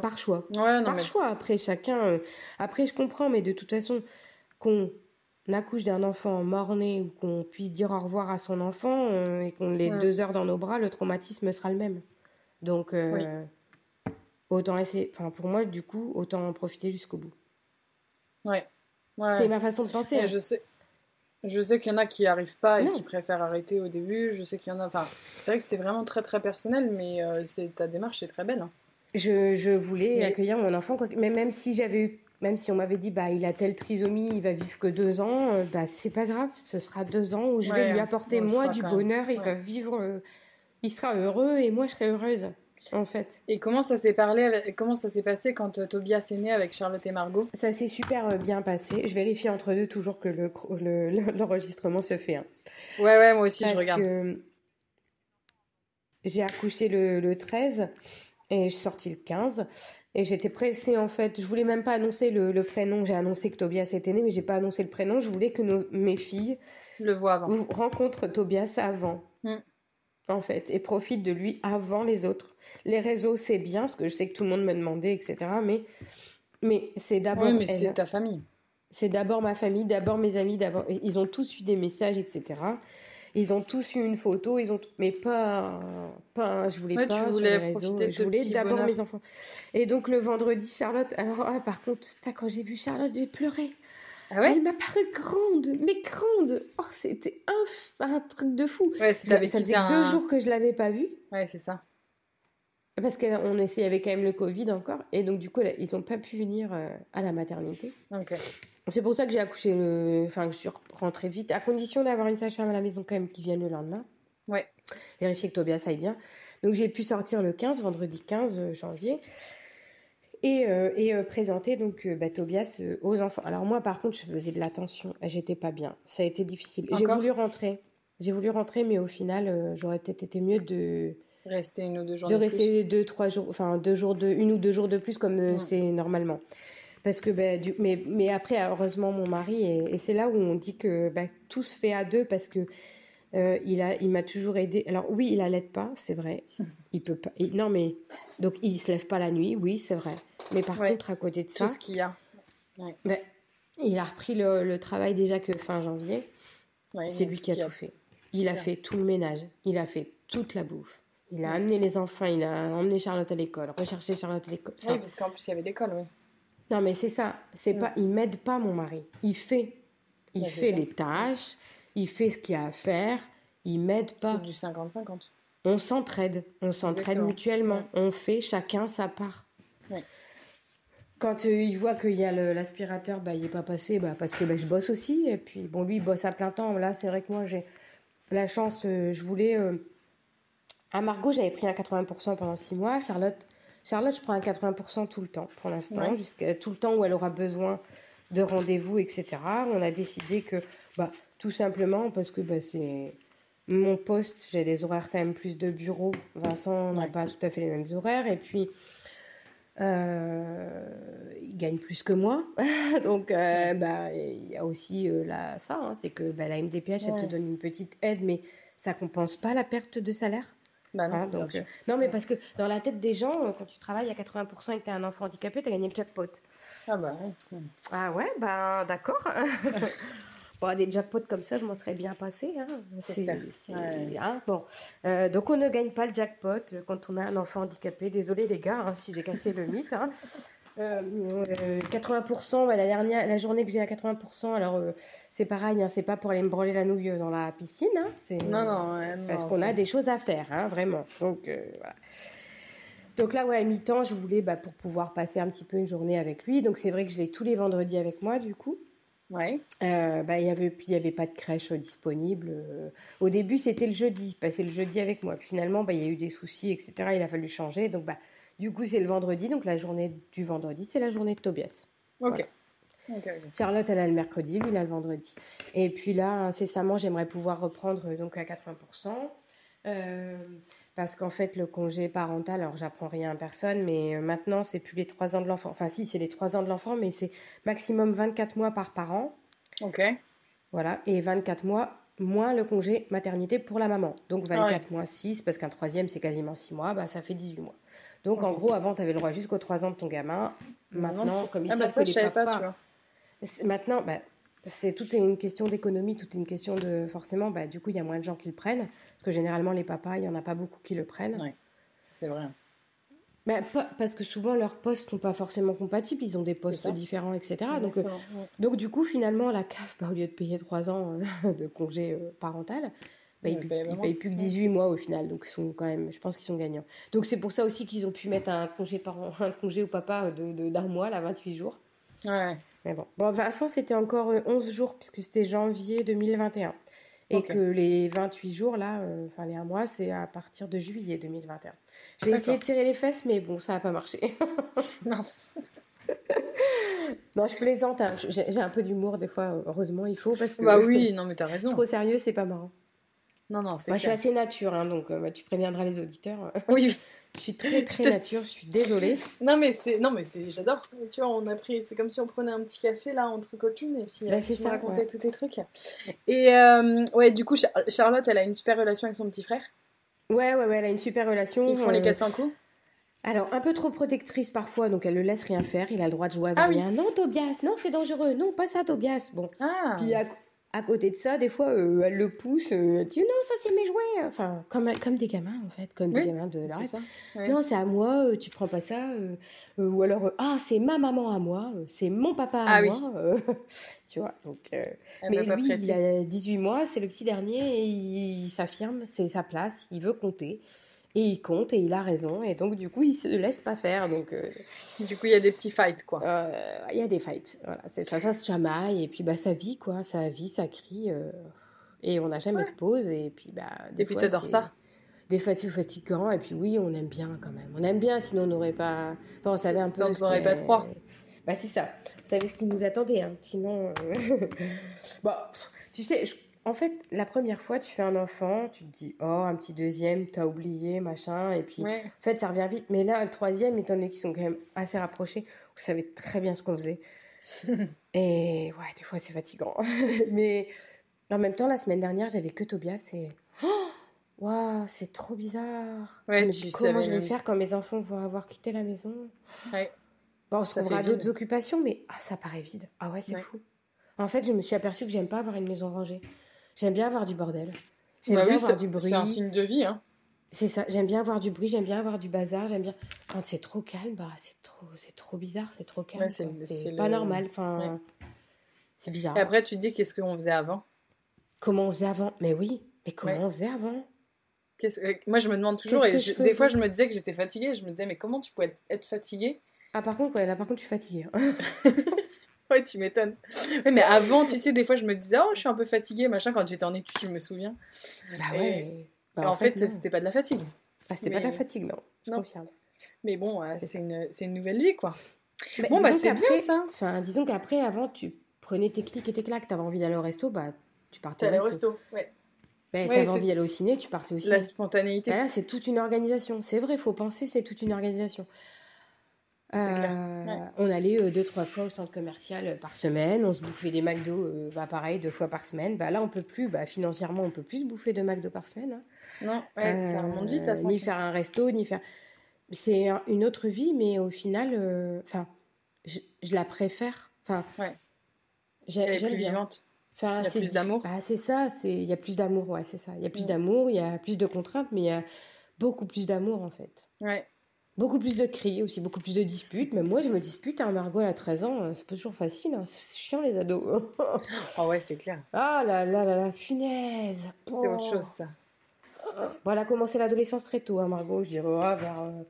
[SPEAKER 3] Par choix. Par choix. Après, chacun. Euh, après, je comprends, mais de toute façon, qu'on accouche d'un enfant mort-né ou qu'on puisse dire au revoir à son enfant euh, et qu'on l'ait deux heures dans nos bras, le traumatisme sera le même. Donc, autant essayer. Enfin, pour moi, du coup, autant en profiter jusqu'au bout.
[SPEAKER 2] Ouais.
[SPEAKER 3] C'est ma façon de penser.
[SPEAKER 2] Hein. Je sais. Je sais qu'il y en a qui n'y arrivent pas et qui préfèrent arrêter au début. Je sais qu'il y en a. Enfin, c'est vrai que c'est vraiment très très personnel, mais euh, c'est ta démarche est très belle. Hein.
[SPEAKER 3] Je, je, voulais accueillir mon enfant, quoi. mais même si j'avais eu, même si on m'avait dit, bah, il a telle trisomie, il va vivre que deux ans, euh, bah, c'est pas grave, ce sera deux ans où je vais lui apporter moi du bonheur, il va vivre, euh, il sera heureux et moi je serai heureuse en fait.
[SPEAKER 2] Et comment ça s'est parlé, comment ça s'est passé quand euh, Tobias est né avec Charlotte et Margot?
[SPEAKER 3] Ça s'est super euh, bien passé. Je vérifie entre deux toujours que l'enregistrement le, se fait. Hein.
[SPEAKER 2] Ouais, ouais, moi aussi je regarde.
[SPEAKER 3] J'ai accouché le, 13 et je suis sortie le 15. Et j'étais pressée en fait. Je voulais même pas annoncer le, prénom. J'ai annoncé que Tobias était né, mais j'ai pas annoncé le prénom. Je voulais que mes filles
[SPEAKER 2] le voient avant.
[SPEAKER 3] rencontrent Tobias avant. En fait, et profite de lui avant les autres. Les réseaux, c'est bien, parce que je sais que tout le monde me demandait, etc. Mais, mais c'est d'abord.
[SPEAKER 2] Oui, mais c'est ta famille.
[SPEAKER 3] C'est d'abord ma famille, d'abord mes amis, d'abord. Ils ont tous eu des messages, etc. Ils ont tous eu une photo, ils ont mais pas, pas, je voulais pas sur les réseaux. Je voulais d'abord mes enfants. Et donc le vendredi, Charlotte. Alors ah, par contre, quand j'ai vu Charlotte, j'ai pleuré. Ah Elle m'a paru grande, mais grande. Oh, c'était un, un truc de fou.
[SPEAKER 2] Ouais, ça
[SPEAKER 3] faisait deux jours que je l'avais pas vue.
[SPEAKER 2] Ouais, c'est ça.
[SPEAKER 3] Parce qu'on essayait avec quand même le Covid encore. Et donc, du coup, ils n'ont pas pu venir euh, à la maternité. C'est pour ça que j'ai accouché le. Enfin, que je suis rentrée vite, à condition d'avoir une sage-femme à la maison quand même qui vienne le lendemain.
[SPEAKER 2] Ouais.
[SPEAKER 3] Vérifier que Tobias aille bien. Donc, j'ai pu sortir le 15, vendredi 15 janvier et, euh, et euh, présenter donc euh, bah, Tobias aux enfants. Alors moi par contre je faisais de l'attention, j'étais pas bien, ça a été difficile. J'ai voulu rentrer, j'ai voulu rentrer mais au final j'aurais peut-être été mieux de
[SPEAKER 2] rester une ou deux jours
[SPEAKER 3] de, rester deux trois jours, enfin deux jours de une ou deux jours de plus comme c'est normalement. Parce que bah, du, mais mais après heureusement mon mari et, et c'est là où on dit que bah, tout se fait à deux parce que euh, il a, il m'a toujours aidé. Alors oui, il allait pas, c'est vrai. Il peut pas. non mais donc il se lève pas la nuit, oui, c'est vrai. Mais par contre, à côté de ça,
[SPEAKER 2] tout ce qu'il y a.
[SPEAKER 3] Ben, il a repris le, travail déjà que fin janvier. c'est lui qui a, tout fait. Il a fait tout le ménage. Il a fait toute la bouffe. Il a amené les enfants. Il a emmené Charlotte à l'école, recherché Charlotte à l'école.
[SPEAKER 2] oui, parce qu'en plus il y avait l'école, oui.
[SPEAKER 3] Non mais c'est ça. C'est pas. Il m'aide pas mon mari. Il fait. Il fait les tâches il fait ce qu'il a à faire, il m'aide pas.
[SPEAKER 2] C'est du 50-50.
[SPEAKER 3] On s'entraide, on s'entraide mutuellement, on fait chacun sa part. Quand euh, il voit qu'il y a l'aspirateur, bah, il n'est pas passé bah, parce que bah, je bosse aussi. Et puis, bon, lui, il bosse à plein temps. Là, c'est vrai que moi, j'ai la chance, euh, je voulais. Euh, à Margot, j'avais pris un 80% pendant 6 mois. Charlotte, Charlotte, je prends un 80% tout le temps, pour l'instant, jusqu'à tout le temps où elle aura besoin de rendez-vous, etc. On a décidé que bah, tout simplement parce que bah, c'est mon poste, j'ai des horaires quand même plus de bureau. Vincent n'a pas tout à fait les mêmes horaires. Et puis, euh, il gagne plus que moi. Donc, euh, bah, il y a aussi euh, là, ça, hein, c'est que bah, la MDPH, elle te donne une petite aide, mais ça compense pas la perte de salaire.
[SPEAKER 2] Bah non, hein, donc,
[SPEAKER 3] non, mais parce que dans la tête des gens, quand tu travailles à 80% et que tu as un enfant handicapé, tu as gagné le jackpot.
[SPEAKER 2] Ah bah
[SPEAKER 3] Ah ouais, bah d'accord. des jackpots comme ça, je m'en serais bien passé. Hein. C'est, hein, bon. Euh, donc on ne gagne pas le jackpot quand on a un enfant handicapé. Désolé les gars, hein, si j'ai cassé le mythe. 80%, euh, la dernière, la journée que j'ai à 80%, alors euh, c'est pareil, c'est pas pour aller me branler la nouille dans la piscine, c'est
[SPEAKER 2] non non,
[SPEAKER 3] parce qu'on a des choses à faire, vraiment. Donc voilà. Donc là, ouais, à mi-temps, je voulais bah, pour pouvoir passer un petit peu une journée avec lui. Donc c'est vrai que je l'ai tous les vendredis avec moi, du coup.
[SPEAKER 2] Ouais.
[SPEAKER 3] Euh, bah, il y avait, y avait pas de crèche disponible. Euh. Au début, c'était le jeudi, passer le jeudi avec moi. Finalement, bah, il y a eu des soucis, etc. Il a fallu changer. Donc, bah, du coup, c'est le vendredi. Donc, la journée du vendredi, c'est la journée de Tobias.
[SPEAKER 2] Ok.
[SPEAKER 3] Charlotte, elle a le mercredi, lui, il a le vendredi. Et puis là, incessamment, j'aimerais pouvoir reprendre donc à 80%. Euh, parce qu'en fait, le congé parental, alors j'apprends rien à personne, mais maintenant, c'est plus les 3 ans de l'enfant. Enfin, si, c'est les 3 ans de l'enfant, mais c'est maximum 24 mois par parent.
[SPEAKER 2] Ok.
[SPEAKER 3] Voilà, et 24 mois moins le congé maternité pour la maman. Donc 24 mois 6, parce qu'un troisième, c'est quasiment 6 mois, bah, ça fait 18 mois. Donc en gros, avant, tu avais le droit jusqu'aux 3 ans de ton gamin. Maintenant, comme ils ah, bah, savent que les papas... Pas, tu vois. Maintenant, bah, c'est toute une question d'économie, toute une question de forcément, bah, du coup, il y a moins de gens qui le prennent, parce que généralement les papas, il y en a pas beaucoup qui le prennent.
[SPEAKER 2] Oui, c'est vrai.
[SPEAKER 3] Bah, parce que souvent leurs postes sont pas forcément compatibles, ils ont des postes différents, etc. Donc, euh, donc du coup, finalement, la CAF, bah, au lieu de payer 3 ans euh, de congé euh, parental, bah, ils, ne payent plus que 18 mois au final, donc ils sont quand même, je pense qu'ils sont gagnants. Donc c'est pour ça aussi qu'ils ont pu mettre un congé, parent, un congé au papa de, d'un mois, là, 28 jours.
[SPEAKER 2] Ouais.
[SPEAKER 3] Mais bon. bon Vincent, c'était encore 11 jours, puisque c'était janvier 2021. Et que les 28 jours, là, euh, enfin les 1 mois, c'est à partir de juillet 2021. J'ai essayé de tirer les fesses, mais bon, ça n'a pas marché.
[SPEAKER 2] Mince.
[SPEAKER 3] non, je plaisante. Hein. J'ai un peu d'humour des fois, heureusement, il faut. Parce que,
[SPEAKER 2] bah oui, non, mais t'as raison.
[SPEAKER 3] Trop sérieux, c'est pas marrant.
[SPEAKER 2] Non, non, c'est
[SPEAKER 3] Moi, je suis assez nature, hein, donc euh, bah, tu préviendras les auditeurs.
[SPEAKER 2] Oui.
[SPEAKER 3] Je suis très très nature, je suis désolée.
[SPEAKER 2] Non mais c'est non mais c'est j'adore. Tu vois, on a pris c'est comme si on prenait un petit café là entre copines et puis
[SPEAKER 3] bah, c'est ça,
[SPEAKER 2] racontait tous tes trucs. Et euh, ouais, du coup Charlotte, elle a une super relation avec son petit frère?
[SPEAKER 3] Ouais ouais ouais, elle a une super relation.
[SPEAKER 2] Ils font les euh, casser en coup.
[SPEAKER 3] Alors, un peu trop protectrice parfois, donc elle le laisse rien faire. Il a le droit de jouer avec ah, rien. Non, Tobias, non, c'est dangereux. Non, pas ça, Tobias. Bon.
[SPEAKER 2] Ah.
[SPEAKER 3] Puis à, à côté de ça, des fois, euh, elle le pousse, euh, elle dit non, ça c'est mes jouets. Enfin, comme, comme des gamins en fait, comme des gamins de la Non, c'est à moi, euh, tu prends pas ça. ou alors, ah, c'est ma maman à moi, c'est mon papa à ah moi. tu vois, donc. mais lui, il a 18 mois, c'est le petit dernier et il s'affirme, c'est sa place, il veut compter. Et il compte et il a raison. Et donc, du coup, il se laisse pas faire. Donc, euh,
[SPEAKER 2] Du coup, il y a des petits fights, quoi.
[SPEAKER 3] Euh, il y a des fights. Voilà, c'est ça, ça se chamaille. Et puis, bah, ça vit, quoi. Ça vit, ça crie. Euh, et on n'a jamais de pause. Et puis, bah.
[SPEAKER 2] Des et puis, t'adores ça
[SPEAKER 3] Des fatigues fatigants. Et puis, oui, on aime bien quand même. On aime bien, sinon on n'aurait pas. Enfin, on savait un peu.
[SPEAKER 2] on n'aurait pas trois.
[SPEAKER 3] Bah, c'est ça. Vous savez ce qui nous attendait, hein. Sinon. bon, tu sais, je en fait, la première fois, tu fais un enfant, tu te dis, oh, un petit deuxième, t'as oublié, machin, et puis, en fait, ça revient vite. Mais là, le troisième, étant donné qu'ils sont quand même assez rapprochés, vous savez très bien ce qu'on faisait. et ouais, des fois, c'est fatigant. Mais en même temps, la semaine dernière, j'avais que Tobias et. Waouh, c'est trop bizarre. je me dis, comment je vais faire quand mes enfants vont avoir quitté la maison? Bon, on se trouvera d'autres occupations, mais ah, ça paraît vide. Ah ouais, c'est fou. En fait, je me suis aperçue que j'aime pas avoir une maison rangée. J'aime bien avoir du bordel. J'aime
[SPEAKER 2] bah
[SPEAKER 3] bien avoir du bruit.
[SPEAKER 2] C'est un signe de vie, hein.
[SPEAKER 3] C'est ça. J'aime bien avoir du bruit, j'aime bien avoir du bazar, j'aime bien. Quand c'est trop calme, bah c'est trop, c'est trop bizarre, c'est trop calme. c'est pas normal. Enfin, c'est bizarre.
[SPEAKER 2] Et après, tu te dis qu'est-ce qu'on faisait avant?
[SPEAKER 3] Comment on faisait avant? Mais oui. Mais comment on faisait avant?
[SPEAKER 2] Moi, je me demande toujours. Et des fois, je me disais que j'étais fatiguée. Je me disais, mais comment tu pouvais être fatiguée?
[SPEAKER 3] Ah, par contre, ouais, là, par contre, je suis fatiguée. Hein.
[SPEAKER 2] Ouais, tu m'étonnes. mais avant, tu sais, des fois, je me disais, oh, je suis un peu fatiguée, machin, quand j'étais en études, je me souviens.
[SPEAKER 3] Bah ouais.
[SPEAKER 2] Bah, en, fait, c'était pas de la fatigue.
[SPEAKER 3] Ah, c'était pas de la fatigue, non. Je non. confirme.
[SPEAKER 2] Mais bon, euh, c'est une, une, nouvelle vie, quoi. Bah, bon, bah, c'est bien ça.
[SPEAKER 3] Enfin, disons qu'après, avant, tu prenais tes clics et tes claques, t'avais envie d'aller au resto, bah, tu partais
[SPEAKER 2] au resto. resto. Ouais.
[SPEAKER 3] Bah, t'avais envie d'aller au ciné, tu partais aussi.
[SPEAKER 2] La spontanéité.
[SPEAKER 3] Bah, là, c'est toute une organisation. C'est vrai, faut penser, c'est toute une organisation. Euh, on allait euh, deux, trois fois au centre commercial euh, par semaine. On se bouffait des McDo, bah, pareil, deux fois par semaine. Bah, là, on peut plus, bah, financièrement, on peut plus se bouffer de McDo par semaine. Hein.
[SPEAKER 2] Non, ça remonte vite à
[SPEAKER 3] Ni faire un resto, ni faire. C'est une autre vie, mais au final, enfin, je, la préfère. Enfin,
[SPEAKER 2] ouais. j'aime plus vivante. il y a plus d'amour.
[SPEAKER 3] Bah, c'est ça, il y a plus d'amour, ouais, c'est ça. Il y a plus mm. d'amour, il y a plus de contraintes, mais il y a beaucoup plus d'amour en fait.
[SPEAKER 2] Ouais.
[SPEAKER 3] Beaucoup plus de cris aussi, beaucoup plus de disputes. Mais moi, je me dispute. Hein, Margot, elle a 13 ans. Euh, c'est pas toujours facile. Hein. C'est chiant, les ados.
[SPEAKER 2] oh ouais, c'est clair.
[SPEAKER 3] Ah là là là là, funaise.
[SPEAKER 2] C'est autre chose, ça.
[SPEAKER 3] A commencé l'adolescence très tôt, hein, Margot. Je dirais, vers, euh,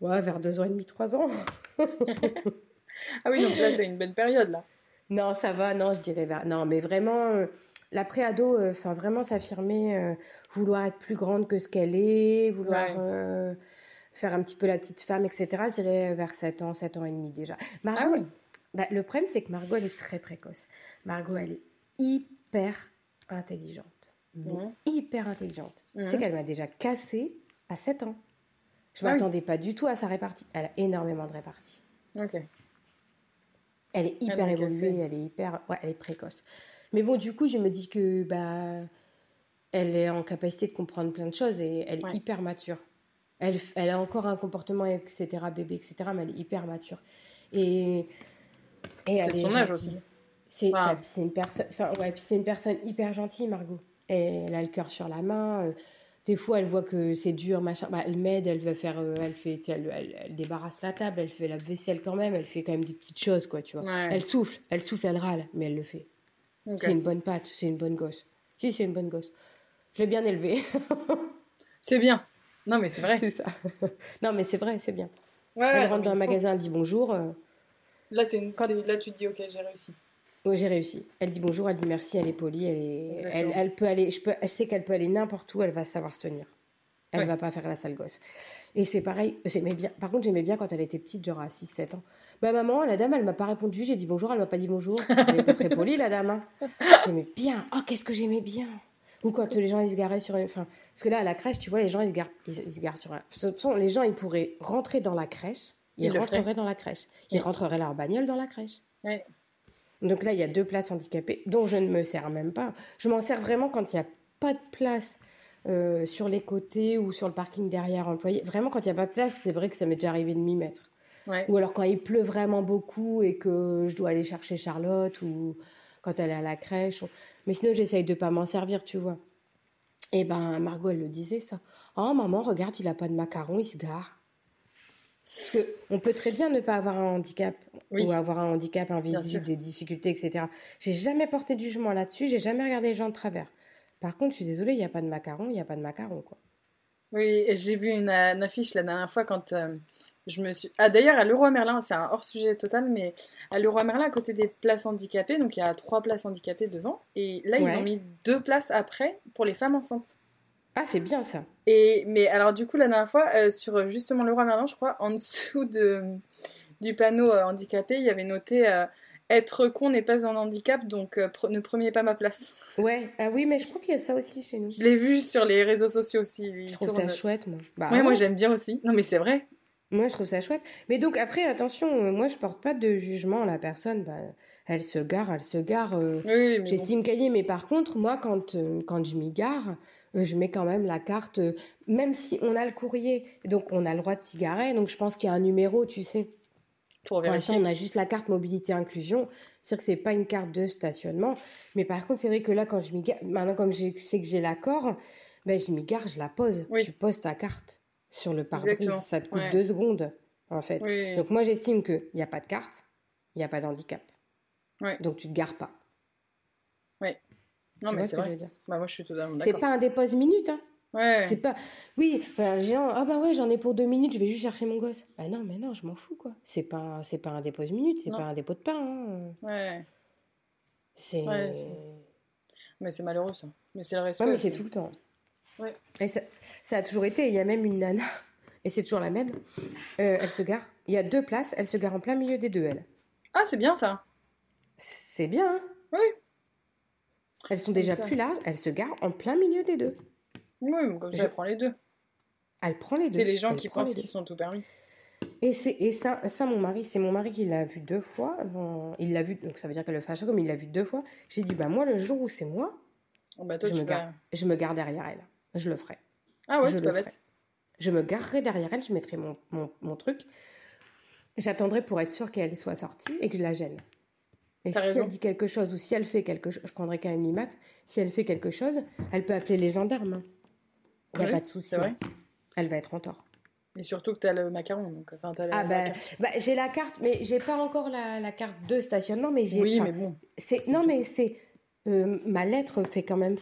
[SPEAKER 3] ouais, vers 2 ans et demi, 3 ans.
[SPEAKER 2] ah oui, donc là, t'as une bonne période, là.
[SPEAKER 3] Non, ça va, non, je dirais. Non, mais vraiment, euh, la préado, enfin, vraiment s'affirmer, vouloir être plus grande que ce qu'elle est, vouloir faire un petit peu la petite femme, etc. Je dirais vers 7 ans, 7 ans et demi déjà. Margot, ah bah, le problème, c'est que Margot, elle est très précoce. Margot, elle est hyper intelligente. Mhm. hyper intelligente. Sais mhm. qu'elle m'a déjà cassé à 7 ans. Je ne ah m'attendais pas du tout à sa répartie. Elle a énormément de répartie.
[SPEAKER 2] Ok.
[SPEAKER 3] Elle est hyper évoluée, elle est hyper, ouais, elle est précoce. Mais bon, du coup, je me dis que bah, elle est en capacité de comprendre plein de choses et elle est hyper mature. Elle, elle a encore un comportement, etc., bébé, etc., mais elle est hyper mature. Et,
[SPEAKER 2] et c'est son âge aussi.
[SPEAKER 3] C'est une personne, ouais, puis c'est une personne hyper gentille, Margot. Et elle a le cœur sur la main. Euh, des fois, elle voit que c'est dur, machin. Bah, elle m'aide, elle va faire, euh, elle fait, elle, elle, débarrasse la table, elle fait la vaisselle quand même, elle fait quand même des petites choses, quoi, tu vois. Elle souffle, elle souffle, elle râle, mais elle le fait. C'est une bonne patte, c'est une bonne gosse. Si, c'est une bonne gosse. Je l'ai bien élevée.
[SPEAKER 2] c'est bien. Non, mais c'est vrai.
[SPEAKER 3] C'est ça. non, mais c'est vrai, c'est bien. elle rentre dans un magasin, elle dit bonjour. Euh,
[SPEAKER 2] là, c'est là, tu te dis, ok, j'ai réussi.
[SPEAKER 3] Oui, j'ai réussi. Elle dit bonjour, elle dit merci, elle est polie, elle, est... elle, elle, peut aller, je, peux, je sais qu'elle peut aller n'importe où, elle va savoir se tenir. Elle ne va pas faire la sale gosse. Et c'est pareil, j'aimais bien. Par contre, j'aimais bien quand elle était petite, genre à 6-7 ans. Bah maman, la dame, elle m'a pas répondu, j'ai dit bonjour, elle m'a pas dit bonjour. Elle était très polie, la dame. Hein. J'aimais bien. Oh, qu'est-ce que j'aimais bien. Ou quand les gens ils se garaient sur une. Enfin, parce que là, à la crèche, tu vois, les gens ils se garent, ils, se garent sur. Un... Les gens, ils pourraient rentrer dans la crèche, ils, rentreraient dans la crèche. Ils rentreraient leur bagnole dans la crèche. Donc là, il y a deux places handicapées dont je ne me sers même pas. Je m'en sers vraiment quand il n'y a pas de place euh, sur les côtés ou sur le parking derrière employé. Vraiment, quand il n'y a pas de place, c'est vrai que ça m'est déjà arrivé de m'y mettre. Ou alors quand il pleut vraiment beaucoup et que je dois aller chercher Charlotte ou quand elle est à la crèche. Mais sinon, j'essaye de pas m'en servir, tu vois. Et ben, Margot, elle le disait ça. Oh, maman, regarde, il a pas de macaron, il se gare. Parce qu'on peut très bien ne pas avoir un handicap ou avoir un handicap invisible, des difficultés, etc. J'ai jamais porté de jugement là-dessus, j'ai jamais regardé les gens de travers. Par contre, je suis désolée, il n'y a pas de macaron, il n'y a pas de macaron, quoi.
[SPEAKER 2] Oui, j'ai vu une, affiche la dernière fois quand euh, je me suis. Ah, d'ailleurs, à Leroy Merlin, c'est un hors sujet total, mais à Leroy Merlin, à côté des places handicapées, donc il y a trois places handicapées devant, et là, ils ont mis deux places après pour les femmes enceintes.
[SPEAKER 3] Ah, c'est bien ça.
[SPEAKER 2] Et, mais alors, du coup, la dernière fois, euh, sur justement le roi Merlin, je crois, en dessous de, du panneau euh, handicapé, il y avait noté euh, Être con n'est pas un handicap, donc ne prenez pas ma place.
[SPEAKER 3] Ouais, ah oui, mais je crois qu'il y a ça aussi chez nous.
[SPEAKER 2] Je l'ai vu sur les réseaux sociaux aussi.
[SPEAKER 3] Je trouve ça chouette, moi.
[SPEAKER 2] Bah, moi j'aime bien aussi. Non, mais c'est vrai.
[SPEAKER 3] Moi, je trouve ça chouette. Mais donc, après, attention, moi, je porte pas de jugement à la personne. Bah, elle se gare, elle se gare. oui, J'estime qu'elle y est. Mais par contre, moi, quand, quand je m'y gare, euh, je mets quand même la carte, euh, même si on a le courrier, donc on a le droit de s'y garer, donc je pense qu'il y a un numéro, tu sais. Pour, l'instant, on a juste la carte mobilité inclusion, c'est-à-dire que c'est pas une carte de stationnement, mais par contre, c'est vrai que là, quand je m'y gare, maintenant comme je sais que j'ai l'accord, ben, je m'y gare, je la pose. Tu poses ta carte sur le pare-brise, ça te coûte deux secondes, en fait. Donc moi, j'estime qu'il n'y a pas de carte, il n'y a pas d'handicap. Donc tu te gares pas.
[SPEAKER 2] Oui. Non, mais c'est vrai. Bah, moi, je suis totalement
[SPEAKER 3] d'accord. C'est pas un dépose minute, hein. Ouais. C'est pas. Oui, ah bah ouais, j'en ai pour deux minutes, je vais juste chercher mon gosse. Bah non, mais non, je m'en fous, quoi. C'est pas, c'est pas un dépose minute, c'est pas un dépôt de pain. Hein.
[SPEAKER 2] Ouais.
[SPEAKER 3] C'est.
[SPEAKER 2] Mais c'est malheureux, ça. Mais c'est le respect.
[SPEAKER 3] Ouais, mais c'est tout le temps. Ouais. Et ça, ça, a toujours été. Il y a même une nana, et c'est toujours la même. Euh, elle se gare. Il y a deux places, elle se gare en plein milieu des deux, elle.
[SPEAKER 2] Ah, c'est bien ça.
[SPEAKER 3] C'est bien, hein
[SPEAKER 2] Oui.
[SPEAKER 3] Elles sont déjà plus larges, elles se garent en plein milieu des deux.
[SPEAKER 2] Oui, comme ça, elle prend les deux.
[SPEAKER 3] Elle prend les deux.
[SPEAKER 2] C'est les gens qui pensent qu'ils sont tout permis.
[SPEAKER 3] Et, et ça, ça, mon mari, c'est mon mari qui l'a vu deux fois. il l'a vu, donc ça veut dire qu'elle le fait à comme il l'a vu deux fois. J'ai dit, bah moi, le jour où c'est moi,
[SPEAKER 2] oh, bah, je,
[SPEAKER 3] me gare, je me gare derrière elle. Je le ferai.
[SPEAKER 2] Ah ouais, c'est pas bête.
[SPEAKER 3] Je me garerai derrière elle, je mettrai mon, mon, mon truc. J'attendrai pour être sûre qu'elle soit sortie et que je la gêne. Et si elle dit quelque chose ou si elle fait quelque chose, je prendrai quand même l'IMAT, si elle fait quelque chose, elle peut appeler les gendarmes. Il n'y a pas de souci. Elle va être en tort.
[SPEAKER 2] Et surtout que tu as le macaron. Donc, enfin, as
[SPEAKER 3] ah bah, bah, j'ai la carte, mais j'ai pas encore la, la, carte de stationnement, mais j'ai.
[SPEAKER 2] Oui, mais bon.
[SPEAKER 3] C'est non, mais c'est euh, ma lettre fait quand même.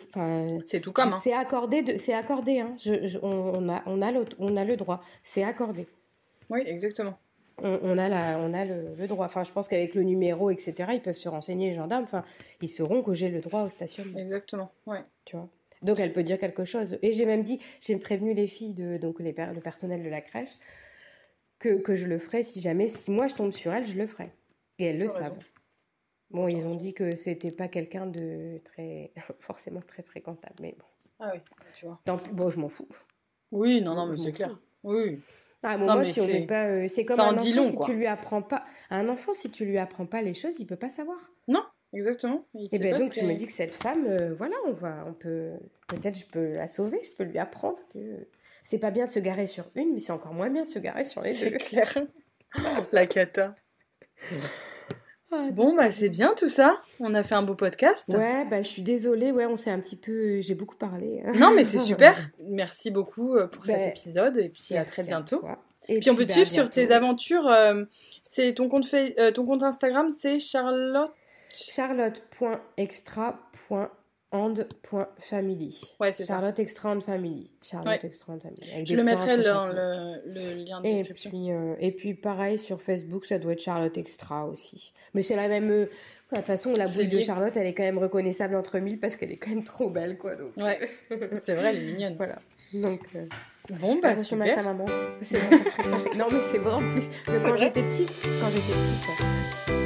[SPEAKER 2] C'est tout comme. Hein.
[SPEAKER 3] C'est accordé, c'est accordé. Hein. Je, on, a, on a le, on a le droit. C'est accordé.
[SPEAKER 2] Oui, exactement.
[SPEAKER 3] On, a, la, on a le, droit. Enfin, je pense qu'avec le numéro, etc., ils peuvent se renseigner, les gendarmes. Enfin, ils sauront que j'ai le droit au stationnement.
[SPEAKER 2] Exactement, ouais.
[SPEAKER 3] Tu vois donc elle peut dire quelque chose. Et j'ai même dit, j'ai prévenu les filles, de, donc les, le personnel de la crèche, que, que, je le ferai si jamais, si moi je tombe sur elle, je le ferai. Et elles le savent. Bon, ils ont dit que c'était pas quelqu'un de très, forcément très fréquentable, mais bon.
[SPEAKER 2] Ah oui, tu vois.
[SPEAKER 3] bon, je m'en fous.
[SPEAKER 2] Oui, non, non, mais c'est clair. Oui.
[SPEAKER 3] Ah, moi, si on n'est pas, euh, c'est comme un enfant, long, si tu lui apprends pas, un enfant, si tu lui apprends pas les choses, il peut pas savoir.
[SPEAKER 2] Non, exactement.
[SPEAKER 3] et eh ben donc, je me dis que cette femme, euh, voilà, on va, on peut, peut-être, je peux la sauver, je peux lui apprendre que c'est pas bien de se garer sur une, mais c'est encore moins bien de se garer sur les deux.
[SPEAKER 2] C'est clair. La cata. Ah, bon, bah c'est bien tout ça. On a fait un beau podcast.
[SPEAKER 3] Ouais, bah je suis désolée. Ouais, on s'est un petit peu. J'ai beaucoup parlé.
[SPEAKER 2] Non, mais c'est super. Merci beaucoup euh, pour cet bah, épisode et puis à très bientôt. et puis, on peut te bah, suivre sur tes aventures. Euh, c'est ton compte fait, euh, ton compte Instagram, c'est Charlotte.
[SPEAKER 3] Charlotte.extra.com and.family.
[SPEAKER 2] Ouais, c'est
[SPEAKER 3] Charlotte Extra and Family. Charlotte Extra and
[SPEAKER 2] Family. Je le mettrai dans le, le, lien de
[SPEAKER 3] et
[SPEAKER 2] description.
[SPEAKER 3] Puis, euh, et puis pareil sur Facebook, ça doit être Charlotte Extra aussi. Mais c'est la même. Euh, de toute façon, la boule de Charlotte, elle est quand même reconnaissable entre mille parce qu'elle est quand même trop belle, quoi. Donc.
[SPEAKER 2] Ouais, c'est vrai, elle est mignonne.
[SPEAKER 3] Voilà. Donc. Euh,
[SPEAKER 2] bon, bah, super.
[SPEAKER 3] sa maman. C'est Non, mais c'est vrai en plus. quand j'étais petite, quand j'étais petite.